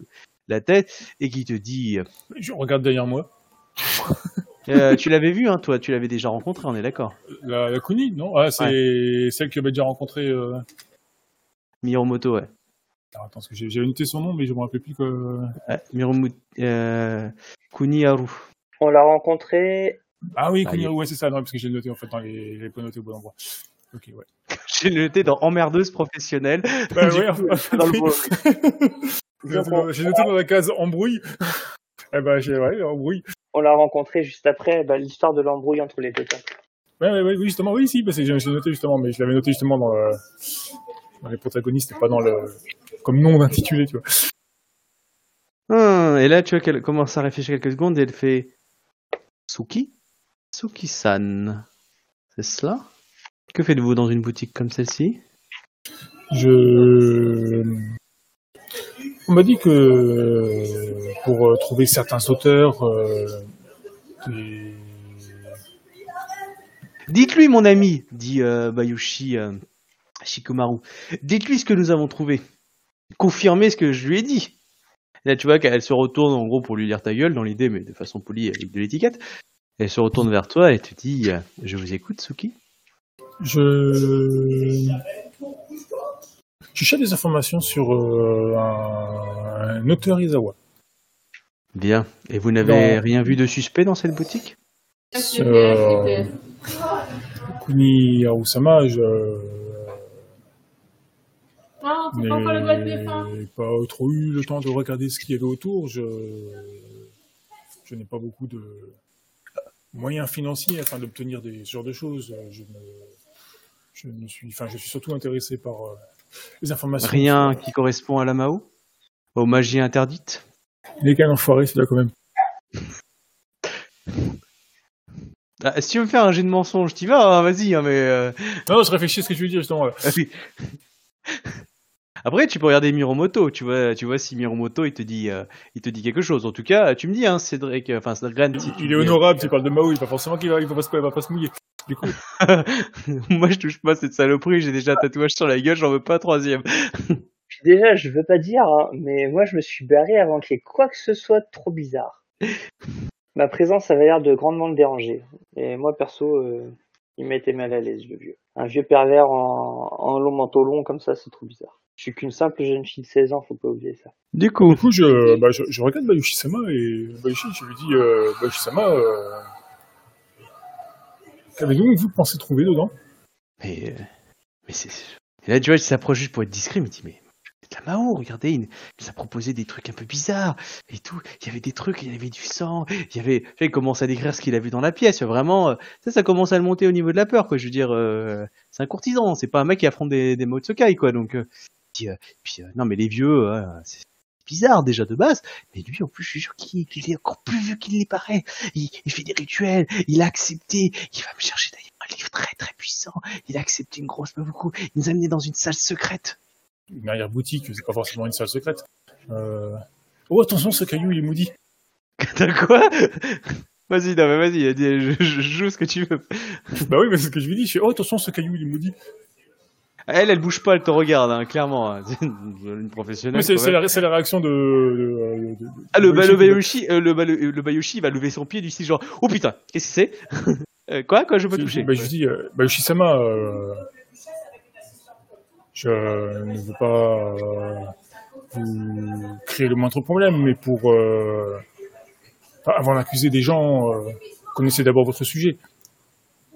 la tête et qui te dit Je regarde derrière moi. *laughs* euh, *laughs* Tu l'avais vu, hein, toi Tu l'avais déjà rencontré, on est d'accord La, la Kuni, non? Ah, C'est celle que j'avais déjà rencontrée. Euh... Miromoto, ouais. Alors, attends, parce que j'ai- j'avais noté son nom, mais je me rappelle plus que. Euh, Miromu euh, Kuniharu. On l'a rencontré. Ah oui, Ah, Kuniharu, il- ouais, c'est ça, non, parce que j'ai noté en fait dans les, les points notés au bon endroit. Ok, ouais. *laughs* J'ai noté dans emmerdeuse professionnelle. Bah ouais, *laughs* coup, enfin, dans le bon- J'ai noté dans- j'ai noté dans la case embrouille. Eh ben, j'ai, ouais, embrouille. On l'a rencontré juste après bah, l'histoire de l'embrouille entre les deux cas. Ouais, ouais, ouais, oui, justement, oui, si, parce que j'ai j'ai noté justement, mais je l'avais noté justement dans, le- dans les protagonistes et pas dans le, comme nom d'intitulé, tu vois. Hum, et là, tu vois qu'elle commence à réfléchir quelques secondes et elle fait Suki? Suki-san. C'est cela? Que faites-vous dans une boutique comme celle-ci? Je, on m'a dit que euh, pour euh, trouver certains auteurs, euh, des- Dites-lui, mon ami, dit euh, Bayushi euh, Shikomaru. Dites-lui ce que nous avons trouvé. Confirmez ce que je lui ai dit. Là, tu vois qu'elle se retourne en gros pour lui lire ta gueule dans l'idée, mais de façon polie avec de l'étiquette. Elle se retourne vers toi et te dit euh, Je vous écoute, Suki. je, je cherche des informations sur euh, un, un auteur Izawa. Bien. Et vous n'avez Non. rien vu de suspect dans cette boutique? Euh, Kuni je Ah, faut pas encore le doigt de pas trop eu le temps de regarder ce qu'il y avait autour. Je, je n'ai pas beaucoup de moyens financiers afin d'obtenir des ce genre de choses. Je me, je me suis, enfin, je suis surtout intéressé par euh, les informations. Rien qui correspond à la Mao? Aux magies interdites? Les cannes enfoirés, c'est là quand même. *laughs* Ah, Si tu veux me faire un jet de mensonge, t'y vas, hein, vas-y, hein, mais... euh, Non, je réfléchis à ce que tu veux dire justement. Ah oui. Après, tu peux regarder Miromoto, tu vois, tu vois si Miromoto il te dit, euh, il te dit quelque chose. En tout cas, tu me dis, hein, Cédric, euh, enfin Cédric, si tu Il me est dis- honorable, tu parles de Mao, il pas forcément qu'il va, il va pas il va pas se mouiller. Du coup, *laughs* Moi, je touche pas cette saloperie. J'ai déjà un tatouage sur la gueule, j'en veux pas un troisième. Puis déjà, je veux pas dire, hein, mais moi je me suis barré avant qu'il y ait quoi que ce soit de trop bizarre. Ma présence avait l'air de grandement le déranger. Et moi perso, euh, il m'était mal à l'aise, le vieux. Un vieux pervers en, en long manteau long comme ça, c'est trop bizarre. Je suis qu'une simple jeune fille de 16 ans, faut pas oublier ça. Du coup, du coup, je, bah, je, je regarde Bayushi-sama et Bayushi, je lui dis, euh, Bayushi-sama, euh, qu'avez-vous vous pensez trouver dedans mais, euh, mais c'est. Et là, il s'approche juste pour être discret, mais dit, mais la Mao, regardez, il nous a proposé des trucs un peu bizarres et tout. Il y avait des trucs, il y avait du sang, il avait. Il commence à décrire ce qu'il a vu dans la pièce. Vraiment, euh, ça, ça commence à le monter au niveau de la peur, quoi. Je veux dire, euh, c'est un courtisan, c'est pas un mec qui affronte des, des mots de Sokai, quoi. Donc, puis, non, mais les vieux, euh, c'est bizarre déjà de base. Mais lui, en plus, je suis sûr qu'il est encore plus vieux qu'il n'y paraît. Il, il fait des rituels, il a accepté. Il va me chercher d'ailleurs un livre très très puissant. Il a accepté une grosse beaucoup. Il nous a amené dans une salle secrète. Une arrière-boutique, c'est pas forcément une salle secrète. Euh... Oh, attention, ce caillou, il est maudit. *laughs* T'as quoi? Vas-y, non, mais vas-y, je joue ce que tu veux. bah oui, mais c'est ce que je lui dis. Je fais, oh, attention, ce caillou, il est maudit. Elle, elle bouge pas, elle te regarde, hein, clairement. hein. C'est *laughs* une professionnelle. Mais c'est la, réaction de. de, de- de- Ah, le, bah, le Bayushi. Euh, le, le, le Bayushi, il va lever son pied du style genre, oh putain, qu'est-ce que c'est *laughs* Euh, Quoi Quoi, je peux toucher bah, je dis, euh, Bayushi-sama, euh, je ne veux pas vous créer le moindre problème, mais pour. Avant d'accuser des gens, connaissez d'abord votre sujet.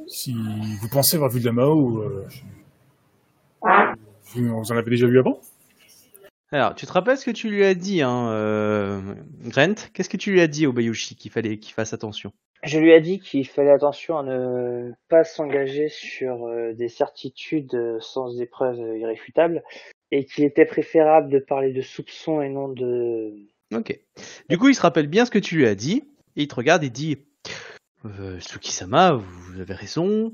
Si vous pensez avoir vu de la Mao, je- vous vous en avez déjà vu avant? Alors, tu te rappelles ce que tu lui as dit, hein, euh, Grant? Qu'est-ce que tu lui as dit au Bayushi qu'il fallait qu'il fasse attention? Je lui ai dit qu'il fallait attention à ne pas s'engager sur euh, des certitudes euh, sans des preuves irréfutables et qu'il était préférable de parler de soupçons et non de... Ok. Du coup, il se rappelle bien ce que tu lui as dit, et il te regarde et dit euh, Suki-sama, vous avez raison.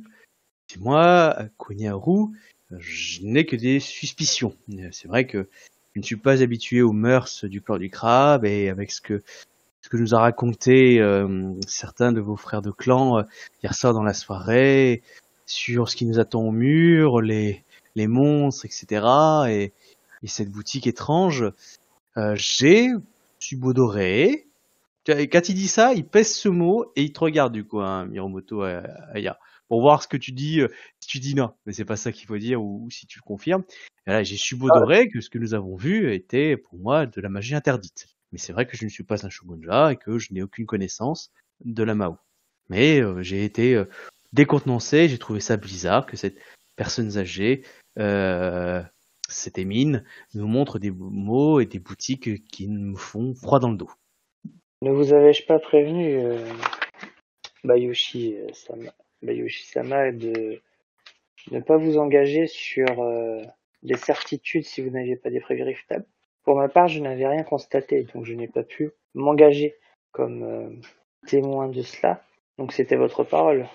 C'est moi, Konyaru, je n'ai que des suspicions. C'est vrai que je ne suis pas habitué aux mœurs du clan du crabe, et avec ce que, ce que nous a raconté euh, certains de vos frères de clan euh, hier soir dans la soirée, sur ce qui nous attend au mur, les, les monstres, etc., et, et cette boutique étrange, euh, j'ai subodoré Quand il dit ça, il pèse ce mot et il te regarde du coup, hein, Miromoto euh, Aya, pour voir ce que tu dis. euh, si tu dis non, mais c'est pas ça qu'il faut dire, ou, si tu le confirmes. Et là, j'ai subodoré que ce que nous avons vu était pour moi de la magie interdite. Mais c'est vrai que je ne suis pas un shogunja et que je n'ai aucune connaissance de la Mao. Mais euh, j'ai été euh, décontenancé, j'ai trouvé ça bizarre que cette personne âgée, euh, cette émine, nous montre des mots et des boutiques qui me font froid dans le dos. Ne vous avais-je pas prévenu, euh, Bayushi euh, Sama, Bayushi Sama, de ne pas vous engager sur euh, des certitudes si vous n'aviez pas des preuves irréfutables Pour ma part, je n'avais rien constaté, donc je n'ai pas pu m'engager comme euh, témoin de cela. Donc c'était votre parole.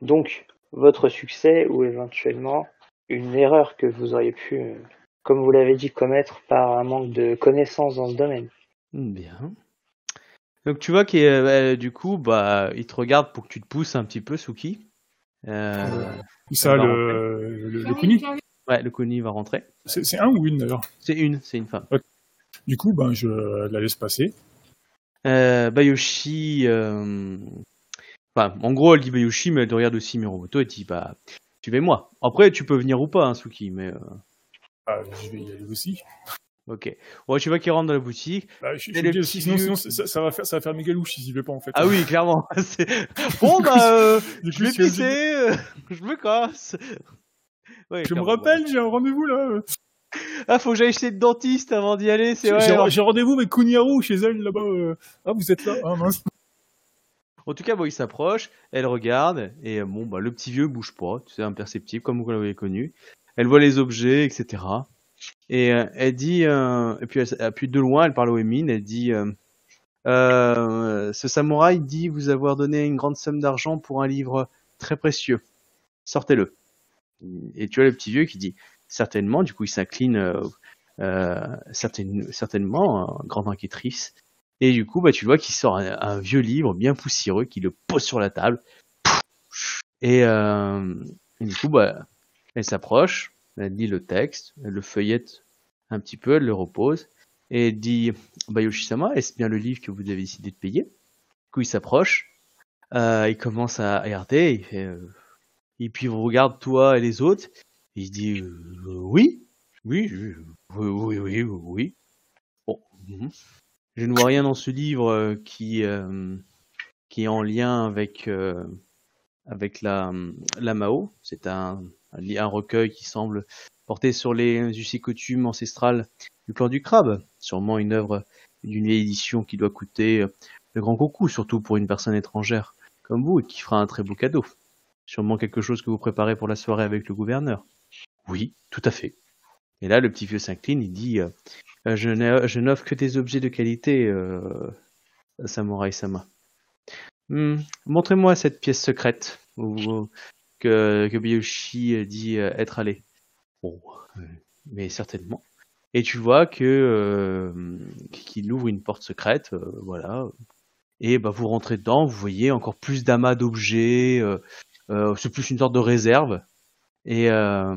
Donc votre succès ou éventuellement une erreur que vous auriez pu, euh, comme vous l'avez dit, commettre par un manque de connaissances dans ce domaine. Bien. Donc tu vois qu'il euh, du coup, bah, il te regarde pour que tu te pousses un petit peu, Suki. Euh, Où ça, le, le, le Kuni ouais, le Kuni va rentrer. C'est un ou une d'ailleurs? C'est une, c'est une femme. Du coup, ben, je la laisse passer. Euh, Bayoshi, euh... enfin, en gros, elle dit Bayoshi, mais elle regarde aussi Miromoto et dit, bah, suivez-moi. Après, tu peux venir ou pas, hein, Suki, mais euh, Ah, je vais y aller aussi. Ok. Ouais, tu vois qu'il rentre dans la boutique. Bah, je, je sinon, ça, ça va faire, ça va faire méga louche si j'y vais pas en fait. Ah oui, clairement. *laughs* *laughs* Bon, bah, euh, je vais pisser, *laughs* je me casse. Ouais, Je me rappelle, j'ai un rendez-vous là. Ah, faut que j'aille chez le dentiste avant d'y aller, c'est J'ai vrai. j'ai- rendez-vous avec Kunyaru chez elle là-bas. euh. Ah, vous êtes là Ah mince. En tout cas, bon, il s'approche, elle regarde, et bon, bah, le petit vieux bouge pas, c'est imperceptible, comme vous l'avez connu. Elle voit les objets, etc. Et euh, elle dit, euh, et puis, de loin, elle parle au Emin, elle dit, euh, ce samouraï dit vous avoir donné une grande somme d'argent pour un livre très précieux. Sortez-le. Et tu as le petit vieux qui dit, certainement, du coup, il s'incline, certaine- certainement, grande inquiétrice. Et du coup, bah, tu vois qu'il sort un, vieux livre bien poussiéreux, qui le pose sur la table. Et, et du coup, bah, elle s'approche, elle lit le texte, elle le feuillette un petit peu, elle le repose, et elle dit Bayoshi-sama, est-ce bien le livre que vous avez décidé de payer? Du coup, il s'approche, euh, il commence à regarder, il fait, euh, et puis il regarde toi et les autres, et il dit euh, oui, oui, oui, oui, oui. Bon, mhm. Je ne vois rien dans ce livre euh, qui, euh, qui est en lien avec, euh, avec la, la Mao. C'est un, un, recueil qui semble porter sur les us coutumes ancestrales du clan du crabe. Sûrement une œuvre d'une vieille édition qui doit coûter euh, le grand coucou, surtout pour une personne étrangère comme vous et qui fera un très beau cadeau. Sûrement quelque chose que vous préparez pour la soirée avec le gouverneur. Oui, tout à fait. Et là, le petit vieux s'incline, il dit euh, euh, Je n'offre que des objets de qualité, euh, Samurai Sama. Hmm, Montrez-moi cette pièce secrète que, que Biyoshi dit euh, être allé. Bon, euh, mais certainement. Et tu vois que euh, qu'il ouvre une porte secrète, euh, voilà. Et bah vous rentrez dedans, vous voyez encore plus d'amas d'objets. euh, euh, c'est plus une sorte de réserve. Et euh,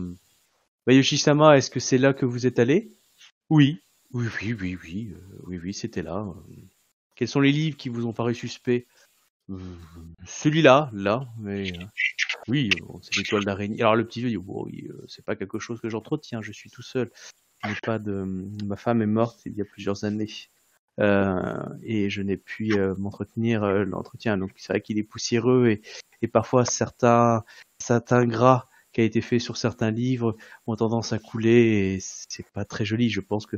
Bayoshi-sama, est-ce que c'est là que vous êtes allé? Oui. Oui, oui, oui, oui, euh, oui, oui, c'était là. Quels sont les livres qui vous ont paru suspects? Euh, Celui-là, là, mais euh, oui, euh, c'est l'étoile d'araignée. Alors le petit vieux bon, oui, euh, c'est pas quelque chose que j'entretiens, je suis tout seul. Pas de, ma femme est morte il y a plusieurs années. Euh, et je n'ai pu euh, m'entretenir euh, l'entretien. Donc c'est vrai qu'il est poussiéreux et, et parfois certains certains gras qui a été fait sur certains livres ont tendance à couler et c'est pas très joli. Je pense que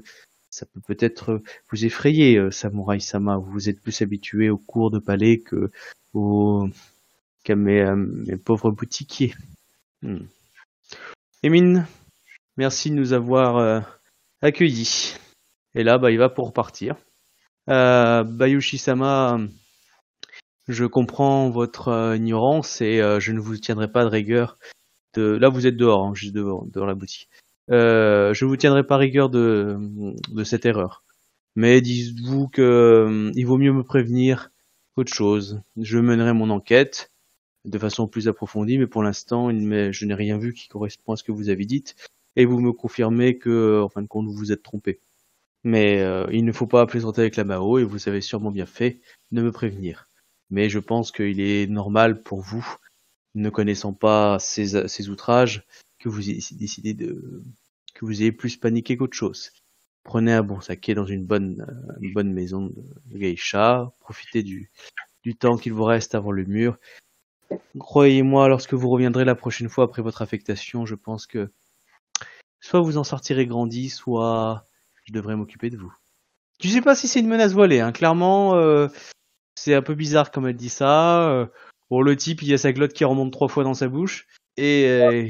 ça peut peut-être vous effrayer, euh, Samurai Sama. Vous êtes plus habitué aux cours de palais que aux qu'à mes, euh, mes pauvres boutiquiers. Hmm. Emine, merci de nous avoir euh, accueillis. Et là, bah, il va pour partir. Euh, Bayushi-sama, je comprends votre euh, ignorance et je ne vous tiendrai pas de rigueur. De... Là, vous êtes dehors, hein, juste dehors, dehors la boutique. Je vous tiendrai pas rigueur de, cette erreur. Mais dites-vous que euh, il vaut mieux me prévenir qu'autre chose. Je mènerai mon enquête de façon plus approfondie, mais pour l'instant, je n'ai rien vu qui correspond à ce que vous avez dit. Et vous me confirmez que, en fin de compte, vous vous êtes trompé. Mais euh, il ne faut pas plaisanter avec la Mao et vous avez sûrement bien fait de me prévenir. Mais je pense qu'il est normal pour vous, ne connaissant pas ces, outrages, que vous ayez décidé de que vous ayez plus paniqué qu'autre chose. Prenez un bon saké dans une bonne bonne maison de geisha, profitez du du temps qu'il vous reste avant le mur. Croyez-moi, lorsque vous reviendrez la prochaine fois après votre affectation, je pense que soit vous en sortirez grandi, soit je devrais m'occuper de vous. Je sais pas si c'est une menace voilée, hein. clairement, euh, c'est un peu bizarre comme elle dit ça. Euh, bon, le type, il y a sa glotte qui remonte trois fois dans sa bouche. Et euh,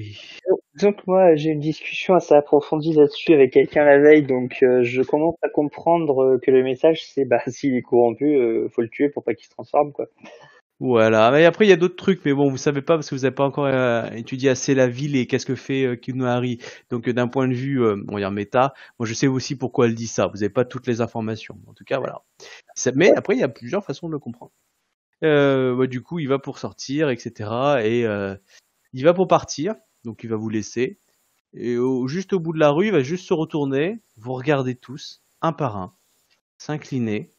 Donc moi j'ai une discussion assez approfondie là-dessus avec quelqu'un la veille, donc je commence à comprendre que le message c'est bah *laughs* s'il est corrompu, faut le tuer pour pas qu'il se transforme quoi. Voilà. Mais après, il y a d'autres trucs, mais bon, vous savez pas parce que vous n'avez pas encore euh, étudié assez la ville et qu'est-ce que fait euh, Kinuari. Donc, euh, d'un point de vue, euh, on va dire méta, moi je sais aussi pourquoi elle dit ça. Vous n'avez pas toutes les informations. En tout cas, voilà. Mais après, il y a plusieurs façons de le comprendre. Euh, bah, du coup, il va pour sortir, etc. Et il va pour partir, donc il va vous laisser. Et au- juste au bout de la rue, il va juste se retourner, vous regardez tous, un par un, s'incliner,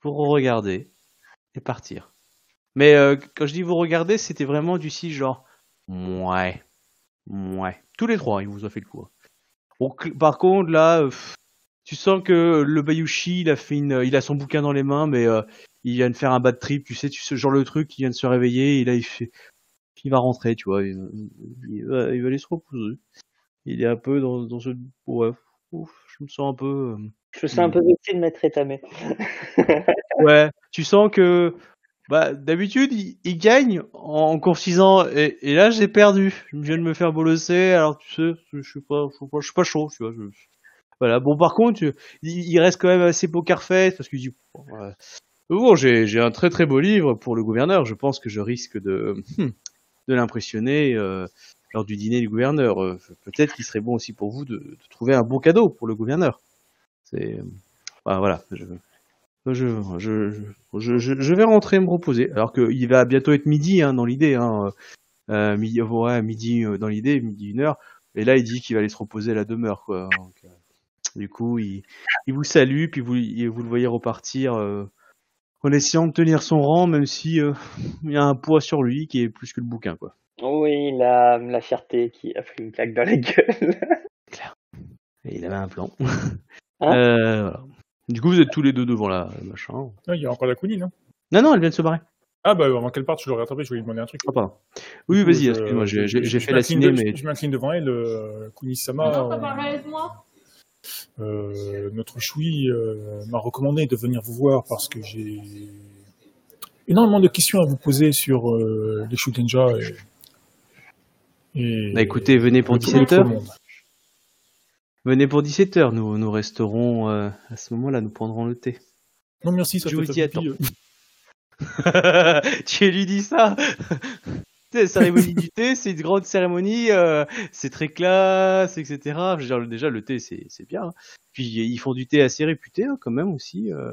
pour regarder et partir. Mais euh, quand je dis vous regardez, c'était vraiment du style genre ouais, ouais. Tous les trois, il vous a fait le coup. hein. Bon, par contre, là, euh, pff, tu sens que le Bayushi, il a fait une, il a son bouquin dans les mains, mais euh, il vient de faire un bad trip, tu sais, tu sais, genre le truc, il vient de se réveiller, et là, il fait, il va rentrer, tu vois, il, il va, il va aller se reposer. Il est un peu dans, dans ce, ouais, ouf, je me sens un peu. euh, Je me sens un peu vexé de m'être étamé. Ouais, tu sens que bah, d'habitude il, gagne en courtisant et, et là j'ai perdu. Je viens de me faire bolosser, alors tu sais, je suis pas, je suis pas, chaud, Voilà. Bon, par contre, il, reste quand même assez poker face parce qu'il dit bon, j'ai un très très beau livre pour le gouverneur. Je pense que je risque de de l'impressionner euh, lors du dîner du gouverneur. Euh, Peut-être qu'il serait bon aussi pour vous de, trouver un bon cadeau pour le gouverneur. C'est bah, voilà. Je, je, je, je, je vais rentrer me reposer. Alors qu'il va bientôt être midi hein, dans l'idée. Hein. Euh, midi, ouais, midi euh, dans l'idée, midi une heure. Et là, il dit qu'il va aller se reposer à la demeure. Quoi. Donc, euh, du coup, il, il vous salue, puis vous, et vous le voyez repartir euh, en essayant de tenir son rang, même si euh, *laughs* il y a un poids sur lui qui est plus que le bouquin. Quoi. Oui, la, la fierté qui a pris une claque dans la gueule. Et il avait un plan. Hein? Euh, voilà. Du coup, vous êtes tous les deux devant la machin. Ah, il y a encore la Kuni, non hein. Non, non, elle vient de se barrer. Ah bah avant qu'elle parte, je l'aurais rattrapé, je voulais lui demander un truc. Ah pardon. Oui, vas-y, excuse-moi, j'ai fait la ciné, de, mais... Je, m'incline devant elle, euh, Kuni Sama... Non, euh, bah, moi euh, notre Choui euh, m'a recommandé de venir vous voir parce que j'ai énormément de questions à vous poser sur euh, les Shugenja et... Bah écoutez, venez pour 17h. Venez pour 17 heures. Nous, nous resterons euh, à ce moment-là. Nous prendrons le thé. Non merci, ça Je vous pipi, attends. *laughs* tu lui dis ça *laughs* la cérémonie du thé, c'est une grande cérémonie, euh, c'est très classe, etc. Je veux dire, déjà, le thé, c'est c'est bien. hein. Puis ils font du thé assez réputé, hein, quand même aussi. Euh,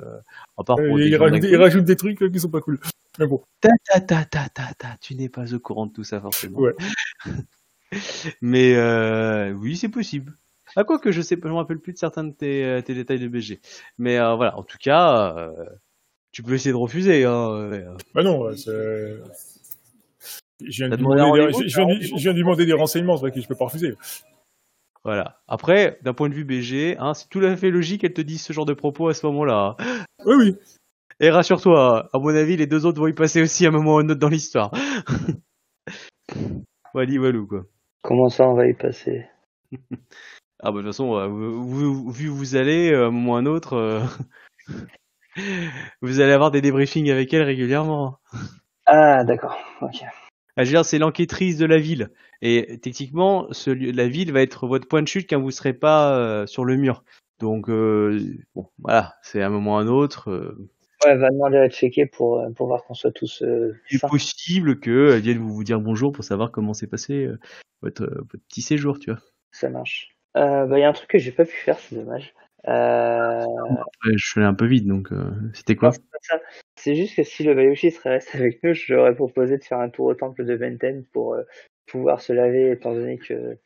à part pour Euh, des il, gens rajoute, d'un il coup. rajoute des trucs qui sont pas cool. Mais bon, Ta ta ta ta ta ta. Tu n'es pas au courant de tout ça forcément. Ouais. *laughs* Mais oui, c'est possible. À quoi que je sais pas, je me rappelle plus de certains de tes, euh, tes détails de BG. Mais euh, voilà, en tout cas, euh, tu peux essayer de refuser. Hein, euh, bah non, c'est... Je viens, de demander des- rendez-vous, je- je viens de- je viens de lui demander des renseignements, c'est vrai que je peux pas refuser. Voilà. Après, d'un point de vue BG, hein, c'est tout à fait logique qu'elle te dise ce genre de propos à ce moment-là. hein. Oui, oui. Et rassure-toi, à mon avis, les deux autres vont y passer aussi à un moment ou à un autre dans l'histoire. *laughs* Wally Walou, quoi. Comment ça, on va y passer? *laughs* Ah bah de toute façon, euh, vous- vu où vous allez, euh, à un moment ou à un autre, euh, *laughs* vous allez avoir des débriefings avec elle régulièrement. Ah, d'accord. Ok. Ah, je veux dire, c'est l'enquêtrice de la ville. Et techniquement, ce lieu- la ville va être votre point de chute quand vous serez pas euh, sur le mur. Donc, euh, bon, voilà, c'est à un moment ou à un autre. euh, Ouais, va demander à checker pour, euh, pour voir qu'on soit tous euh, il est possible qu'elle vienne vous, vous dire bonjour pour savoir comment s'est passé euh, votre, votre petit séjour, tu vois. Ça marche. Euh, bah, il y a un truc que j'ai pas pu faire, c'est dommage. Euh, Ouais, je suis allé un peu vite, donc euh, c'était quoi? c'est juste que si le Bayushi serait resté avec nous, je lui aurais proposé de faire un tour au temple de Benten pour pouvoir se laver, étant donné que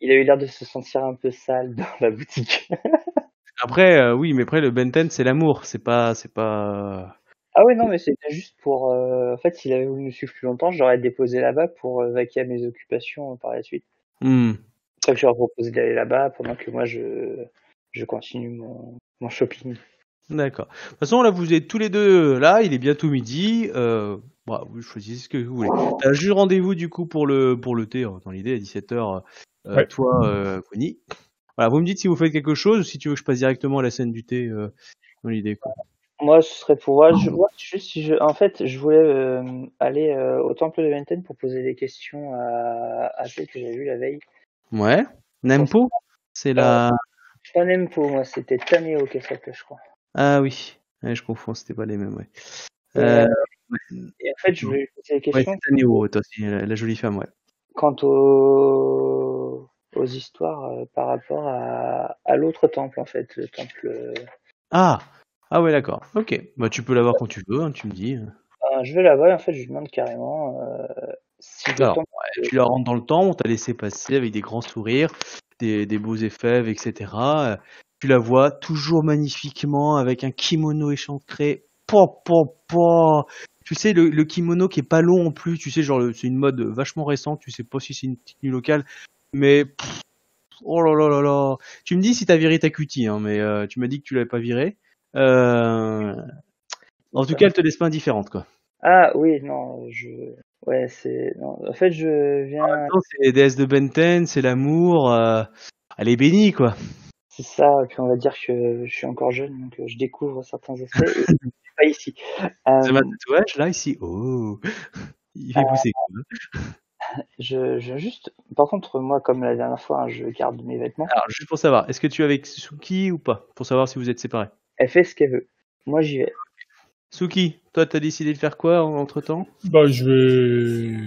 il a eu l'air de se sentir un peu sale dans la boutique. *laughs* Après, euh, oui, mais après le Benten c'est l'amour, c'est pas, c'est pas. Ah oui, non, mais c'était juste pour. euh, En fait, s'il avait voulu me suivre plus longtemps, je l'aurais déposé là-bas pour euh, vaquer à mes occupations par la suite. Hmm. C'est pour ça que je leur ai proposé d'aller là-bas pendant que moi je, je continue mon, mon shopping. D'accord. De toute façon, là, vous êtes tous les deux là. Il est bientôt midi. Euh, bah, vous choisissez ce que vous voulez. T'as juste rendez-vous du coup pour le pour le thé hein, dans l'idée à 17h. Euh, Ouais. Toi, euh, Connie. Voilà, vous me dites si vous faites quelque chose ou si tu veux que je passe directement à la scène du thé euh, dans l'idée. Quoi. Moi, ce serait pour moi, je, moi, juste si je, en fait, je voulais euh, aller euh, au temple de Venten pour poser des questions à, à celle que j'avais vu la veille. Ouais. Nempo, c'est la. Pas Nempo, moi, c'était Tameo qui s'appelait, je crois. Ah oui. Ouais, je confonds. C'était pas les mêmes. Ouais. Et, Euh, Et en fait, je voulais poser ouais, questions c'est Taneo, toi aussi, la, la jolie femme, ouais. quant aux, aux histoires euh, par rapport à, à l'autre temple, en fait, le temple. euh, Ah. Ah ouais, d'accord. Ok. Bah tu peux l'avoir quand tu veux. hein, tu me dis. euh, je vais là-bas en fait, je lui demande carrément euh, si Alors, tu la rentres dans le temps, on t'a laissé passer avec des grands sourires, des, des beaux effets, etc. Euh, Tu la vois toujours magnifiquement avec un kimono échancré. Po, po, po. Tu sais, le, le kimono qui est pas long en plus, tu sais, genre, c'est une mode vachement récente, tu sais pas si c'est une tenue locale, mais pff, oh là là là là. Tu me dis si t'as viré ta cutie, hein, mais euh, tu m'as dit que tu l'avais pas viré. Euh... En tout cas, elle te laisse pas indifférente, quoi. Ah oui, non, je. Ouais, c'est. Non, en fait, je viens. C'est les déesses de Benten, c'est l'amour. euh, Elle est bénie, quoi. C'est ça, et puis on va dire que je suis encore jeune, donc euh, je découvre certains aspects. et *laughs* pas ici. Euh, C'est ma tatouage, là, ici. Oh Il fait pousser. quoi. *laughs* je, je juste. Par contre, moi, comme la dernière fois, hein, je garde mes vêtements. Alors, juste pour savoir, est-ce que tu es avec Suki ou pas? Pour savoir si vous êtes séparés. Elle fait ce qu'elle veut. Moi, j'y vais. Suki, toi, t'as décidé de faire quoi entre temps Bah, je vais,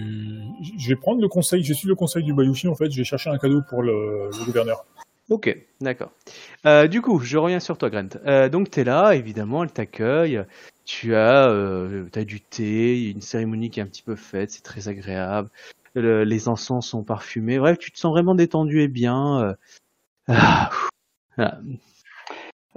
je vais prendre le conseil. Je suis le conseil du Bayouchi en fait. Je vais chercher un cadeau pour le, le gouverneur. Ok, d'accord. Euh, du coup, je reviens sur toi, Grant. Euh, donc, t'es là, évidemment, elle t'accueille. Tu as, euh, du thé, il y a une cérémonie qui est un petit peu faite, c'est très agréable. Le- les encens sont parfumés. Bref, tu te sens vraiment détendu et bien. euh. Ah. Voilà.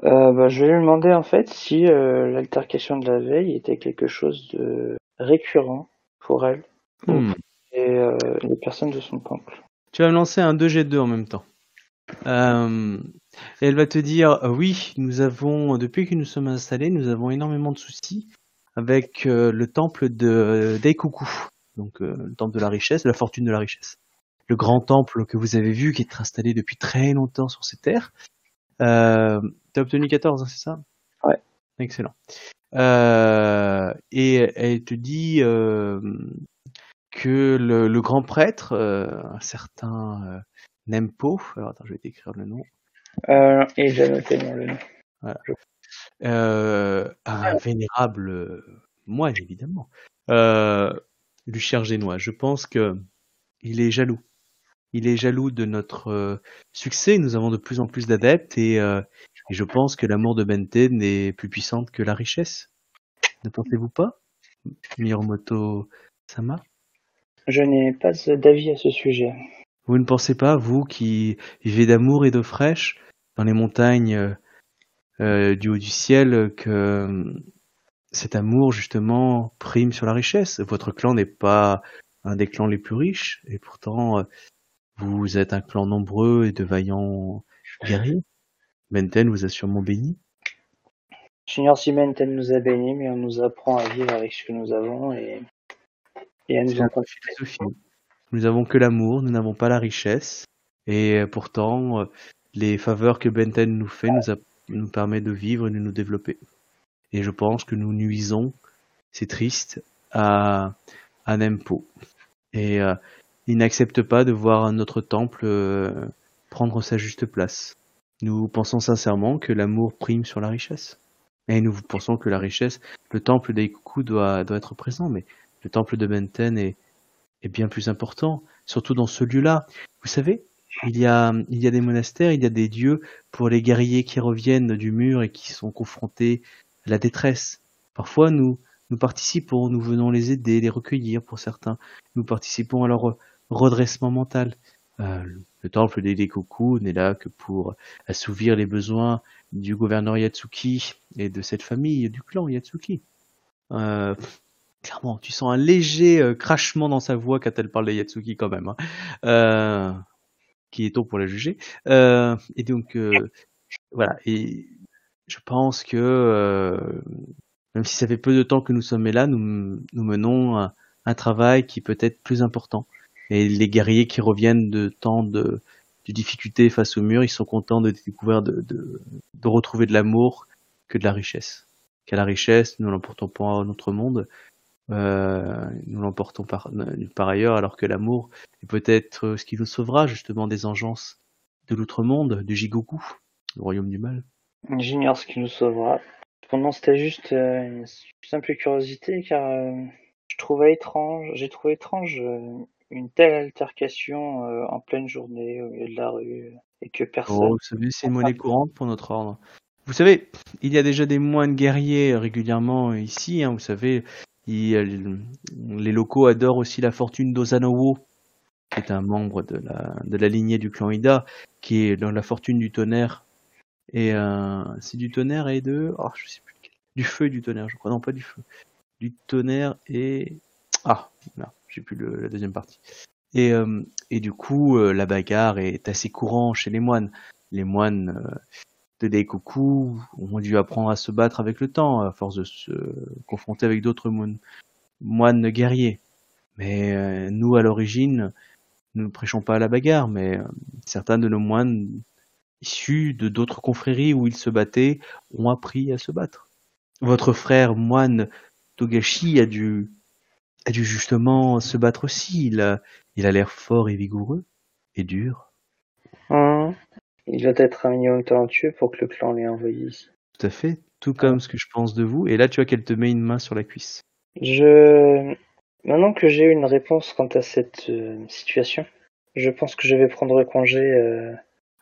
Euh, bah, je vais lui demander en fait si euh, l'altercation de la veille était quelque chose de récurrent pour elle Hmm. et euh, les personnes de son temple. Tu vas me lancer un 2G2 en même temps. Euh, et elle va te dire euh, oui, nous avons depuis que nous sommes installés, nous avons énormément de soucis avec euh, le temple de donc euh, le temple de la richesse, de la fortune de la richesse. Le grand temple que vous avez vu qui est installé depuis très longtemps sur ces terres. Euh, T'as obtenu 14, hein, c'est ça? Ouais. Excellent. Euh, et elle te dit euh, que le, le grand prêtre, un certain Nempo, alors attends, je vais t'écrire le nom, et j'ai noté le nom. euh, un vénérable moine évidemment, euh, génois. Je pense que il est jaloux. Il est jaloux de notre euh, succès. Nous avons de plus en plus d'adeptes et, euh, et je pense que l'amour de Benten est plus puissante que la richesse. Ne pensez-vous pas, Miyamoto Sama? Je n'ai pas d'avis à ce sujet. Vous ne pensez pas, vous qui vivez d'amour et d'eau fraîche dans les montagnes euh, du haut du ciel, que cet amour justement prime sur la richesse? Votre clan n'est pas un des clans les plus riches, et pourtant vous êtes un clan nombreux et de vaillants guerriers. Benten vous a sûrement béni. Junior Simen, elle nous a bénis, mais on nous apprend à vivre avec ce que nous avons et, et à nous en philosophie. Nous n'avons que l'amour, nous n'avons pas la richesse, et euh, pourtant euh, les faveurs que Benten nous fait nous, a- nous permet de vivre et de nous développer. Et je pense que nous nuisons, c'est triste, à, à Nempo. Et euh, il n'accepte pas de voir notre temple euh, prendre sa juste place. Nous pensons sincèrement que l'amour prime sur la richesse. Et nous pensons que la richesse, le temple d'Aikuku doit, doit être présent, mais le temple de Benten est, est bien plus important, surtout dans ce lieu-là. Vous savez, il y, a, il y a des monastères, il y a des dieux pour les guerriers qui reviennent du mur et qui sont confrontés à la détresse. Parfois, nous, nous participons, nous venons les aider, les recueillir pour certains. Nous participons à leur redressement mental. Euh, Le temple des Dekoku n'est là que pour assouvir les besoins du gouverneur Yatsuki et de cette famille du clan Yatsuki. Euh, clairement, tu sens un léger euh, crachement dans sa voix quand elle parle de Yatsuki quand même. Hein. Qui est tôt pour la juger. Et donc, voilà. Et je pense que, même si ça fait peu de temps que nous sommes là, nous, menons un travail qui peut être plus important. Et les guerriers qui reviennent de tant de, difficultés face au mur, ils sont contents de découvrir, de, retrouver de l'amour que de la richesse. Car la richesse, nous l'emportons pas à notre monde, euh, nous l'emportons par, ailleurs, alors que l'amour est peut-être ce qui nous sauvera justement des engences de l'outre-monde, du Jigoku, le royaume du mal. J'ignore ce qui nous sauvera. Cependant, c'était juste euh, une simple curiosité, car euh, je trouvais étrange, j'ai trouvé étrange euh, une telle altercation euh, en pleine journée au milieu de la rue, et que personne. Oh, vous savez, c'est une monnaie courante pour notre ordre. Vous savez, il y a déjà des moines guerriers régulièrement ici, hein, vous savez, les locaux adorent aussi la fortune d'Ozanowo, qui est un membre de la, de la lignée du clan Ida, qui est dans la fortune du tonnerre. Et euh, c'est du tonnerre et de. Oh, je sais plus lequel. Du feu et du tonnerre, je crois. Non, pas du feu. Du tonnerre et. Ah, là, j'ai plus la deuxième partie. Et, euh, et du coup, euh, la bagarre est assez courante chez les moines. Les moines euh, de Daikoku ont dû apprendre à se battre avec le temps, à force de se confronter avec d'autres moines, moines guerriers. Mais euh, nous, à l'origine, nous ne prêchons pas à la bagarre, mais euh, certains de nos moines issus de d'autres confréries où ils se battaient ont appris à se battre. Votre frère moine Togashi a dû, a dû justement se battre aussi. Il a, il a l'air fort et vigoureux et dur. Hum. Il doit être un minimum talentueux pour que le clan l'ait envoyé ici. Tout à fait, tout comme ce que je pense de vous. Et là, tu vois qu'elle te met une main sur la cuisse. Je maintenant que j'ai une réponse quant à cette euh, situation, je pense que je vais prendre congé. euh,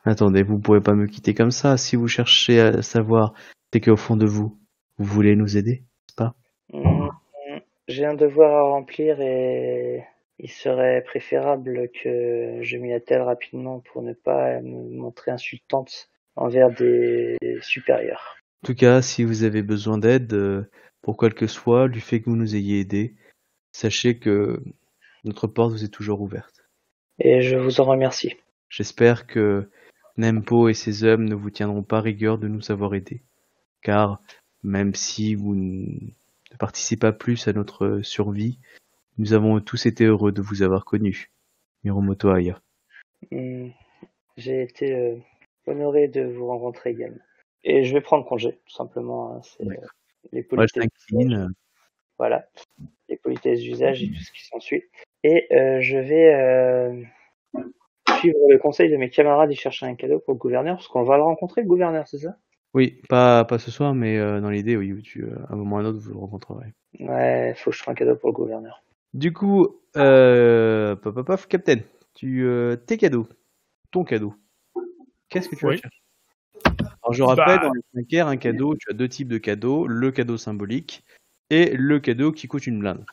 Attendez, vous ne pourrez pas me quitter comme ça. Si vous cherchez à savoir, c'est qu'au fond de vous, vous voulez nous aider, J'ai un devoir à remplir et il serait préférable que je m'y attelle rapidement pour ne pas me montrer insultante envers des supérieurs. En tout cas, si vous avez besoin d'aide, euh, pour quel que soit, du fait que vous nous ayez aidés, sachez que notre porte vous est toujours ouverte. Et je vous en remercie. J'espère que Nempo et ses hommes ne vous tiendront pas rigueur de nous avoir aidés. Car même si vous participez pas plus à notre survie, nous avons tous été heureux de vous avoir connus. Miromoto Aya. Hum, J'ai été euh, honoré de vous rencontrer également. Et je vais prendre congé, tout simplement. hein, C'est euh, les politesses. Voilà, les politesses d'usage et tout ce qui s'ensuit. Et euh, je vais euh, suivre le conseil de mes camarades et chercher un cadeau pour le gouverneur, parce qu'on va le rencontrer, le gouverneur, c'est ça? Oui, pas, pas ce soir, mais euh, dans l'idée, oui, tu, euh, à un moment ou à un autre, vous le rencontrerez. Ouais, faut que je trouve un cadeau pour le gouverneur. Du coup, euh, paf, paf, paf, Captain, tu, euh, tes cadeaux, ton cadeau, qu'est-ce que tu Oui. Alors je rappelle, Bah. dans les 5 un cadeau, tu as deux types de cadeaux, le cadeau symbolique et le cadeau qui coûte une blinde.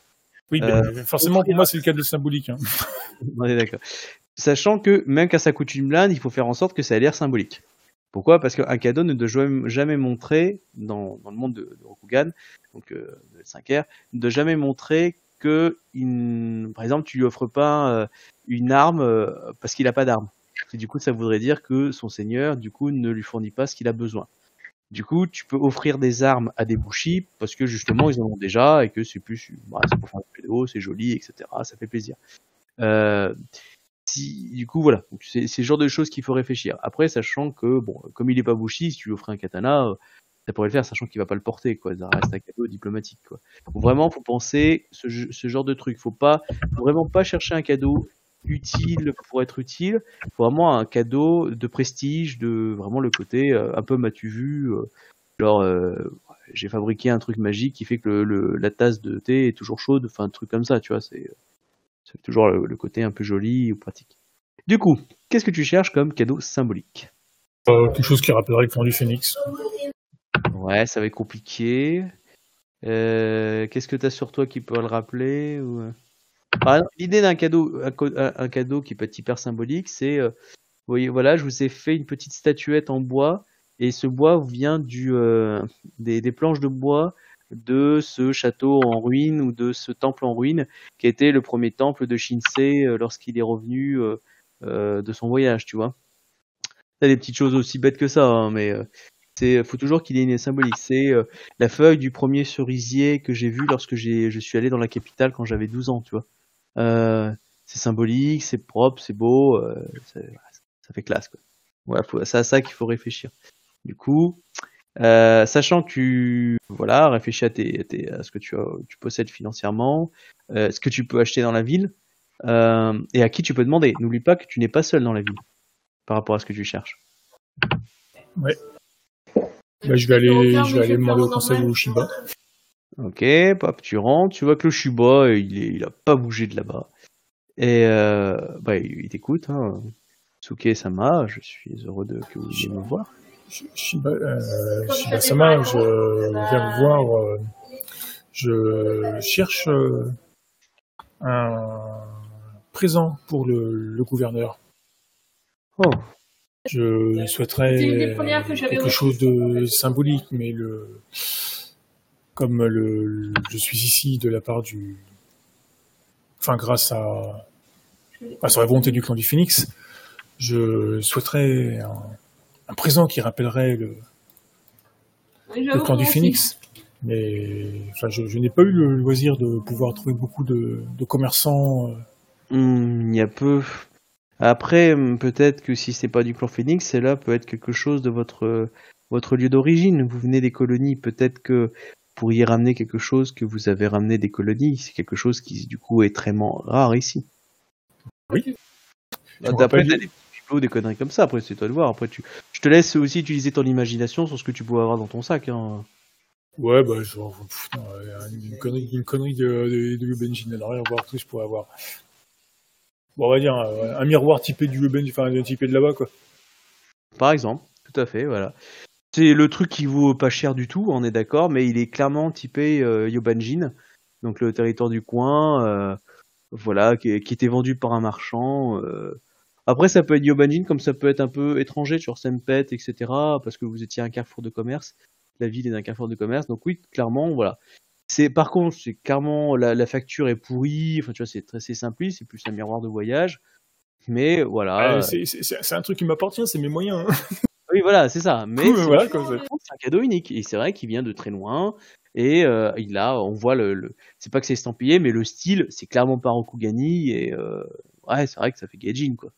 Oui, ben, forcément, pour moi, c'est le cadeau symbolique. hein. *laughs* On est d'accord. Sachant que même quand ça coûte une blinde, il faut faire en sorte que ça ait l'air symbolique. Pourquoi? Parce qu'un cadeau ne doit jamais- montrer, dans, le monde de, de Rokugan, donc euh, de 5R, ne doit jamais montrer que, par exemple, tu lui offres pas euh, une arme euh, parce qu'il n'a pas d'arme. Du coup, ça voudrait dire que son seigneur, du coup, ne lui fournit pas ce qu'il a besoin. Du coup, tu peux offrir des armes à des bouchis parce que justement, ils en ont déjà et que c'est plus, bah, c'est pour faire un vidéo, c'est joli, etc. Ça fait plaisir. Euh, du coup, voilà. C'est le genre de choses qu'il faut réfléchir. Après, sachant que, bon, comme il est pas bouchi, si tu lui offres un katana, euh, ça pourrait le faire, sachant qu'il va pas le porter, quoi. Ça reste un cadeau diplomatique, quoi. Donc, vraiment, faut penser ce, genre de truc. Faut pas, faut vraiment pas chercher un cadeau utile pour être utile. Faut vraiment un cadeau de prestige, de vraiment le côté euh, un peu m'as-tu vu, euh, genre j'ai fabriqué un truc magique qui fait que la tasse de thé est toujours chaude, enfin un truc comme ça, tu vois. C'est toujours le, le côté un peu joli ou pratique. Du coup, qu'est-ce que tu cherches comme cadeau symbolique? Euh, quelque chose qui rappellerait le clan du Phénix. Ouais, ça va être compliqué. Euh, qu'est-ce que tu as sur toi qui peut le rappeler ou... Par exemple, l'idée d'un cadeau, un, cadeau qui peut être hyper symbolique, c'est, euh, vous voyez, voilà, je vous ai fait une petite statuette en bois, et ce bois vient du, euh, des, des planches de bois de ce château en ruine ou de ce temple en ruine qui était le premier temple de Shinsei euh, lorsqu'il est revenu euh, euh, de son voyage, tu vois. T'as des petites choses aussi bêtes que ça, hein, mais c'est, faut toujours qu'il y ait une symbolique. C'est la feuille du premier cerisier que j'ai vu lorsque j'ai, je suis allé dans la capitale quand j'avais 12 ans, tu vois. C'est symbolique, c'est propre, c'est beau, ça fait classe, quoi. Voilà, c'est à ça qu'il faut réfléchir. Du coup, euh, sachant que tu, voilà, réfléchis à, tes, à, tes- à ce que tu, as- tu possèdes financièrement, euh, ce que tu peux acheter dans la ville, euh, et à qui tu peux demander. N'oublie pas que tu n'es pas seul dans la ville par rapport à ce que tu cherches. Bah, je vais aller, je vais aller demander au conseil au Shiba. Ok, pop, tu rentres, tu vois que le Shuba, il, est, il a pas bougé de là-bas. Et euh, bah, il, il t'écoute, hein. Suke Sama, je suis heureux de que vous veniez me voir. Sh- Shiba, euh, Shiba Sama, je viens vous voir. euh, je cherche euh, un présent pour le, le gouverneur. Oh, Je souhaiterais quelque chose de symbolique, mais le comme le, le- je suis ici de la part du, enfin grâce à, grâce à la volonté du clan du Phoenix, je souhaiterais un, un présent qui rappellerait le, Oui, le du. Phoenix. Mais enfin, je, je n'ai pas eu le loisir de pouvoir trouver beaucoup de, de commerçants. euh, Hmm, il y a peu. Après, hum, peut-être que si c'est pas du clan Phoenix, c'est là peut être quelque chose de votre votre lieu d'origine. Vous venez des colonies, peut-être que vous pourriez ramener quelque chose que vous avez ramené des colonies. C'est quelque chose qui du coup est très rare ici. Oui. D'après, des conneries comme ça. Après, c'est toi de voir. Après, tu, je te laisse aussi utiliser ton imagination sur ce que tu pourrais avoir dans ton sac. Hein. Ouais, bah, genre, pff, non, euh, une connerie, une connerie de, de, de Benji, n'a rien à voir, tout je pourrais avoir. Bon, on va dire, un, un miroir typé du Benji, enfin, typé de là-bas, quoi. Par exemple, tout à fait, voilà. C'est le truc qui vaut pas cher du tout, on est d'accord, mais il est clairement typé euh, Yobanjin, donc le territoire du coin, euh, voilà, qui, qui était vendu par un marchand. euh. Après, ça peut être Yobanjin comme ça peut être un peu étranger, sur Sempet, etc., parce que vous étiez un carrefour de commerce. La ville est un carrefour de commerce, donc oui, clairement, voilà. C'est par contre, c'est clairement la, la facture est pourrie. Enfin, tu vois, c'est très c'est simpliste, c'est plus un miroir de voyage. Mais voilà. Euh, c'est- un truc qui m'appartient, c'est mes moyens. hein. *laughs* Oui, voilà, c'est ça. Mais Cool, c'est voilà, un cadeau unique. Et c'est vrai qu'il vient de très loin. Et euh, il a, on voit le, le- c'est pas que c'est estampillé, mais le style, c'est clairement pas Rokugani. Et euh, ouais, c'est vrai que ça fait Gaijin, quoi.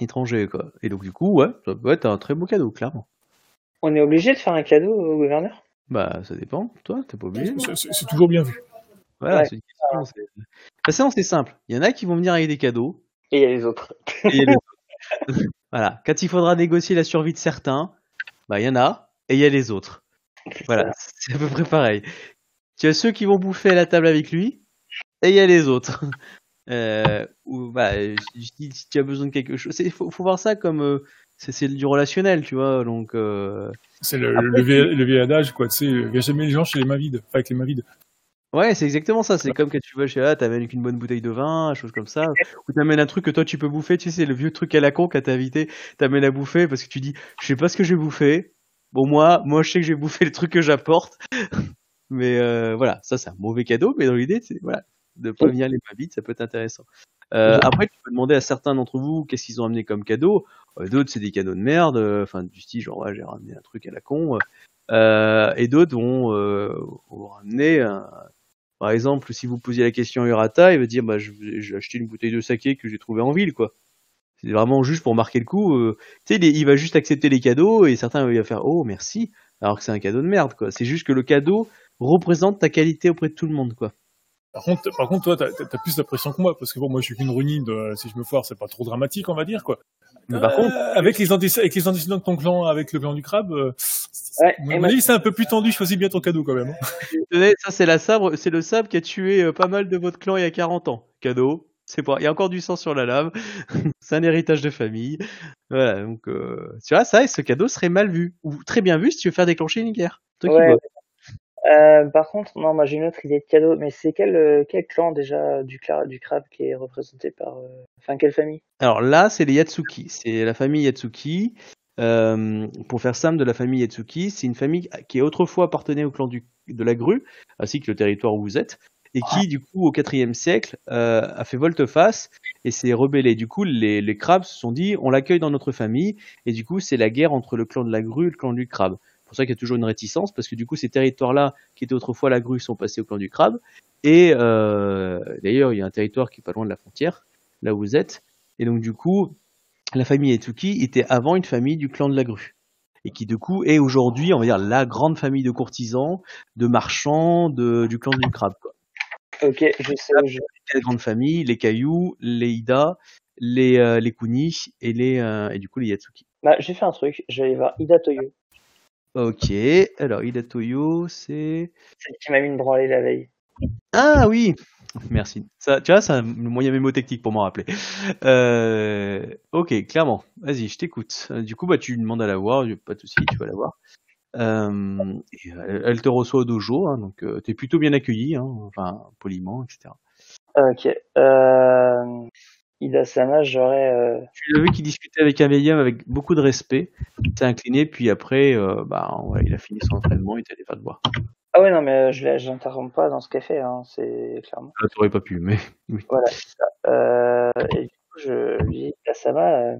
Étranger, quoi. Et donc, du coup, ouais, ça peut être un très beau cadeau, clairement. On est obligé de faire un cadeau au gouverneur? Bah, ça dépend. Toi, t'es pas obligé. C'est- toujours bien vu. Voilà, Ouais. c'est toute façon, c'est simple. Il y en a qui vont venir avec des cadeaux. Et il y a les autres. et il y a les autres. *laughs* voilà. Quand il faudra négocier la survie de certains, bah, il y en a. Et il y a les autres. Voilà. *laughs* C'est à peu près pareil. Tu as ceux qui vont bouffer à la table avec lui. Et il y a les autres. Euh, ou, bah, si, si tu as besoin de quelque chose, il faut, faut voir ça comme euh, c'est du relationnel, tu vois. Donc, euh, C'est le, Après, le, vieil, le vieil adage, quoi. Tu sais, jamais les gens chez les mains vides, enfin, avec les mains vides. Ouais, c'est exactement ça. C'est comme quand tu vas chez là, t'amènes qu'une bonne bouteille de vin, chose comme ça. *laughs* Ou t'amènes un truc que toi tu peux bouffer. Tu sais, c'est le vieux truc à la con quand t'es invité. T'amènes à bouffer parce que tu dis, je sais pas ce que je vais bouffer. Bon, moi, moi, je sais que je vais bouffer le truc que j'apporte. *laughs* mais euh, voilà, ça c'est un mauvais cadeau. Mais dans l'idée, c'est voilà, de pas venir les mains vides, ça peut être intéressant. Euh, après, tu peux demander à certains d'entre vous qu'est-ce qu'ils ont amené comme cadeau. Euh, d'autres, c'est des cadeaux de merde. euh, Enfin, du style, genre, ouais, j'ai ramené un truc à la con. Et d'autres vont, vont ramener un, par exemple, si vous posiez la question à Urata, il va dire bah, j'ai acheté une bouteille de saké que j'ai trouvé en ville, quoi. C'est vraiment juste pour marquer le coup. Tu sais, il, va juste accepter les cadeaux et certains il va faire oh merci, alors que c'est un cadeau de merde, quoi. C'est juste que le cadeau représente ta qualité auprès de tout le monde, quoi. Par contre, par contre, toi, t'as t'as plus de pression que moi, parce que bon, moi, je suis qu'une runine, de- si je me foire, c'est pas trop dramatique, on va dire, quoi. Mais par Euh, contre, avec les antécédents, avec les antécédents de ton clan, avec le clan du crabe, euh, Ouais, mon avis, c'est un peu plus tendu, choisis bien ton cadeau, quand même. hein. *laughs* ça c'est la sabre, c'est le sabre qui a tué euh, pas mal de votre clan il y a 40 ans. Cadeau. C'est pas, il y a encore du sang sur la lame. *laughs* c'est un héritage de famille. Voilà, donc euh, tu vois ça, et ce cadeau serait mal vu ou très bien vu si tu veux faire déclencher une guerre. Toi Ouais. vois. Euh, par contre, non, moi j'ai une autre idée de cadeau, mais c'est quel, euh, quel clan déjà du, cla- du crabe qui est représenté par. euh, Enfin, quelle famille? Alors là, c'est les Yatsuki. C'est la famille Yatsuki. Pour faire simple, de la famille Yatsuki, c'est une famille qui autrefois appartenait au clan du, de la grue, ainsi que le territoire où vous êtes, et qui, du coup, au IVe siècle, a fait volte-face et s'est rebellé. Du coup, les, les crabes se sont dit, on l'accueille dans notre famille, et du coup, c'est la guerre entre le clan de la grue et le clan du crabe. C'est pour ça qu'il y a toujours une réticence, parce que du coup, ces territoires-là, qui étaient autrefois la grue, sont passés au clan du crabe. Et euh, d'ailleurs, il y a un territoire qui est pas loin de la frontière, là où vous êtes. Et donc, du coup, la famille Etsuki était avant une famille du clan de la grue. Et qui, du coup, est aujourd'hui, on va dire, la grande famille de courtisans, de marchands, de, du clan du crabe. Quoi. Ok, je sais je. Les grandes familles, les cailloux, les Ida, les, euh, les Kuni et, les, euh, et du coup les Yatsuki. Bah, j'ai fait un truc, je vais aller voir Ida Toyo, Ok, alors Ida Toyo, c'est... celle qui m'a mis une branlée la veille. Ah oui Merci. Ça, tu vois, c'est un moyen mémotechnique pour m'en rappeler. Euh, ok, clairement. Vas-y, je t'écoute. Euh, Du coup, bah, tu demandes à la voir, pas de souci, tu vas la voir. Euh, euh, elle te reçoit au dojo, hein, donc euh, t'es plutôt bien accueilli, hein, enfin poliment, etc. Ok. Euh... Ida Sama, j'aurais. Euh... Tu l'as vu qu'il discutait avec un vieil homme avec beaucoup de respect. Il s'est incliné, puis après, euh, bah, ouais, il a fini son entraînement, il était allé faire te voir. Ah ouais, non, mais je l'ai- j'interromps pas dans ce fait, hein, c'est clairement. Là, t'aurais pas pu, mais oui. Voilà, c'est ça. Euh, et du coup, je lui dis, Ida Sama, euh,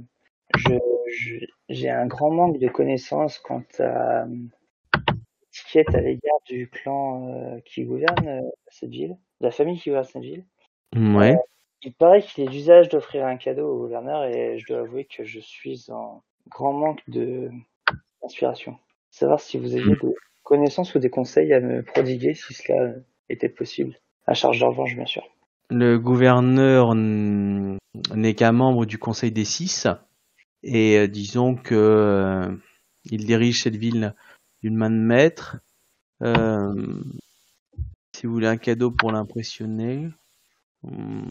je, je- j'ai un grand manque de connaissances quant à euh, étiquette à l'égard du clan euh, qui gouverne euh, cette ville, de la famille qui gouverne cette ville. Ouais. Il paraît qu'il est d'usage d'offrir un cadeau au gouverneur et je dois avouer que je suis en grand manque de d'inspiration. Savoir si vous aviez des connaissances ou des conseils à me prodiguer si cela était possible. À charge de revanche, bien sûr. Le gouverneur n'est qu'un membre du Conseil des Six, et euh, disons que euh, il dirige cette ville d'une main de maître. Euh, si vous voulez un cadeau pour l'impressionner, hum,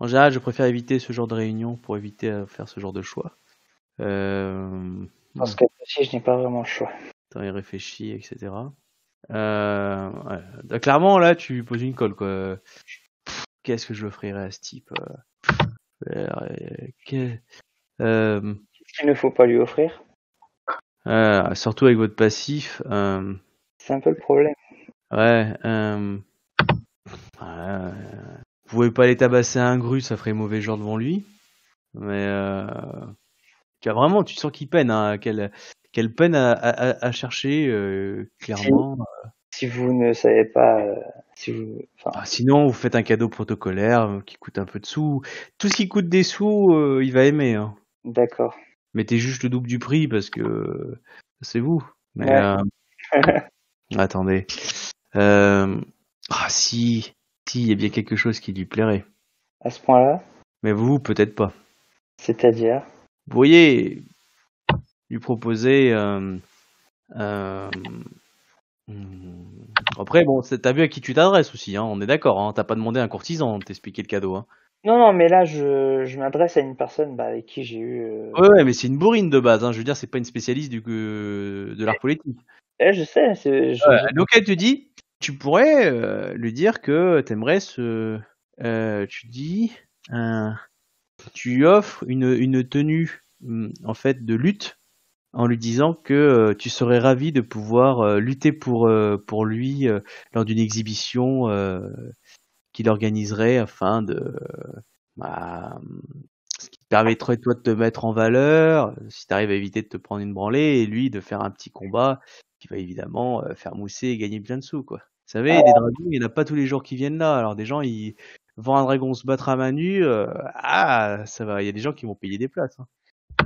en général, je préfère éviter ce genre de réunion pour éviter à faire ce genre de choix. Euh, Dans ce cas-ci, je n'ai pas vraiment le choix. Attends, il réfléchit, etc. Euh, ouais. Donc, Clairement, là, tu lui poses une colle, quoi. Qu'est-ce que je offrirais à ce type euh, euh, euh, qu'il ne faut pas lui offrir? euh, Surtout avec votre passif. Euh, C'est un peu le problème. ouais. Euh, ouais, vous pouvez pas aller tabasser un gru, ça ferait mauvais genre devant lui. Mais euh, tu as vraiment, tu sens qu'il peine, hein, qu'elle qu'elle peine à, à, à chercher, euh, clairement. Si vous ne savez pas, euh, si vous, enfin, Ah, sinon, vous faites un cadeau protocolaire euh, qui coûte un peu de sous. Tout ce qui coûte des sous, euh, il va aimer. Hein. d'accord. Mettez juste le double du prix parce que c'est vous. Mais Ouais. euh, *laughs* attendez. Euh, Ah si, si, il y a bien quelque chose qui lui plairait. À ce point-là, Mais vous, peut-être pas. c'est-à-dire, Vous pourriez lui proposer. euh, euh, hmm, Après, bon, t'as vu à qui tu t'adresses aussi, hein, on est d'accord. Hein, T'as pas demandé à un courtisan de t'expliquer le cadeau. Hein. non, non, mais là, je, je m'adresse à une personne bah, avec qui j'ai eu. euh, Ouais, ouais, mais c'est une bourrine de base. Hein. Je veux dire, c'est pas une spécialiste du, de l'art politique. eh, je sais, c'est, je- Ouais, donc elle te dit, tu pourrais euh, lui dire que t'aimerais se, euh, tu dis, tu lui offres une, tenue hum, en fait de lutte en lui disant que euh, tu serais ravi de pouvoir lutter pour lui lors d'une exhibition qu'il organiserait afin de bah, ce qui permettrait toi de te mettre en valeur si tu arrives à éviter de te prendre une branlée et lui de faire un petit combat qui va évidemment euh, faire mousser et gagner plein de sous quoi. Vous savez, les dragons, il n'y en a pas tous les jours qui viennent là. Alors des gens, ils vont un dragon se battre à main nue, euh, ah ça va, il y a des gens qui vont payer des places. hein.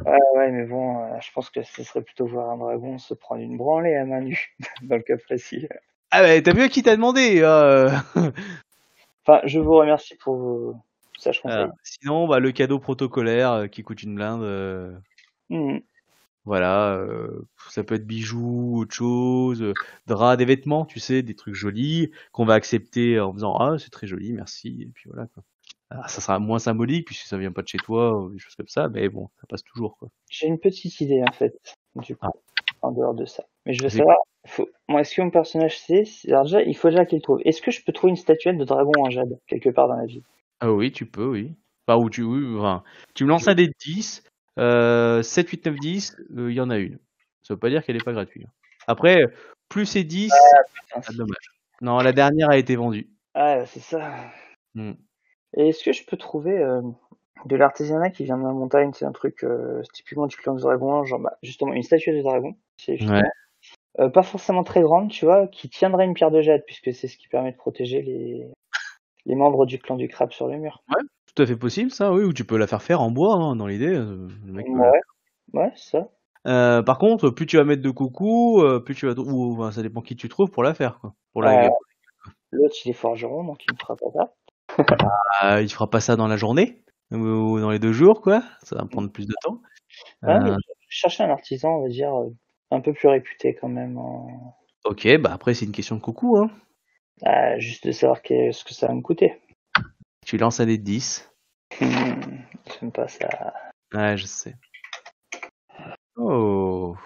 Ouais, ouais, mais bon, euh, je pense que ce serait plutôt voir un dragon se prendre une branlée à main nue, *laughs* dans le cas précis. Ah bah, t'as vu à qui t'a demandé euh, *laughs* Enfin, je vous remercie pour vos sages conseils. voilà. Sinon, bah, le cadeau protocolaire qui coûte une blinde, Mhm. Voilà, euh, ça peut être bijoux, autre chose, euh, draps, des vêtements, tu sais, des trucs jolis qu'on va accepter en faisant ah c'est très joli, merci, et puis voilà quoi. Alors, ça sera moins symbolique puisque ça vient pas de chez toi ou des choses comme ça, mais bon, ça passe toujours quoi. J'ai une petite idée, en fait, du coup, Ah. en dehors de ça. Mais je veux savoir, faut... Moi, est-ce que mon personnage sait Alors déjà, il faut déjà qu'il trouve. Est-ce que je peux trouver une statuette de dragon en jade quelque part dans la ville Ah oui, tu peux, oui. Enfin, où tu, oui, enfin, tu me lances un des 10, euh, 7, 8, 9, 10, euh, il y en a une. Ça veut pas dire qu'elle est pas gratuite. Après, plus c'est 10, Putain, c'est dommage. Non, la dernière a été vendue. Ah, c'est ça. Hmm. Et est-ce que je peux trouver euh, de l'artisanat qui vient de la montagne C'est un truc euh, typiquement du clan du dragon, genre bah, justement une statue de dragon. C'est Ouais. pas forcément très grande, tu vois, qui tiendrait une pierre de jade, puisque c'est ce qui permet de protéger les, les membres du clan du crabe sur le mur. Tout à fait possible, ça, oui, ou tu peux la faire faire en bois, hein, dans l'idée. euh, peut la Ouais, ça. Euh, par contre, plus tu vas mettre de coucou, euh, plus tu vas ou ça dépend qui tu trouves pour la faire quoi. Pour la. L'autre, il est forgeron, donc il ne fera pas ça. *laughs* Ah, il fera pas ça dans la journée ou dans les deux jours quoi. Ça va prendre plus de temps. Ouais, mais Euh, cherchais un artisan, on va dire, euh, un peu plus réputé quand même. ok, bah après c'est une question de coucou hein. Ah, juste de savoir ce que ça va me coûter. Tu lances un dé de 10. Hmm, J'aime pas ça. Ouais, je sais. Oh,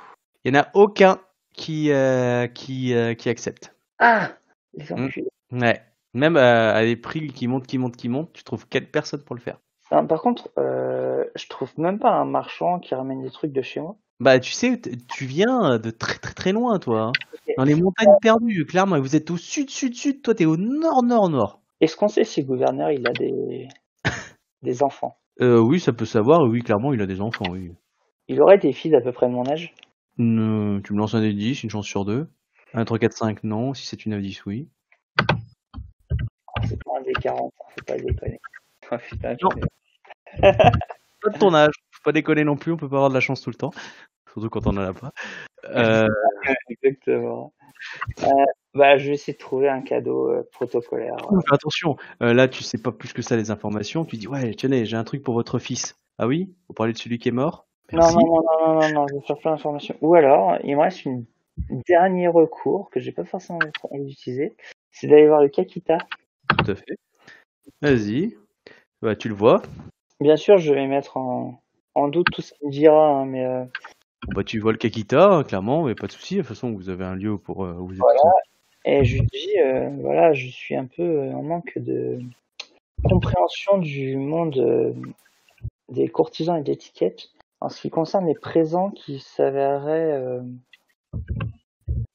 il y en a aucun qui euh, qui euh, qui accepte. Ah Les Hmm. Ouais. Même euh, à des prix qui montent, qui montent, qui montent, tu trouves quatre personnes pour le faire. Par contre, je trouve même pas un marchand qui ramène des trucs de chez moi. Bah, tu sais, tu viens de très très très loin, toi. hein. Dans les montagnes perdues, clairement. Vous êtes au sud, sud, sud. Toi, t'es au nord, nord, nord. Est-ce qu'on sait si le gouverneur il a des *laughs* des enfants? Euh, oui, ça peut savoir. Oui, clairement, il a des enfants, oui. Il aurait des filles d'à peu près de mon âge? Tu me lances un des 10, une chance sur deux. 1, 3, 4, 5, non. 6, 7, 8, 9, 10, oui. C'est pas un des 40, hein, faut pas déconner. *laughs* Oh, putain, Non. je- *laughs* Pas de ton âge. Faut pas déconner non plus. On peut pas avoir de la chance tout le temps. Surtout quand on en a pas. Euh, Exactement. Euh, bah, je vais essayer de trouver un cadeau euh, protocolaire. fais attention. Euh, là, tu sais pas plus que ça les informations. Tu dis, ouais, tenez, j'ai un truc pour votre fils. Ah oui? Vous parlez de celui qui est mort? Non, Merci. non, non, non, non, non, non, je vais faire plein d'informations. Ou alors, il me reste une dernier recours que j'ai pas forcément envie d'utiliser, c'est d'aller voir le Kakita. Tout à fait. Vas-y. Bah, tu le vois. Bien sûr, je vais mettre en, en doute tout ce qu'il me dira, hein, mais euh, bah, tu vois le Kakita, hein, clairement, mais pas de souci. De toute façon, vous avez un lieu pour euh, où vous êtes. Voilà. Et je lui dis, euh, voilà, je suis un peu euh, en manque de compréhension du monde euh, des courtisans et d'étiquette en ce qui concerne les présents qui s'avéreraient euh,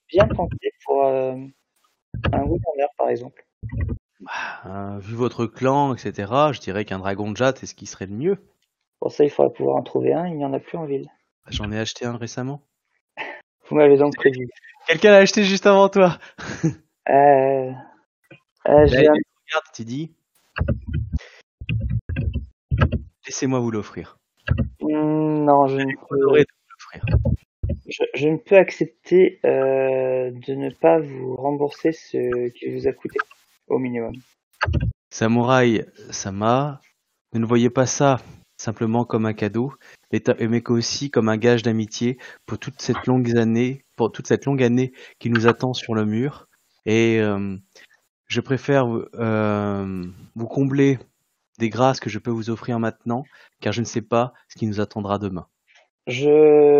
bien pensés pour un gouverneur, par exemple. Euh, vu votre clan, etc., je dirais qu'un dragon de jade, c'est ce qui serait le mieux. Pour ça, il faudrait pouvoir en trouver un, il n'y en a plus en ville. Bah, J'en ai acheté un récemment. Vous m'avez donc prévu. Quelqu'un l'a acheté juste avant toi. Euh, euh, j'ai un- regarde, tu dis. Laissez-moi vous l'offrir. Hmm, Non, je ne Vous peux, de vous l'offrir. je, je ne peux accepter euh, de ne pas vous rembourser ce qui vous a coûté, au minimum. Samouraï Sama, ne ne voyez pas ça simplement comme un cadeau, mais aussi comme un gage d'amitié pour toute cette longue année, pour toute cette longue année qui nous attend sur le mur. Et euh, je préfère euh, vous combler des grâces que je peux vous offrir maintenant, car je ne sais pas ce qui nous attendra demain. Je,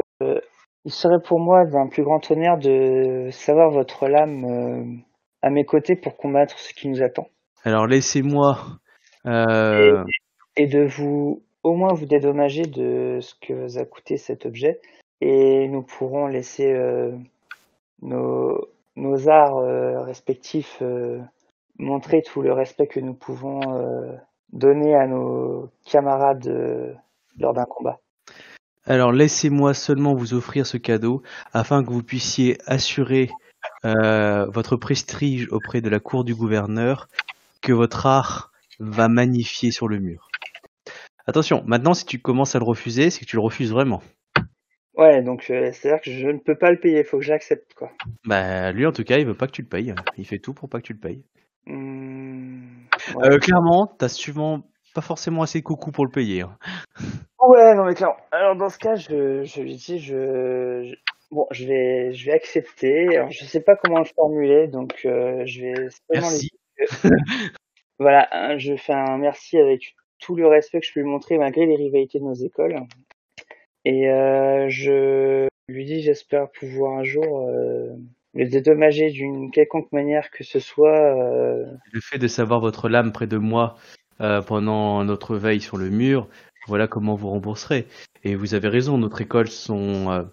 il serait pour moi d'un plus grand honneur de savoir votre lame euh, à mes côtés pour combattre ce qui nous attend. Alors laissez-moi euh, et de vous au moins vous dédommager de ce que vous a coûté cet objet et nous pourrons laisser euh, nos, arts euh, respectifs euh, montrer tout le respect que nous pouvons donner à nos camarades lors d'un combat. Alors laissez-moi seulement vous offrir ce cadeau afin que vous puissiez assurer votre prestige auprès de la cour du gouverneur que votre art va magnifier sur le mur. Attention, maintenant si tu commences à le refuser, c'est que tu le refuses vraiment. Ouais, donc euh, c'est-à-dire que je ne peux pas le payer, il faut que j'accepte quoi. Bah lui en tout cas, il veut pas que tu le payes. Il fait tout pour pas que tu le payes. Ouais. Euh, clairement, t'as souvent pas forcément assez de coucou pour le payer. hein. Ouais, non mais clairement. Alors dans ce cas, je, je lui dis, je, je- bon, je vais, je vais accepter. Alors je sais pas comment le formuler, donc euh, je vais seulement Merci. *laughs* Voilà, hein, je fais un merci avec tout le respect que je peux lui montrer malgré les rivalités de nos écoles. Et euh, je lui dis j'espère pouvoir un jour euh, me dédommager d'une quelconque manière que ce soit, euh, Le fait de savoir votre lame près de moi pendant notre veille sur le mur, voilà comment vous rembourserez. Et vous avez raison, notre école sont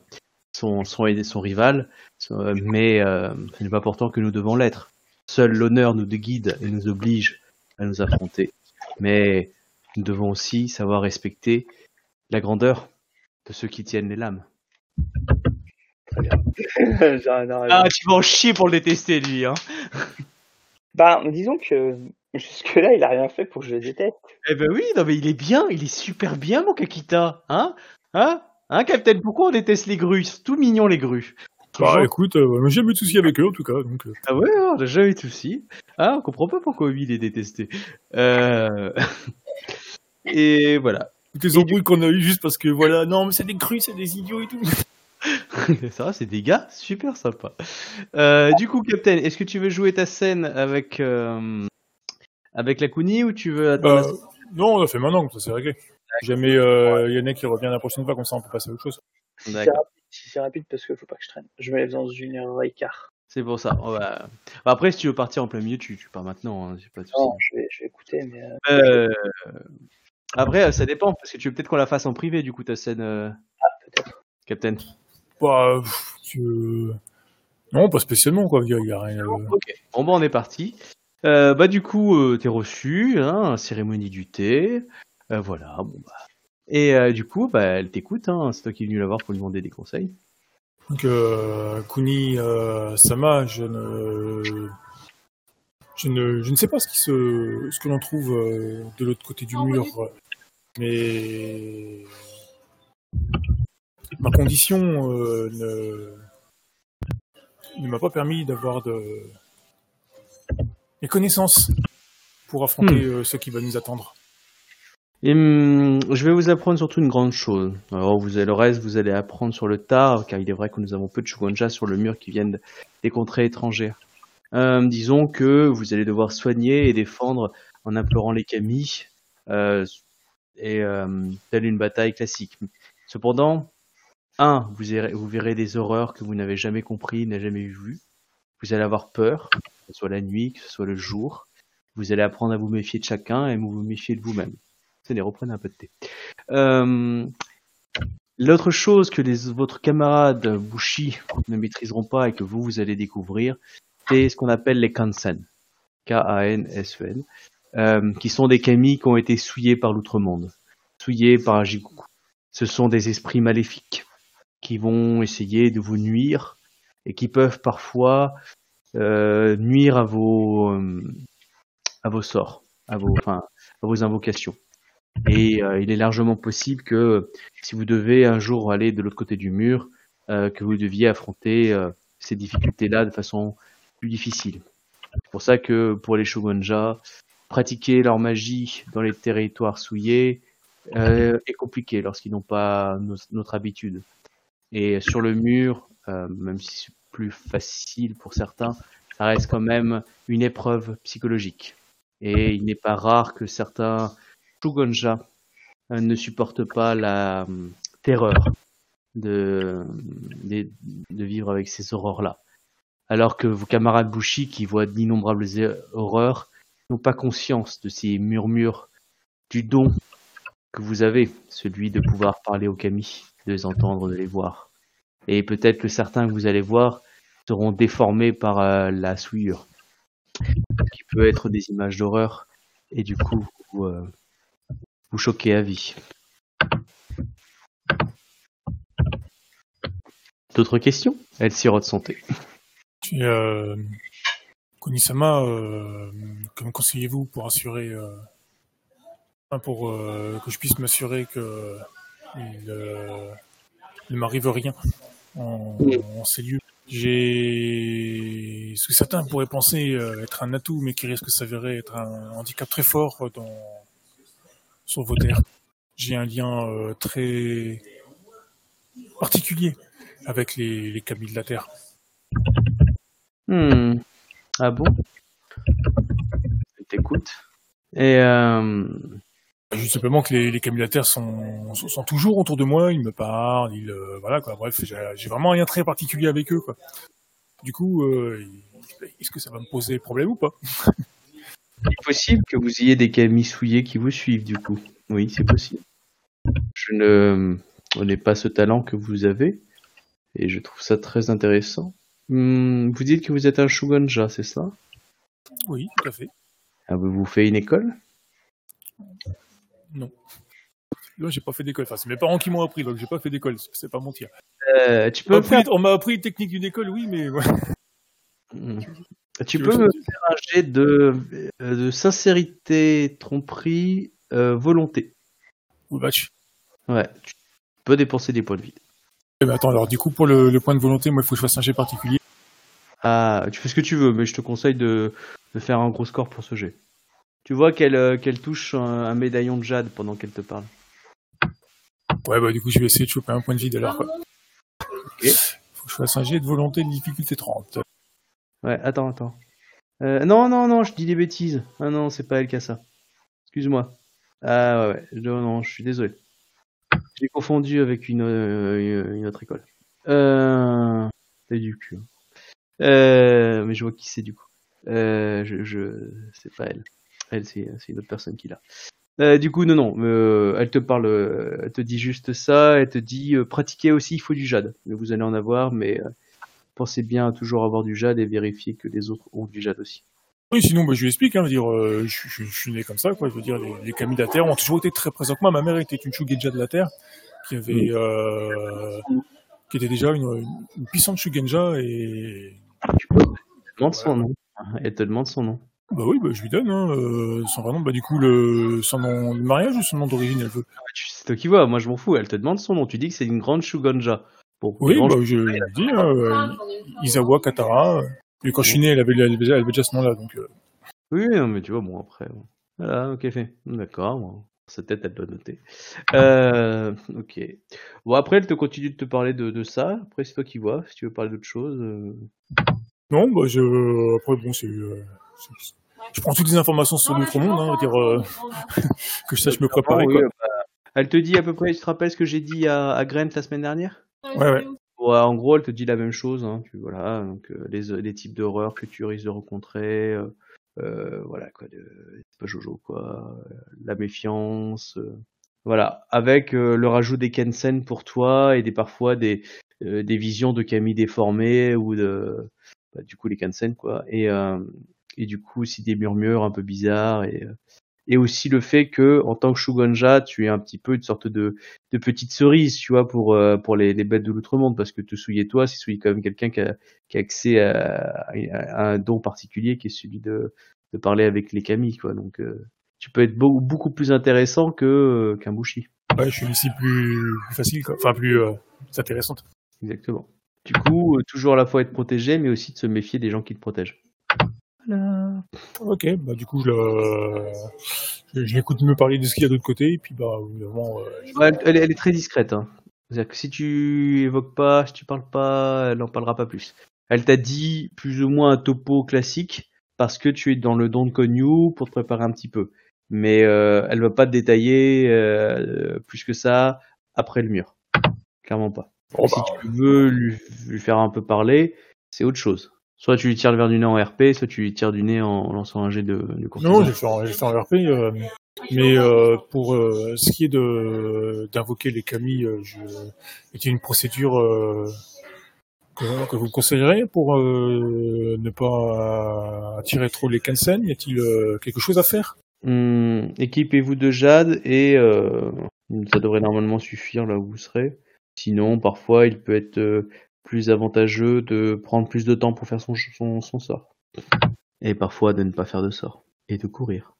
sont sont, sont rivales, mais ce n'est pas pourtant que nous devons l'être. Seul l'honneur nous guide et nous oblige à nous affronter. Mais nous devons aussi savoir respecter la grandeur de ceux qui tiennent les lames. j'en- j'en- *laughs* Ah, tu vas en chier pour le détester, lui, hein. bah, disons que jusque-là, il a rien fait pour que je le déteste. Eh ben oui, non mais il est bien, il est super bien, mon Kakita, hein? Hein? Hein, Captain Pourquoi on déteste les grues? Ils sont tout mignons, les grues. Bah écoute, euh, j'ai jamais eu de soucis avec eux en tout cas. Donc, euh, Ah ouais, on a jamais eu de soucis. Ah, on comprend pas pourquoi lui, il est détesté. Euh... *laughs* Et voilà. toutes les embrouilles qu'on a eues juste parce que voilà, non mais c'est des crues, c'est des idiots et tout. *laughs* Ça c'est des gars super sympa. Euh, du coup, Captain, est-ce que tu veux jouer ta scène avec avec la Kuni ou tu veux attendre non, on l'a fait maintenant, ça c'est réglé. Jamais euh, y en a qui revient la prochaine fois, comme ça on peut passer à autre chose. Si c'est rapide, si c'est rapide, parce qu'il faut pas que je traîne. Je me lève dans une heure et quart. C'est pour ça. On va- Bah, après, si tu veux partir en plein milieu, tu, tu pars maintenant. Hein, pas de. Non, je vais, je vais écouter, mais euh, Euh, Après, euh, ça dépend, parce que tu veux peut-être qu'on la fasse en privé, du coup, ta scène, euh, peut-être. Captain. Bah, tu- non, pas spécialement quoi. Il y, a- rien. Ok. Bon, bah, on est parti. Euh, bah, du coup, euh, t'es reçu, hein, cérémonie du thé. Euh, voilà, bon, bah. Et euh, du coup, bah, elle t'écoute, hein, c'est toi qui es venu la voir pour lui demander des conseils. Donc, euh, Kuni euh, Sama, je ne, je ne, je ne sais pas ce qui se, ce que l'on trouve euh, de l'autre côté du mur, euh, mais ma condition euh, ne, ne m'a pas permis d'avoir de les connaissances pour affronter euh, ce qui va nous attendre. Et hum, je vais vous apprendre surtout une grande chose. Alors, vous le reste, vous allez apprendre sur le tard, car il est vrai que nous avons peu de Shugonja sur le mur qui viennent des contrées étrangères. Euh, disons que vous allez devoir soigner et défendre en implorant les kami, euh, et euh, telle une bataille classique. Cependant, un, vous, verrez- vous verrez des horreurs que vous n'avez jamais compris, n'avez jamais vues. Vous allez avoir peur, que ce soit la nuit, que ce soit le jour. Vous allez apprendre à vous méfier de chacun et vous méfier de vous-même. Tenez, reprenez un peu de thé. Euh, L'autre chose que votre camarade Bushi ne maîtriseront pas et que vous, vous allez découvrir, c'est ce qu'on appelle les Kansen. K-A-N-S-E-N. euh, qui sont des kami qui ont été souillés par l'outre-monde. Souillés par un Jikoku. Ce sont des esprits maléfiques qui vont essayer de vous nuire et qui peuvent parfois euh, nuire à vos, sorts, à vos invocations. Et euh, il est largement possible que si vous devez un jour aller de l'autre côté du mur, euh, que vous deviez affronter euh, ces difficultés-là de façon plus difficile. C'est pour ça que pour les shogunja, pratiquer leur magie dans les territoires souillés euh, est compliqué lorsqu'ils n'ont pas notre habitude. Et sur le mur, euh, même si c'est plus facile pour certains, ça reste quand même une épreuve psychologique. Et il n'est pas rare que certains Shugonja euh, ne supportent pas la euh, terreur de, vivre avec ces horreurs-là. Alors que vos camarades Bushi, qui voient d'innombrables horreurs, n'ont pas conscience de ces murmures du don que vous avez, celui de pouvoir parler aux kami, de les entendre, de les voir. Et peut-être que certains que vous allez voir seront déformés par euh, la souillure, qui peut être des images d'horreur, et du coup vous, vous choquer à vie. D'autres questions? Elle sirote son euh, que me conseillez-vous pour assurer, euh, pour euh, que je puisse m'assurer que il euh, ne m'arrive rien en, en ces lieux? J'ai, ce que certains pourraient penser être un atout, mais qui risque de s'avérer être un handicap très fort dans sur vos terres. J'ai un lien euh, très particulier avec les, les de la Terre. Hmm. Ah bon? Je t'écoute. Et euh, Juste simplement que les, les de la Terre sont, sont, sont toujours autour de moi, ils me parlent, ils, euh, voilà quoi. Bref, j'ai vraiment rien très particulier avec eux quoi. Du coup, euh, est-ce que ça va me poser problème ou pas? *laughs* Il est possible que vous ayez des camis souillés qui vous suivent, du coup. Oui, c'est possible. Je ne n'ai pas ce talent que vous avez, et je trouve ça très intéressant. Hmm, vous dites que vous êtes un Shugonja, c'est ça? Oui, tout à fait. Ah, vous vous faites une école? Non. Là, j'ai pas fait d'école. Enfin, c'est mes parents qui m'ont appris, donc j'ai pas fait d'école. C'est pas mentir. Euh, Tu On m'a peux faire appris, on m'a appris les techniques d'une école, oui, mais ouais. Tu Tu peux me faire un jet de, euh, de sincérité, tromperie, euh, volonté. Ouais, tu peux dépenser des points de vie. Eh ben, attends, alors du coup, pour le, le point de volonté, moi, il faut que je fasse un jet particulier. Ah, tu fais ce que tu veux, mais je te conseille de, de faire un gros score pour ce jet. Tu vois qu'elle euh, qu'elle touche un, un médaillon de jade pendant qu'elle te parle. Ouais, bah du coup, je vais essayer de choper un point de vie de l'heure, quoi. Ok. Faut que je fasse un jet de volonté de difficulté 30. Ouais, attends, attends. Euh, non, non, non, je dis des bêtises. Ah non, c'est pas elle qui a ça. Excuse-moi. Ah ouais, ouais. Non, non, je suis désolé. J'ai confondu avec une, euh, une autre école. Euh... C'est du cul. Euh... Mais je vois qui c'est du coup. Je, je... C'est pas elle. Elle, c'est une autre personne qui l'a. Du coup, non, non. elle te parle, elle te dit juste ça. Elle te dit pratiquer aussi, il faut du jade. Vous allez en avoir, mais pensez bien à toujours avoir du jade et vérifier que les autres ont du jade aussi. Oui, sinon, bah, je lui explique, hein, je veux dire, euh, je, je- je suis né comme ça, quoi. Je veux dire, les, les Kami de la Terre ont toujours été très présents. Moi, ma mère était une Shugenja de la Terre, qui avait, euh, qui était déjà une, une, une puissante Shugenja et, Tu peux. Elle te demande son nom. Elle te demande son nom. bah oui, bah, je lui donne, hein, euh, son vrai nom, bah, du coup, le, son nom de mariage ou son nom d'origine, elle veut. C'est toi qui vois, moi je m'en fous. Elle te demande son nom. Tu dis que c'est une grande Shugonja. Oui, bah, je lui dis, hein, euh, Isawa Katara. Et quand je suis né, elle avait, elle avait déjà, elle avait déjà ce nom-là, donc, euh, Oui, non, mais tu vois, bon, après. bon. Voilà, ok, fait. D'accord, bon, sa tête, elle doit noter. Euh, ok. Bon, après, elle te continue de te parler de, de ça. Après, c'est toi qui vois. Si tu veux parler d'autre chose. euh. Non, bah, je, après, bon, c'est, euh, je prends toutes les informations sur l'autre monde, hein, on va dire, euh, *laughs* que je sache me préparer, Oui, quoi. euh, bah, elle te dit à peu près, tu te rappelles ce que j'ai dit à, à Grant la semaine dernière? Ouais, ouais. Ouais, en gros, elle te dit la même chose. Hein, tu, voilà, donc euh, les, les types d'horreurs que tu risques de rencontrer. euh, euh, voilà, quoi. De, c'est pas Jojo, quoi. euh, la méfiance. euh, voilà, avec euh, le rajout des Kensen pour toi et des parfois des, euh, des visions de Camille déformées ou de. bah, du coup, les Kensen, quoi. Et, euh, et du coup, aussi des murmures un peu bizarres. Et, euh, et aussi le fait que, en tant que Shugonja, tu es un petit peu une sorte de de petites cerises, tu vois, pour euh, pour les, les bêtes de l'outre-monde, parce que te souiller toi, c'est souiller quand même quelqu'un qui a, qui a accès à, à un don particulier, qui est celui de, de parler avec les kami, quoi. Donc, euh, tu peux être beaucoup, beaucoup plus intéressant que euh, qu'un bushi. Ouais, je suis ici plus, plus facile, quoi. Enfin, plus, plus intéressante. Exactement. Du coup, toujours à la fois être protégé, mais aussi de se méfier des gens qui te protègent. Ok, bah, du coup, je, le- je, je l'écoute me parler de ce qu'il y a d'autre côté, et puis, bah, évidemment, euh, je- Ouais, elle, elle est- elle est très discrète. Hein. C'est-à-dire que si tu évoques pas, si tu parles pas, elle n'en parlera pas plus. Elle t'a dit plus ou moins un topo classique parce que tu es dans le don de Konyu pour te préparer un petit peu. Mais euh, elle va pas te détailler euh, plus que ça après le mur. Clairement pas. Bon, Et si bah, tu veux lui, lui faire un peu parler, c'est autre chose. Soit tu lui tires le verre du nez en RP, soit tu lui tires du nez en lançant un jet de, de non, j'ai fait, en- j'ai fait en RP, euh, mais euh, pour euh, ce qui est de d'invoquer les euh, je, est une procédure que, que vous me conseillerez pour ne pas attirer trop les Kansen Y a-t-il quelque chose à faire? Hum, équipez-vous de jade et ça devrait normalement suffire là où vous serez. Sinon, parfois, il peut être plus avantageux de prendre plus de temps pour faire son, son, son sort. Et parfois de ne pas faire de sort. Et de courir.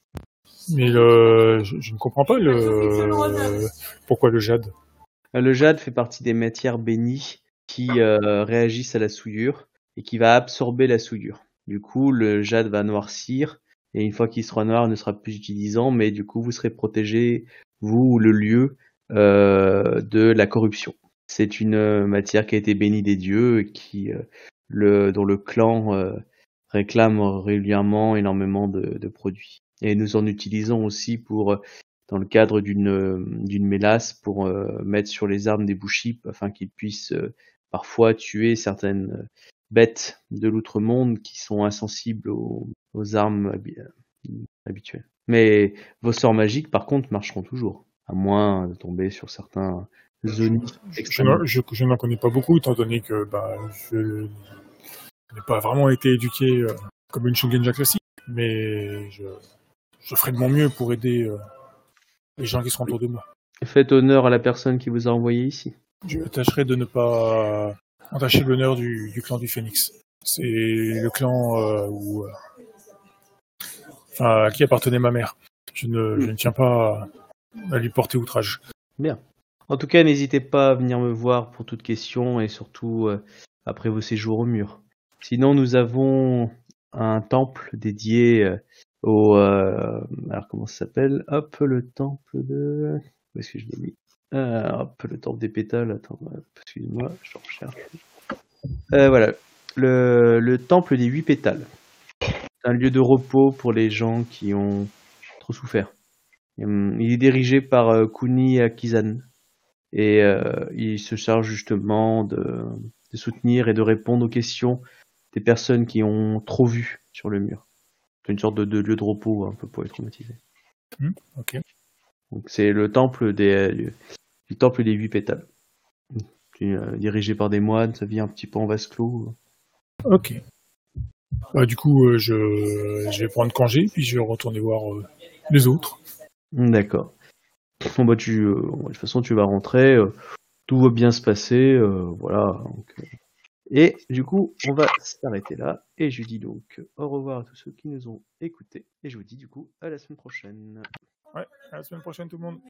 Mais le, je, je ne comprends pas le pourquoi le jade? Euh, Le jade fait partie des matières bénies qui euh, réagissent à la souillure et qui va absorber la souillure. Du coup, le jade va noircir et une fois qu'il sera noir, il ne sera plus utilisant, mais du coup, vous serez protégé, vous ou le lieu, euh, de la corruption. C'est une euh, matière qui a été bénie des dieux, et euh, dont le clan euh, réclame régulièrement énormément de, produits. Et nous en utilisons aussi pour, dans le cadre d'une mélasse, pour mettre sur les armes des bushis afin qu'ils puissent parfois tuer certaines bêtes de l'outre-monde qui sont insensibles aux, armes habi- habituelles. Mais vos sorts magiques, par contre, marcheront toujours, à moins de tomber sur certains Je, je- je n'en connais pas beaucoup, étant donné que bah, je n'ai pas vraiment été éduqué euh, comme une Shugenja classique, mais je, je ferai de mon mieux pour aider euh, les gens qui seront autour de moi. Faites honneur à la personne qui vous a envoyé ici. Je tâcherai de ne pas entacher l'honneur du, du clan du Phénix. C'est le clan euh, où, euh, enfin, à qui appartenait ma mère. Je ne, je ne tiens pas à lui porter outrage. Bien. En tout cas, n'hésitez pas à venir me voir pour toute question et surtout euh, après vos séjours au mur. Sinon, nous avons un temple dédié euh, au... euh, alors, comment ça s'appelle? Hop, le temple de... Où est-ce que je l'ai mis? Hop, le temple des pétales. Attends, excuse-moi, je recherche. Voilà. Le, le temple des huit pétales. C'est un lieu de repos pour les gens qui ont trop souffert. Hum, Il est dirigé par Kuni Akizan et euh, il se charge justement de, de soutenir et de répondre aux questions des personnes qui ont trop vu sur le mur. C'est une sorte de, de lieu de repos un peu pour les traumatisés. Ok. Donc c'est le temple des du temple des huit pétales. Euh, dirigé par des moines, ça vient un petit peu en vase clos. Ok. Bah, du coup, euh, je, je vais prendre congé, puis je vais retourner voir euh, les autres. D'accord. Bon bah tu, euh, de toute façon tu vas rentrer, euh, tout va bien se passer, euh, voilà. euh. Et du coup on va s'arrêter là et je dis donc au revoir à tous ceux qui nous ont écoutés et je vous dis du coup à la semaine prochaine. À la semaine prochaine, tout le monde.